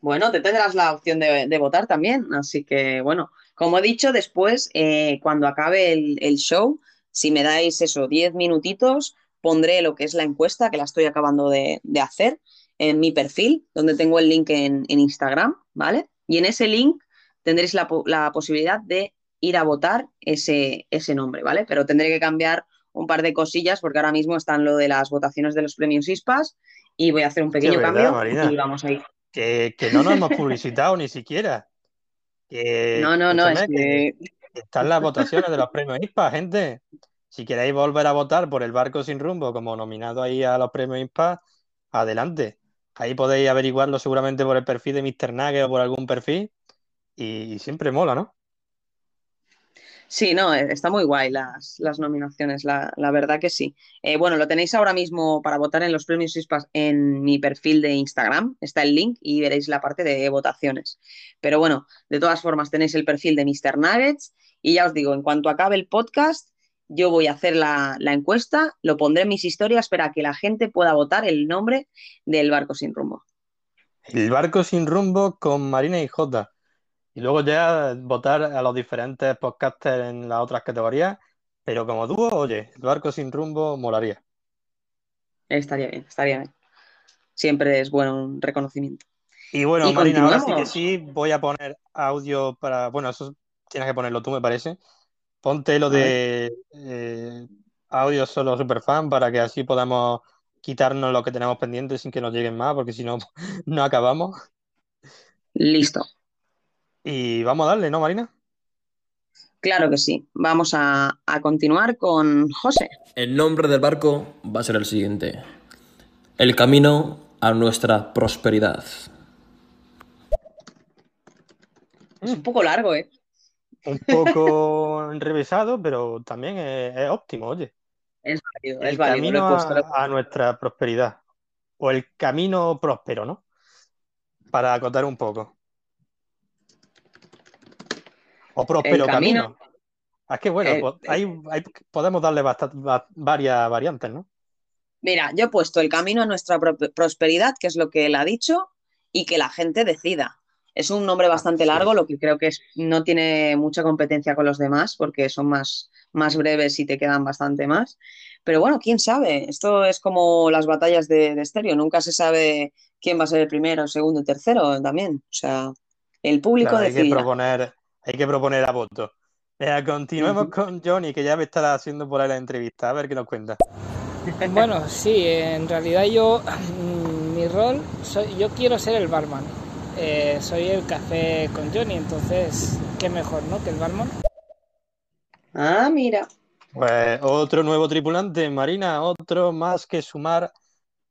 Bueno, te tendrás la opción de, de votar también. Así que, bueno, como he dicho, después, eh, cuando acabe el, el show, si me dais eso, 10 minutitos, pondré lo que es la encuesta, que la estoy acabando de, de hacer, en mi perfil, donde tengo el link en, en Instagram, ¿vale? Y en ese link tendréis la, po- la posibilidad de ir a votar ese, ese nombre, ¿vale? Pero tendré que cambiar un par de cosillas porque ahora mismo están lo de las votaciones de los premios ISPAS y voy a hacer un pequeño ¿verdad, cambio Marina? y vamos a ir. Que, que no nos hemos [LAUGHS] publicitado ni siquiera. Que, No, no, no, es escúchame, que que están las votaciones de los premios ISPA, gente. Si queréis volver a votar por el Barco Sin Rumbo como nominado ahí a los premios ISPA, adelante. Ahí podéis averiguarlo seguramente por el perfil de Mr. Nugget o por algún perfil. Y, y siempre mola, ¿no? Sí, no, eh, está muy guay las, nominaciones, la, la verdad que sí. Eh, bueno, lo tenéis ahora mismo para votar en los premios ISPAS en mi perfil de Instagram, está el link y veréis la parte de votaciones. Pero bueno, de todas formas tenéis el perfil de Mr. Nuggets y ya os digo, en cuanto acabe el podcast, yo voy a hacer la, la encuesta, lo pondré en mis historias para que la gente pueda votar el nombre del barco sin rumbo. El Barco Sin Rumbo con Marina y Jota. Y luego ya votar a los diferentes podcasters en las otras categorías. Pero como dúo, oye, el Barco Sin Rumbo molaría. Estaría bien, estaría bien. Siempre es bueno un reconocimiento. Y bueno, Y Marina, ahora sí que sí, voy a poner audio para. Bueno, eso tienes que ponerlo tú, me parece. Ponte lo de eh, audio solo superfan para que así podamos quitarnos lo que tenemos pendiente sin que nos lleguen más, porque si no, [LAUGHS] no acabamos. Listo. Y vamos a darle, ¿no, Marina? Claro que sí. Vamos a, a continuar con José. El nombre del barco va a ser el siguiente. El camino a nuestra prosperidad. Es un poco largo, ¿eh? Un poco [LAUGHS] enrevesado, pero también es, es óptimo, oye. Es válido, El es válido. Camino a nuestra prosperidad. O el camino próspero, ¿no? Para acotar un poco. O próspero El camino- camino. Ah, Es que bueno, Eh, po- hay- hay- podemos darle basta- va- varias variantes, ¿no? Mira, yo he puesto el camino a nuestra pro- prosperidad, que es lo que él ha dicho, y que la gente decida. Es un nombre bastante largo, lo que creo que es, no tiene mucha competencia con los demás, porque son más, más breves y te quedan bastante más. Pero bueno, quién sabe. Esto es como las batallas de, de estéreo. Nunca se sabe quién va a ser el primero, el segundo, el tercero también. O sea, el público Claro, hay que proponer, hay que proponer a voto. Continuemos con Johnny, que ya me estará haciendo por ahí la entrevista. A ver qué nos cuenta. [LAUGHS] Bueno, sí, en realidad yo, mm, mi rol, soy, yo quiero ser el barman. Eh, soy el café con Johnny, entonces, qué mejor, ¿no? Que el barman. Ah, mira. Pues otro nuevo tripulante, Marina, otro más que sumar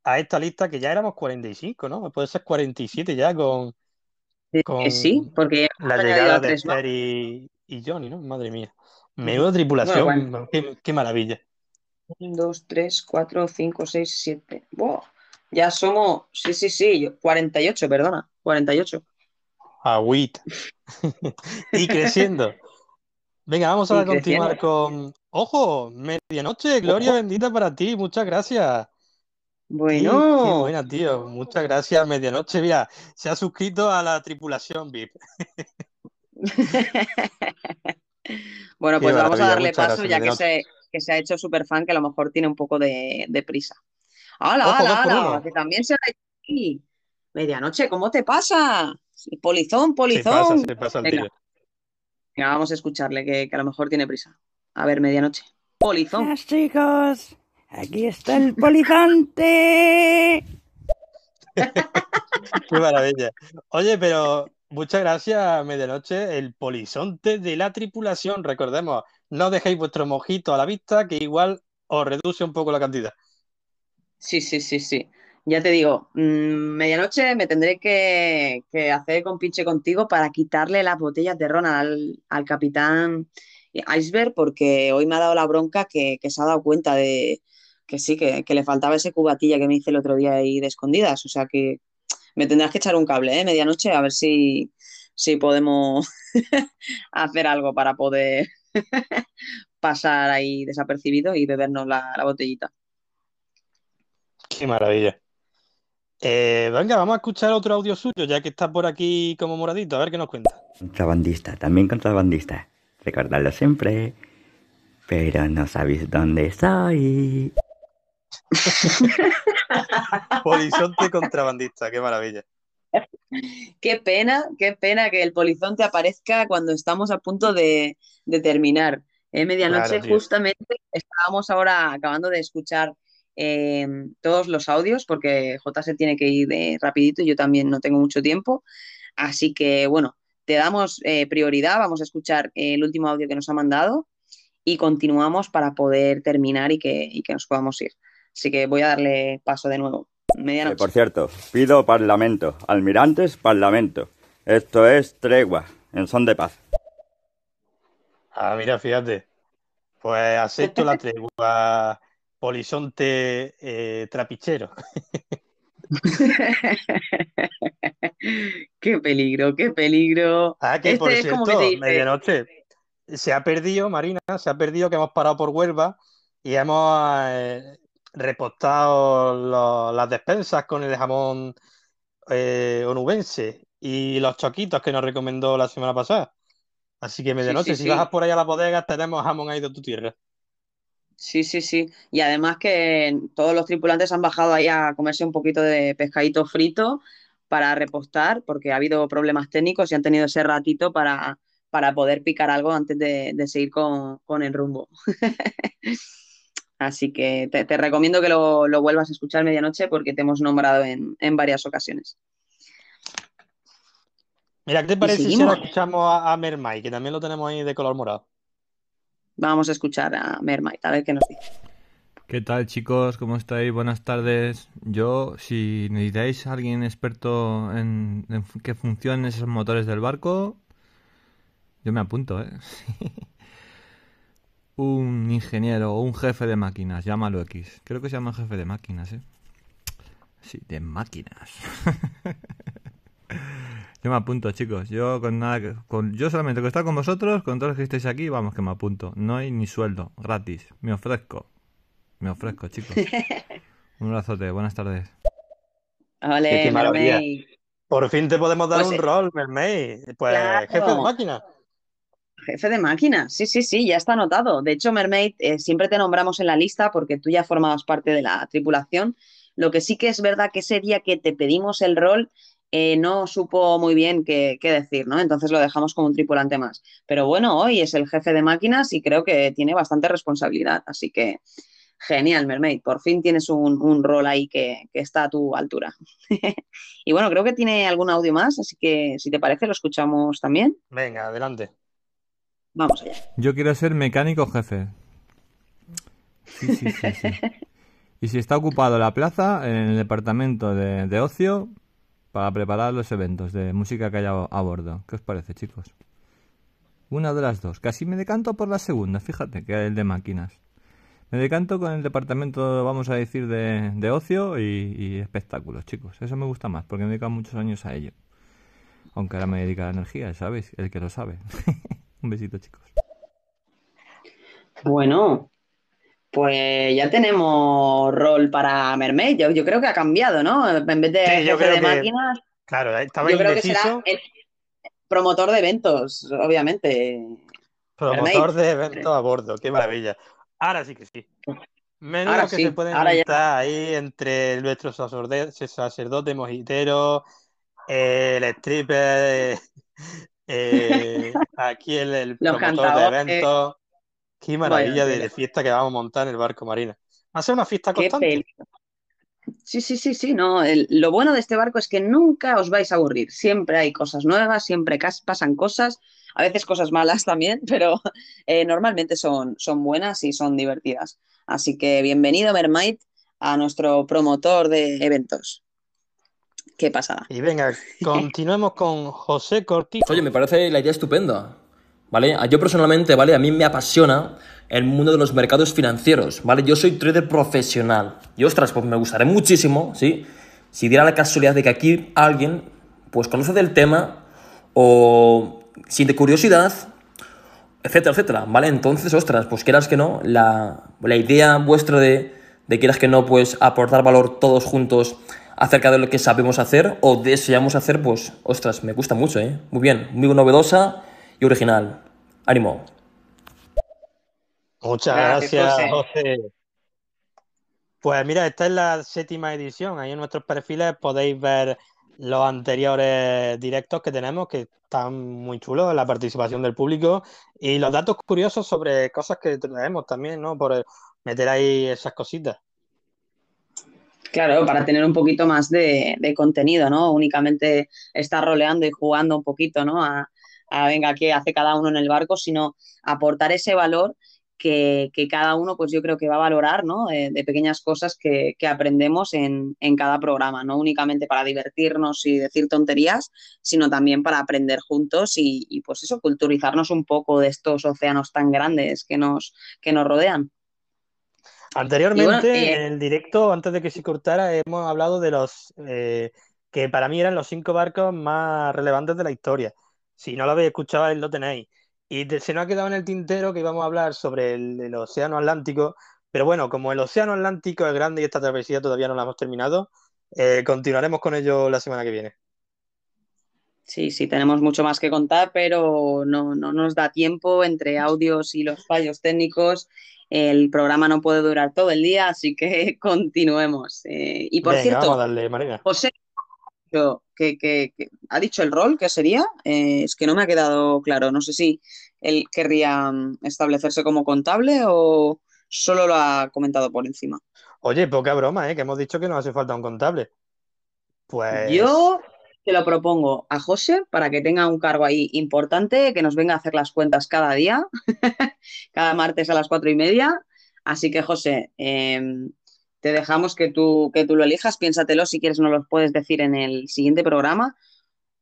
a esta lista que ya éramos 45, ¿no? Puede ser 47 ya con, con sí, porque la llegada de. Esther y, y Johnny, ¿no? Madre mía. Menuda tripulación, Bueno, Qué, qué maravilla. Un, dos, tres, cuatro, cinco, seis, siete. ¡Buah! Ya somos, sí, sí, sí, yo- 48, perdona, 48. Agüita. [LAUGHS] y creciendo. Venga, vamos a continuar con. ¡Ojo! Medianoche, gloria Ojo. bendita para ti, muchas gracias. Bueno, buena, tío. Muchas gracias, Medianoche. Mira, se ha suscrito a la tripulación VIP. [LAUGHS] bueno, Qué pues vamos a darle paso gracias, ya que se, que se ha hecho súper fan, que a lo mejor tiene un poco de, de prisa. ¡Hala, hala, hala! Que también se ha hecho aquí. Medianoche, ¿cómo te pasa? Polizón, Se pasa, polizón. se pasa el Venga, tío. venga, vamos a escucharle, que, que a lo mejor tiene prisa. A ver, medianoche. Polizón. Buenas chicos, aquí está el polizante. [LAUGHS] Qué maravilla. Oye, pero muchas gracias, Medianoche, el polizonte de la tripulación. Recordemos, no dejéis vuestro mojito a la vista, que igual os reduce un poco la cantidad. Sí, sí, sí, sí. Ya te digo, mm, medianoche me tendré que, que hacer compinche contigo para quitarle las botellas de ron al, al capitán Iceberg, porque hoy me ha dado la bronca que, que se ha dado cuenta de que sí, que, que le faltaba ese cubatilla que me hice el otro día ahí de escondidas. O sea que me tendrás que echar un cable, ¿eh? Medianoche, a ver si, si podemos [LAUGHS] hacer algo para poder [LAUGHS] pasar ahí desapercibido y bebernos la, la botellita. Qué maravilla. Eh, venga, vamos a escuchar otro audio suyo, ya que está por aquí como moradito, a ver qué nos cuenta. Contrabandista, también contrabandista. Recordadlo siempre. pero no sabéis dónde soy. [LAUGHS] Polizonte contrabandista, qué maravilla. Qué pena, qué pena que el polizonte aparezca cuando estamos a punto de, de terminar. Eh, medianoche, Claro, justamente, estábamos ahora acabando de escuchar eh, todos los audios porque J se tiene que ir de rapidito y yo también no tengo mucho tiempo. Así que, bueno, te damos eh, prioridad, vamos a escuchar eh, el último audio que nos ha mandado y continuamos para poder terminar y que, y que nos podamos ir. Así que voy a darle paso de nuevo. Eh, Medianoche. por cierto, pido parlamento. Almirantes, parlamento. Esto es tregua, en son de paz. Ah, mira, fíjate. Pues acepto la tregua, polizonte eh, trapichero. [LAUGHS] Qué peligro, qué peligro. Ah, que por Este es como que cierto, dice, medianoche. Se ha perdido, Marina, se ha perdido que hemos parado por Huelva y hemos eh, repostado lo- las despensas con el jamón eh, onubense y los choquitos que nos recomendó la semana pasada. Así que medianoche, sí, si sí. bajas por ahí a la bodega, tenemos jamón ahí de tu tierra. Sí, sí, sí. Y además que todos los tripulantes han bajado ahí a comerse un poquito de pescadito frito para repostar, porque ha habido problemas técnicos y han tenido ese ratito para, para poder picar algo antes de, de seguir con, con el rumbo. [LAUGHS] Así que te, te recomiendo que lo, lo vuelvas a escuchar medianoche porque te hemos nombrado en, en varias ocasiones. Mira, ¿qué te parece si ahora escuchamos a, a Mermay, que también lo tenemos ahí de color morado? Vamos a escuchar a Mermaid, a ver qué nos dice. ¿Qué tal chicos? ¿Cómo estáis? Buenas tardes. Yo, si necesitáis a alguien experto en, en que funcionen esos motores del barco, yo me apunto, ¿eh? [LAUGHS] Un ingeniero o un jefe de máquinas, llámalo X. Creo que se llama jefe de máquinas, ¿eh? Sí, de máquinas. [LAUGHS] Yo me apunto, chicos. Yo con nada que- con yo solamente con estar con vosotros, con todos los que estáis aquí, vamos que me apunto. No hay ni sueldo, gratis. Me ofrezco. Me ofrezco, chicos. [LAUGHS] Un abrazote, buenas tardes. Por fin te podemos dar Pues, un rol, Mermay. Pues claro. jefe de máquina. Jefe de máquina, sí, sí, sí, ya está anotado. De hecho, Mermaid, eh, siempre te nombramos en la lista porque tú ya formabas parte de la tripulación. Lo que sí que es verdad que ese día que te pedimos el rol, eh, no supo muy bien qué, qué decir, ¿no? Entonces lo dejamos como un tripulante más. Pero bueno, hoy es el jefe de máquinas y creo que tiene bastante responsabilidad. Así que genial, Mermaid. Por fin tienes un, rol ahí que está a tu altura. [LAUGHS] y bueno, creo que tiene algún audio más, así que si te parece, lo escuchamos también. Venga, adelante. Vamos allá. Yo quiero ser mecánico jefe. Sí, sí, sí, sí. [LAUGHS] Y si está ocupado la plaza, en el departamento de, de ocio, para preparar los eventos de música que haya a bordo. ¿Qué os parece, chicos? Una de las dos. Casi me decanto por la segunda, fíjate, que es el de máquinas. Me decanto con el departamento, vamos a decir, de, de ocio y, y espectáculos, chicos. Eso me gusta más, porque me he dedicado muchos años a ello. Aunque ahora me dedica a la energía, ¿sabéis? El que lo sabe. [LAUGHS] Un besito, chicos. Bueno, pues ya tenemos rol para Mermaid. Yo, yo creo que ha cambiado, ¿no? En vez de Sí, yo creo de que- máquinas, Claro, estaba yo creo que será el promotor de eventos, obviamente. Promotor Mermaid. de eventos a bordo, qué maravilla. Ahora sí que sí. Menos Ahora que sí, se puede ahora ya. montar ahí entre nuestro sacerde- sacerdote mojitero, el stripper, eh, aquí el, [LAUGHS] promotor de eventos. Qué maravilla de, fiesta que vamos a montar en el barco Marina. Va a ser una fiesta constante. Sí, sí, sí, sí, no. el- lo bueno de este barco es que nunca os vais a aburrir. Siempre hay cosas nuevas, siempre pasan cosas, a veces cosas malas también, [LAUGHS] pero eh, normalmente son, son buenas y son divertidas. Así que bienvenido, Mermaid, a nuestro promotor de eventos. Qué pasada. Y venga, [LAUGHS] continuemos con José Cortijo. Oye, me parece la idea estupenda. ¿Vale? A- Yo personalmente, ¿vale? A mí me apasiona el mundo de los mercados financieros, ¿vale? Yo soy trader profesional. Y ostras, pues me gustaría muchísimo, ¿sí? Si diera la casualidad de que aquí alguien, pues conoce del tema o siente curiosidad, etcétera, etcétera, ¿vale? Entonces, ostras, pues quieras que no, la, la idea vuestra de, de quieras que no, pues aportar valor todos juntos acerca de lo que sabemos hacer o deseamos hacer, pues, ostras, me gusta mucho, ¿eh? Muy bien, muy novedosa y original. Ánimo. Muchas Gracias, gracias, José. Pues mira, esta es la séptima edición. Ahí en nuestros perfiles podéis ver los anteriores directos que tenemos, que están muy chulos, la participación del público y los datos curiosos sobre cosas que traemos también, ¿no? Por meter ahí esas cositas. Claro, para tener un poquito más de, de contenido, ¿no? Únicamente estar roleando y jugando un poquito, ¿no? A, a venga, qué hace cada uno en el barco, sino aportar ese valor que, que cada uno, pues yo creo que va a valorar, ¿no? De, de pequeñas cosas que, que aprendemos en, en cada programa, no únicamente para divertirnos y decir tonterías, sino también para aprender juntos y, y, pues eso, culturizarnos un poco de estos océanos tan grandes que nos, que nos rodean. Anteriormente, bueno, eh, en el directo, antes de que se cortara, hemos hablado de los eh, que para mí eran los cinco barcos más relevantes de la historia. Si no lo habéis escuchado, ahí lo tenéis. Y se nos ha quedado en el tintero que íbamos a hablar sobre el, el Océano Atlántico. Pero bueno, como el Océano Atlántico es grande y esta travesía todavía no la hemos terminado, eh, continuaremos con ello la semana que viene. Sí, sí, tenemos mucho más que contar, pero no, no nos da tiempo entre audios y los fallos técnicos. El programa no puede durar todo el día, así que [LAUGHS] continuemos. Eh, y por Venga, cierto, vamos a darle, Marina. José, que, que- que ha dicho el rol, ¿qué sería? Eh, es que no me ha quedado claro. No sé si él querría mm, establecerse como contable o solo lo ha comentado por encima. Oye, poca broma, ¿eh? Que hemos dicho que nos hace falta un contable. Pues Yo te lo propongo a José para que tenga un cargo ahí importante, que nos venga a hacer las cuentas cada día, [LAUGHS] cada martes a las cuatro y media. Así que, José, em, te dejamos que tú, que tú lo elijas, piénsatelo, si quieres nos lo puedes decir en el siguiente programa,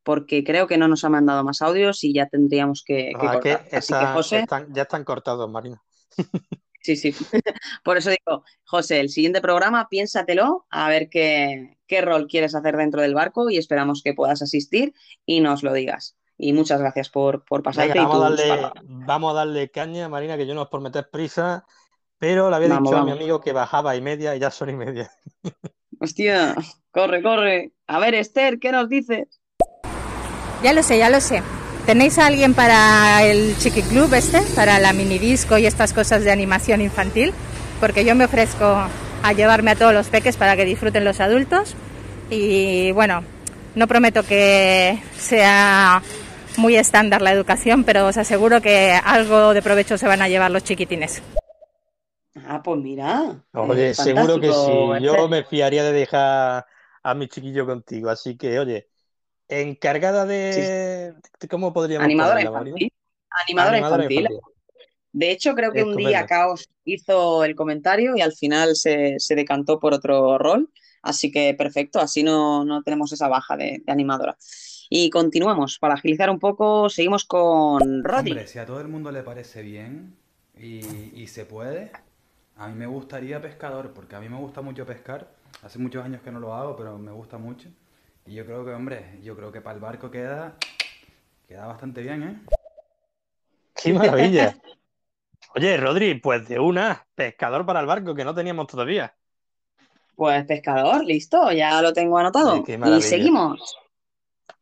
porque creo que no nos ha mandado más audios y ya tendríamos que, que ah, que cortar. Así que, José, están- ya están cortados, Marina. [LAUGHS] sí, sí. [LAUGHS] Por eso digo, José, el siguiente programa, piénsatelo, a ver qué, qué rol quieres hacer dentro del barco y esperamos que puedas asistir y nos lo digas. Y muchas gracias por, por pasarte Venga, y vamos a darle, palabras. vamos a darle caña, Marina, que yo no es por meter prisa, pero le había Vamos, dicho a mi vamos. amigo que bajaba y media y ya son y media. [LAUGHS] Hostia, corre, corre. A ver, Esther, ¿qué nos dices? Ya lo sé, ya lo sé. ¿Tenéis a alguien para el Chiqui Club este? Para la mini disco y estas cosas de animación infantil? Porque yo me ofrezco a llevarme a todos los peques para que disfruten los adultos. Y bueno, no prometo que sea muy estándar la educación, pero os aseguro que algo de provecho se van a llevar los chiquitines. Ah, pues mira. Oye, seguro que sí. Yo me fiaría de dejar a mi chiquillo contigo. Así que, oye, encargada de... ¿Cómo podríamos Animadora infantil. Animadora, Animadora infantil. infantil. De hecho, creo que un día. Caos hizo el comentario y al final se, se decantó por otro rol. Así que perfecto, así no, no tenemos esa baja de, de animadora. Y continuamos. Para agilizar un poco, seguimos con Rodri. Hombre, si a todo el mundo le parece bien y, y se puede, a mí me gustaría pescador, porque a mí me gusta mucho pescar. Hace muchos años que no lo hago, pero me gusta mucho. Y yo creo que, hombre, yo creo que para el barco queda, queda bastante bien, ¿eh? ¡Qué maravilla! [LAUGHS] Oye, Rodri, pues de una, pescador para el barco, que no teníamos todavía. Pues pescador, listo, ya lo tengo anotado. Ay, qué y seguimos.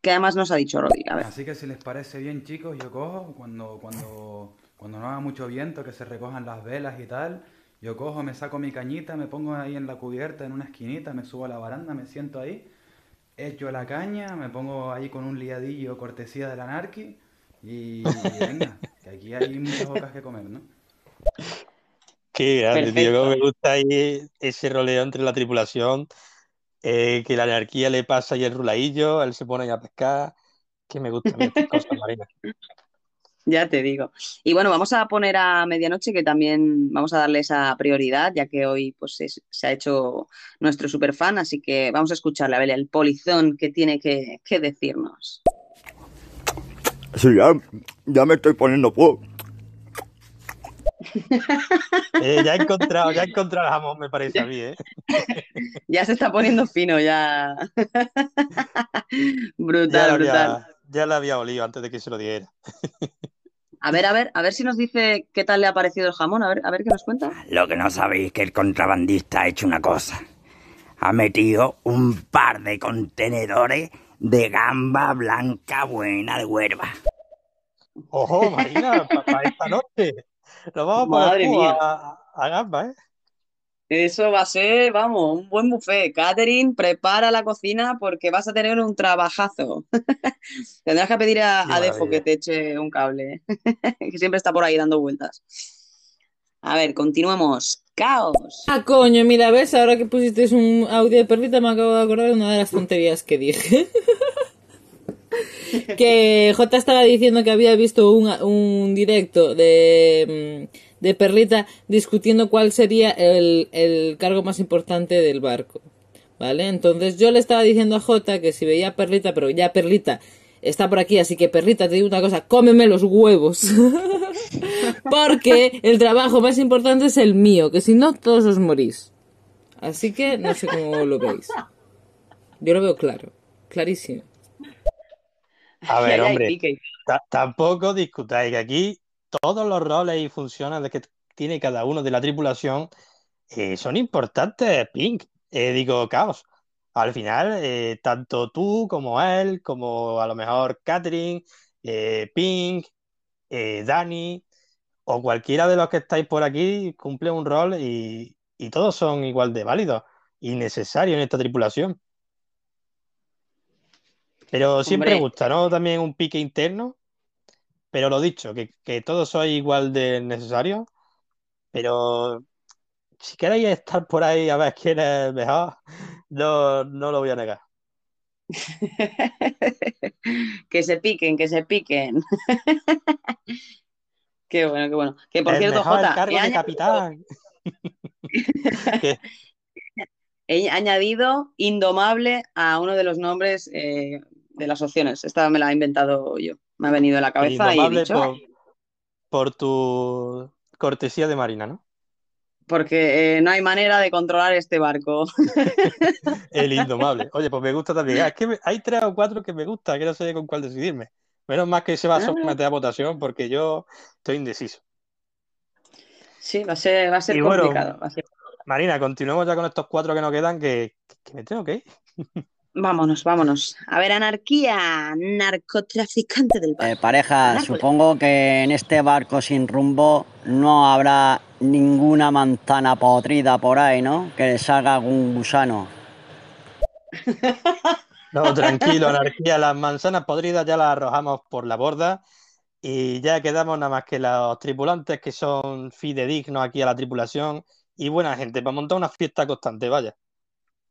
¿Qué además nos ha dicho Rodri? A ver. Así que si les parece bien, chicos, yo cojo cuando, cuando, cuando no haga mucho viento, que se recojan las velas y tal, yo cojo, me saco mi cañita, me pongo ahí en la cubierta, en una esquinita, me subo a la baranda, me siento ahí, echo la caña, me pongo ahí con un liadillo cortesía del anarqui y, y venga, que aquí hay muchas bocas que comer, ¿no? Qué grande, tío. Perfecto. Cómo me gusta ahí ese roleo entre la tripulación, eh, que la anarquía le pasa y el ruladillo, él se pone ahí a pescar. Que me gustan estas cosas, Marina. Ya te digo. Y bueno, vamos a poner a medianoche que también vamos a darle esa prioridad, ya que hoy pues es- se ha hecho nuestro superfan, así que vamos a escucharle a ver el polizón que tiene que, que decirnos. Sí, ya, ya me estoy poniendo fuego. [LAUGHS] Eh, ya he encontrado, ya he encontrado el jamón, me parece a mí, ¿eh? [LAUGHS] Ya se está poniendo fino, ya. Brutal, brutal. Ya lo había olido antes de que se lo diera. [LAUGHS] A ver, a ver, a ver si nos dice qué tal le ha parecido el jamón, a ver, a ver qué nos cuenta. Lo que no sabéis es que el contrabandista ha hecho una cosa. Ha metido un par de contenedores de gamba blanca buena de huerva. ¡Ojo, Marina! Para esta noche. Nos vamos a poner Madre mía. a gamba, ¿eh? Eso va a ser, vamos, un buen buffet. Catherine, prepara la cocina porque vas a tener un trabajazo. [LAUGHS] Tendrás que pedir a, Qué a Defo maravilla. que te eche un cable, [LAUGHS] que siempre está por ahí dando vueltas. A ver, continuemos. Caos. Ah, coño, mira, ves, ahora que pusisteis un audio de perrita me acabo de acordar de una de las tonterías que dije. [LAUGHS] [LAUGHS] que J estaba diciendo que había visto un, un directo de, mm, de Perlita discutiendo cuál sería el, el cargo más importante del barco. ¿Vale? Entonces yo le estaba diciendo a J que si veía a Perlita, pero ya Perlita está por aquí, así que Perlita, te digo una cosa, cómeme los huevos. [LAUGHS] Porque el trabajo más importante es el mío, que si no todos os morís. Así que no sé cómo lo veis. Yo lo veo claro, clarísimo. A ver, [LAUGHS] hombre, tampoco discutáis que aquí todos los roles y funciones que tiene cada uno de la tripulación eh, son importantes, Pink. Eh, digo, Caos. Al final, eh, tanto tú como él, como a lo mejor Catherine, Pink, Dani o cualquiera de los que estáis por aquí cumple un rol y, y todos son igual de válidos y necesarios en esta tripulación. Pero siempre Hombre. gusta, ¿no? También un pique interno. Pero lo dicho, que, que todos sois igual de necesarios. Pero si queréis estar por ahí a ver quién es mejor, no, no lo voy a negar. [LAUGHS] Que se piquen, que se piquen. [LAUGHS] Qué bueno, qué bueno. Que por El cierto, mejor el Jota, de añadido, capitán. [LAUGHS] He añadido Indomable a uno de los nombres eh, de las opciones. Esta me la he inventado yo. Me ha venido a la cabeza y he indomable dicho, por, tu cortesía de Marina, ¿no? porque eh, no hay manera de controlar este barco. [LAUGHS] El indomable. [LAUGHS] Oye, pues me gusta también. Ah, Es que me- hay tres o cuatro que me gusta, que no sé con cuál decidirme. Menos mal que se va a Ah. someter a votación porque yo estoy indeciso. Sí, va a ser, va a ser Y bueno, complicado. va a ser- Marina, continuemos ya con estos cuatro que nos quedan, que, que me tengo que ir. Vámonos, vámonos. A ver, anarquía, narcotraficante del barco. Eh, pareja, supongo que en este barco sin rumbo no habrá ninguna manzana podrida por ahí, ¿no? Que le salga algún gusano. No, tranquilo, anarquía. Las manzanas podridas ya las arrojamos por la borda y ya quedamos nada más que los tripulantes que son fidedignos aquí a la tripulación y buena gente para montar una fiesta constante, vaya.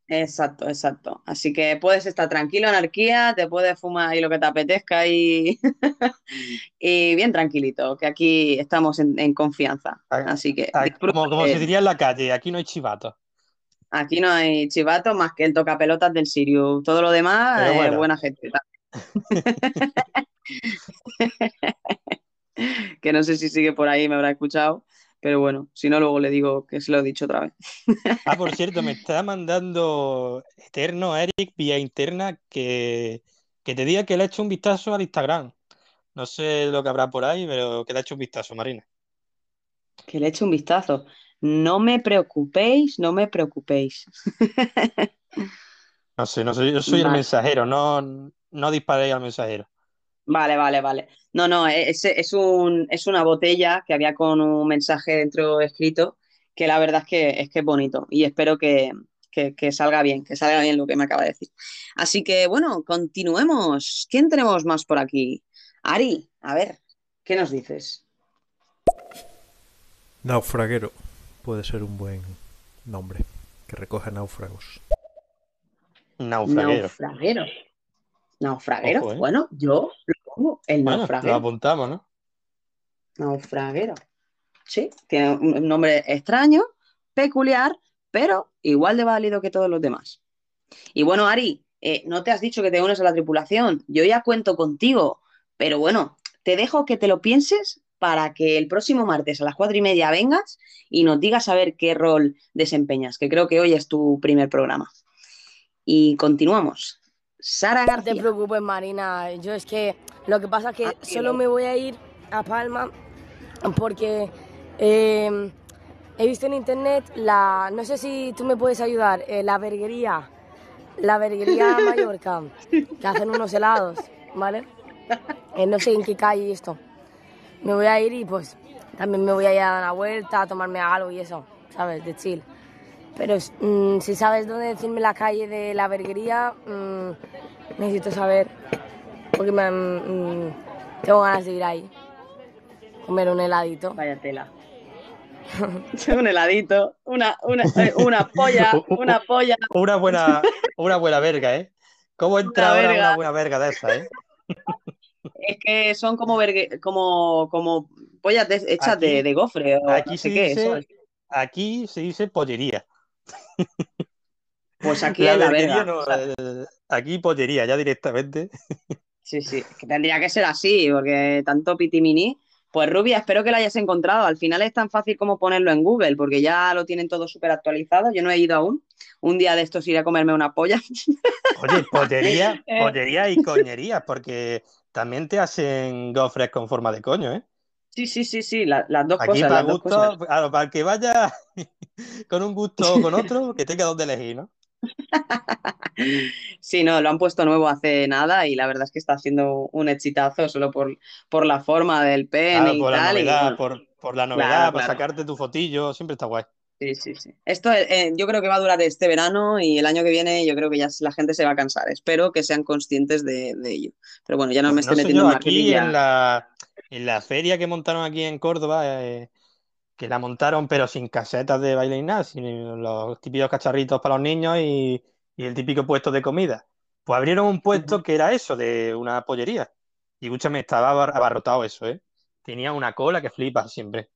Exacto, exacto. Así que puedes estar tranquilo, anarquía, te puedes fumar ahí lo que te apetezca y, [LAUGHS] y bien tranquilito, que aquí estamos en, en confianza. Así que Ah, disfruta Como, como se diría en la calle, aquí no hay chivatos. aquí no hay chivato más que el tocapelotas del Sirius. Todo lo demás es bueno. buena gente. [LAUGHS] [LAUGHS] Que no sé si sigue por ahí, me habrá escuchado, pero bueno, si no, luego le digo que se lo he dicho otra vez. [LAUGHS] Ah, por [LAUGHS] cierto, me está mandando Eterno Eric vía interna que, que te diga que le he hecho un vistazo al Instagram. No sé lo que habrá por ahí, pero que le he hecho un vistazo, Marina. Que le eche un vistazo. No me preocupéis, no me preocupéis. [LAUGHS] No sé, no sé, yo soy el mensajero, no, no disparéis al mensajero. Vale, vale, vale. No, no, es, es un, es una botella que había con un mensaje dentro escrito, que la verdad es que es que es bonito y espero que, que, que salga bien, que salga bien lo que me acaba de decir. Así que bueno, continuemos. ¿Quién tenemos más por aquí? Ari, a ver, ¿qué nos dices? Naufraguero puede ser un buen nombre que recoge náufragos. Naufraguero. Naufraguero. Naufraguero. Ojo, ¿eh? Bueno, yo lo pongo, el Bueno, lo naufraguero. apuntamos, ¿no? Naufraguero. Sí, tiene un nombre extraño, peculiar, pero igual de válido que todos los demás. Y bueno, Ari, eh, no te has dicho que te unes a la tripulación. Yo ya cuento contigo, pero bueno, te dejo que te lo pienses para que el próximo martes a las cuatro y media vengas y nos digas a ver qué rol desempeñas, que creo que hoy es tu primer programa. Y continuamos. Sara No te preocupes, Marina. Yo es que lo que pasa es que solo me voy a ir a Palma porque eh, he visto en internet la. No sé si tú me puedes ayudar. eh, la verguería. La verguería Mallorca. [LAUGHS] Que hacen unos helados, ¿vale? Eh, no sé en qué calle esto. Me voy a ir y pues también me voy a ir a dar una vuelta, a tomarme algo y eso, ¿sabes? De chill. Pero mm, si sabes dónde decirme la calle de la verguería, mm, necesito saber, porque me, mm, tengo ganas de ir ahí, comer un heladito. Vaya tela. [LAUGHS] un heladito, una, una, eh, una polla, [LAUGHS] una polla. Una buena, [LAUGHS] una buena verga, ¿eh? ¿Cómo entra Una ahora verga. una buena verga de esa, eh? Es que son como, vergue- como, como pollas de- hechas Aquí- de, de gofre o Aquí no se qué. dice, aquí se dice pollería. Pues aquí es la verguería verga. no, o sea, aquí pollería, ya directamente. Sí, sí, que tendría que ser así, porque tanto pitimini. Pues Rubia, espero que lo hayas encontrado. Al final es tan fácil como ponerlo en Google, porque ya lo tienen todo súper actualizado. Yo no he ido aún. Un día de estos iré a comerme una polla. Oye, pollería, [LAUGHS] pollería y coñería, porque también te hacen gofres con forma de coño, ¿eh? Sí, sí, sí, sí, la- las dos Aquí cosas, para las dos gusto, cosas. claro, para el que vaya [LAUGHS] con un gusto o con otro, que tenga donde elegir, ¿no? [LAUGHS] Sí, no, lo han puesto nuevo hace nada y la verdad es que está siendo un exitazo solo por, por la forma del pene Claro, y por la tal. y novedad, bueno, por, por la novedad, claro, para claro. sacarte tu fotillo, siempre está guay. Sí, sí, sí. Esto eh, yo creo que va a durar este verano y el año que viene yo creo que ya la gente se va a cansar. Espero que sean conscientes de, de ello. Pero bueno, ya no me Pues No estoy metiendo yo, aquí en la, en la feria que montaron aquí en Córdoba, eh, que la montaron pero sin casetas de baile ni nada, sino los típicos cacharritos para los niños y, y el típico puesto de comida. Pues abrieron un puesto que era eso, de una pollería. Y escúchame, estaba abar- abarrotado eso, ¿eh? Tenía una cola que flipa siempre.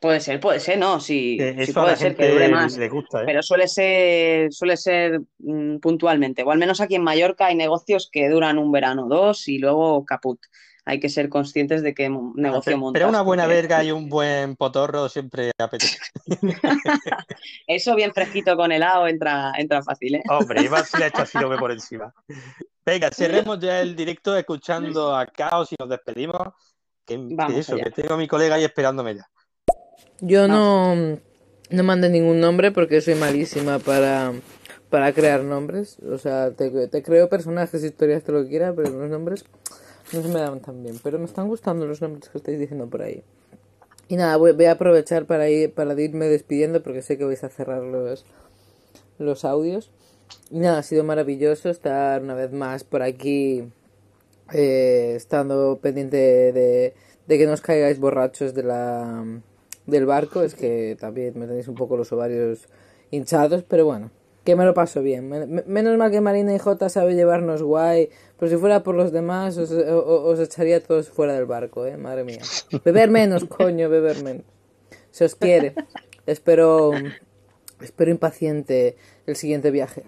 Puede ser, puede ser, no, sí, Que puede ser que dure más. gusta, ¿eh? Pero suele ser, suele ser mm, puntualmente. O al menos aquí en Mallorca hay negocios que duran un verano o dos y luego caput. Hay que ser conscientes de mo- negocio Pero, montas. pero una buena verga y un [LAUGHS] buen potorro siempre apetece. [LAUGHS] Eso bien fresquito con helado entra, entra fácil, ¿eh? Hombre, Iván se le [LAUGHS] ha hecho así lo ve por encima. Venga, cerremos ya el directo escuchando a Caos y nos despedimos. Que, que eso, allá. que tengo a mi colega ahí esperándome ya. Yo no, no mandé ningún nombre porque soy malísima para, para crear nombres. O sea, te, te creo personajes, historias, todo lo que quiera, pero los nombres no se me dan tan bien. Pero me están gustando los nombres que estáis diciendo por ahí. Y nada, voy, voy a aprovechar para, ir, para irme despidiendo porque sé que vais a cerrar los, los audios. Y nada, ha sido maravilloso estar una vez más por aquí, eh, estando pendiente de, de que no os caigáis borrachos de la, del barco. Es que también me tenéis un poco los ovarios hinchados, pero bueno, que me lo paso bien. Men- men- Menos mal que Marina y Jota sabe llevarnos guay. Pero si fuera por los demás, os, o- os echaría todos fuera del barco, eh, madre mía. Beber menos, coño, beber menos. Se os quiere. Espero, espero impaciente el siguiente viaje.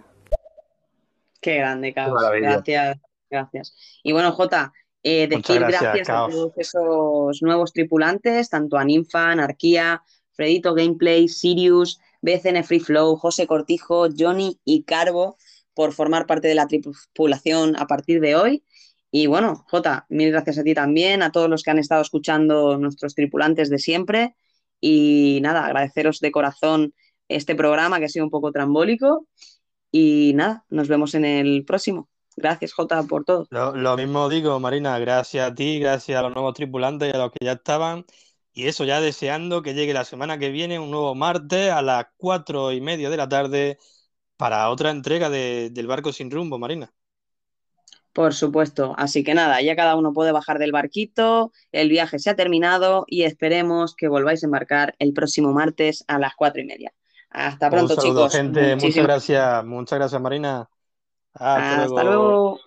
Qué grande, maravilla. Gracias, gracias. Y bueno, Jota, eh, decir gracias, gracias, a todos esos nuevos tripulantes, tanto a Ninfa, Anarquía, Fredito Gameplay, Sirius, BCN Free Flow, José Cortijo, Johnny y Carbo, por formar parte de la tripulación a partir de hoy. Y bueno, Jota, mil gracias a ti también, a todos los que han estado escuchando nuestros tripulantes de siempre. Y nada, agradeceros de corazón este programa que ha sido un poco trambólico. Y nada, nos vemos en el próximo. Gracias, Jota, por todo. Lo, lo mismo digo, Marina, gracias a ti, gracias a los nuevos tripulantes y a los que ya estaban. Y eso, ya deseando que llegue la semana que viene, un nuevo martes a las cuatro y media de la tarde para otra entrega de- del barco sin rumbo, Marina. Por supuesto. Así que nada, ya cada uno puede bajar del barquito, el viaje se ha terminado y esperemos que volváis a embarcar el próximo martes a las cuatro y media. Hasta Un pronto, saludo, chicos. gente. Muchas Muchísimas gracias. Muchas gracias, Marina. Hasta Hasta luego. luego.